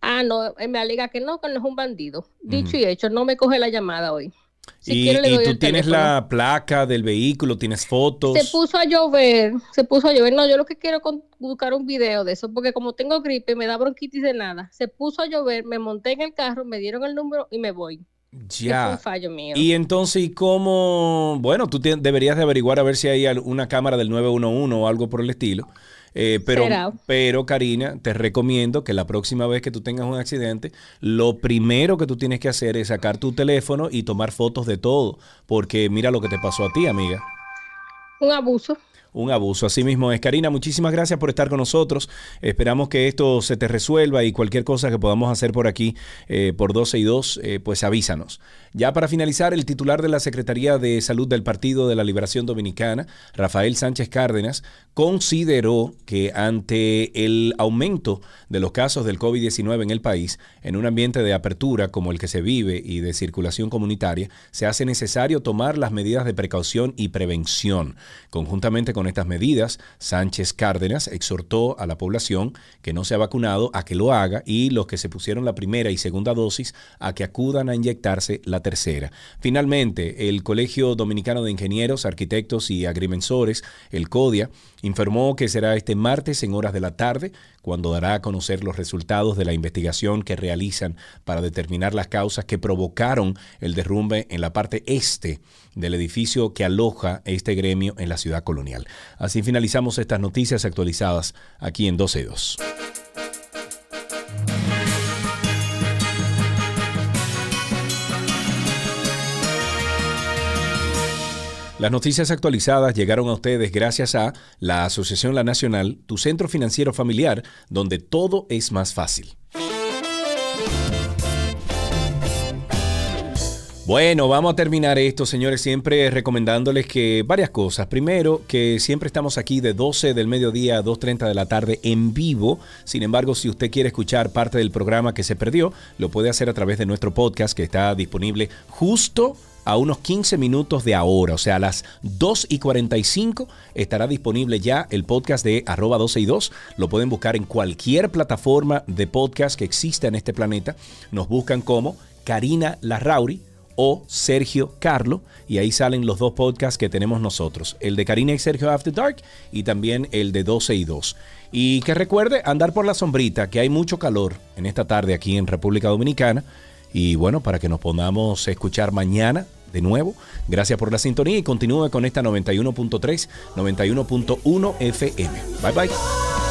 Ah, no, él me alega que no, que no es un bandido. Dicho y hecho, no me coge la llamada hoy. Si y quiere, y tú tienes teléfono. la placa del vehículo, tienes fotos. Se puso a llover, se puso a llover. No, yo lo que quiero es con- buscar un video de eso, porque como tengo gripe, me da bronquitis de nada. Se puso a llover, me monté en el carro, me dieron el número y me voy. Fue Ya. un fallo mío. Y entonces, ¿y cómo? Bueno, tú deberías de averiguar a ver si hay una cámara del 911 o algo por el estilo. Eh, pero, Será. pero, Karina, te recomiendo que la próxima vez que tú tengas un accidente, lo primero que tú tienes que hacer es sacar tu teléfono y tomar fotos de todo. Porque mira lo que te pasó a ti, amiga. Un abuso. Un abuso. Así mismo es. Karina, muchísimas gracias por estar con nosotros. Esperamos que esto se te resuelva y cualquier cosa que podamos hacer por aquí, eh, por 12 y 2, eh, pues avísanos. Ya para finalizar, el titular de la Secretaría de Salud del Partido de la Liberación Dominicana, Rafael Sánchez Cárdenas, consideró que ante el aumento de los casos del COVID-19 en el país, en un ambiente de apertura como el que se vive y de circulación comunitaria, se hace necesario tomar las medidas de precaución y prevención. Conjuntamente con estas medidas, Sánchez Cárdenas exhortó a la población que no se ha vacunado a que lo haga y los que se pusieron la primera y segunda dosis a que acudan a inyectarse tercera. Finalmente, el Colegio Dominicano de Ingenieros, Arquitectos y Agrimensores, el CODIA, informó que será este martes en horas de la tarde cuando dará a conocer los resultados de la investigación que realizan para determinar las causas que provocaron el derrumbe en la parte este del edificio que aloja este gremio en la ciudad colonial. Así finalizamos estas noticias actualizadas aquí en 12.2. Las noticias actualizadas llegaron a ustedes gracias a la Asociación La Nacional, tu centro financiero familiar, donde todo es más fácil. Bueno, vamos a terminar esto, señores, siempre recomendándoles que varias cosas. Primero, que siempre estamos aquí de 12 del mediodía a 2.30 de la tarde en vivo. Sin embargo, si usted quiere escuchar parte del programa que se perdió, lo puede hacer a través de nuestro podcast que está disponible justo a unos 15 minutos de ahora, o sea, a las 2 y 45 estará disponible ya el podcast de arroba 12 y 2. Lo pueden buscar en cualquier plataforma de podcast que exista en este planeta. Nos buscan como Karina Larrauri o Sergio Carlo y ahí salen los dos podcasts que tenemos nosotros, el de Karina y Sergio After Dark y también el de 12 y 2. Y que recuerde andar por la sombrita, que hay mucho calor en esta tarde aquí en República Dominicana. Y bueno, para que nos podamos escuchar mañana de nuevo, gracias por la sintonía y continúe con esta 91.3, 91.1 FM. Bye bye.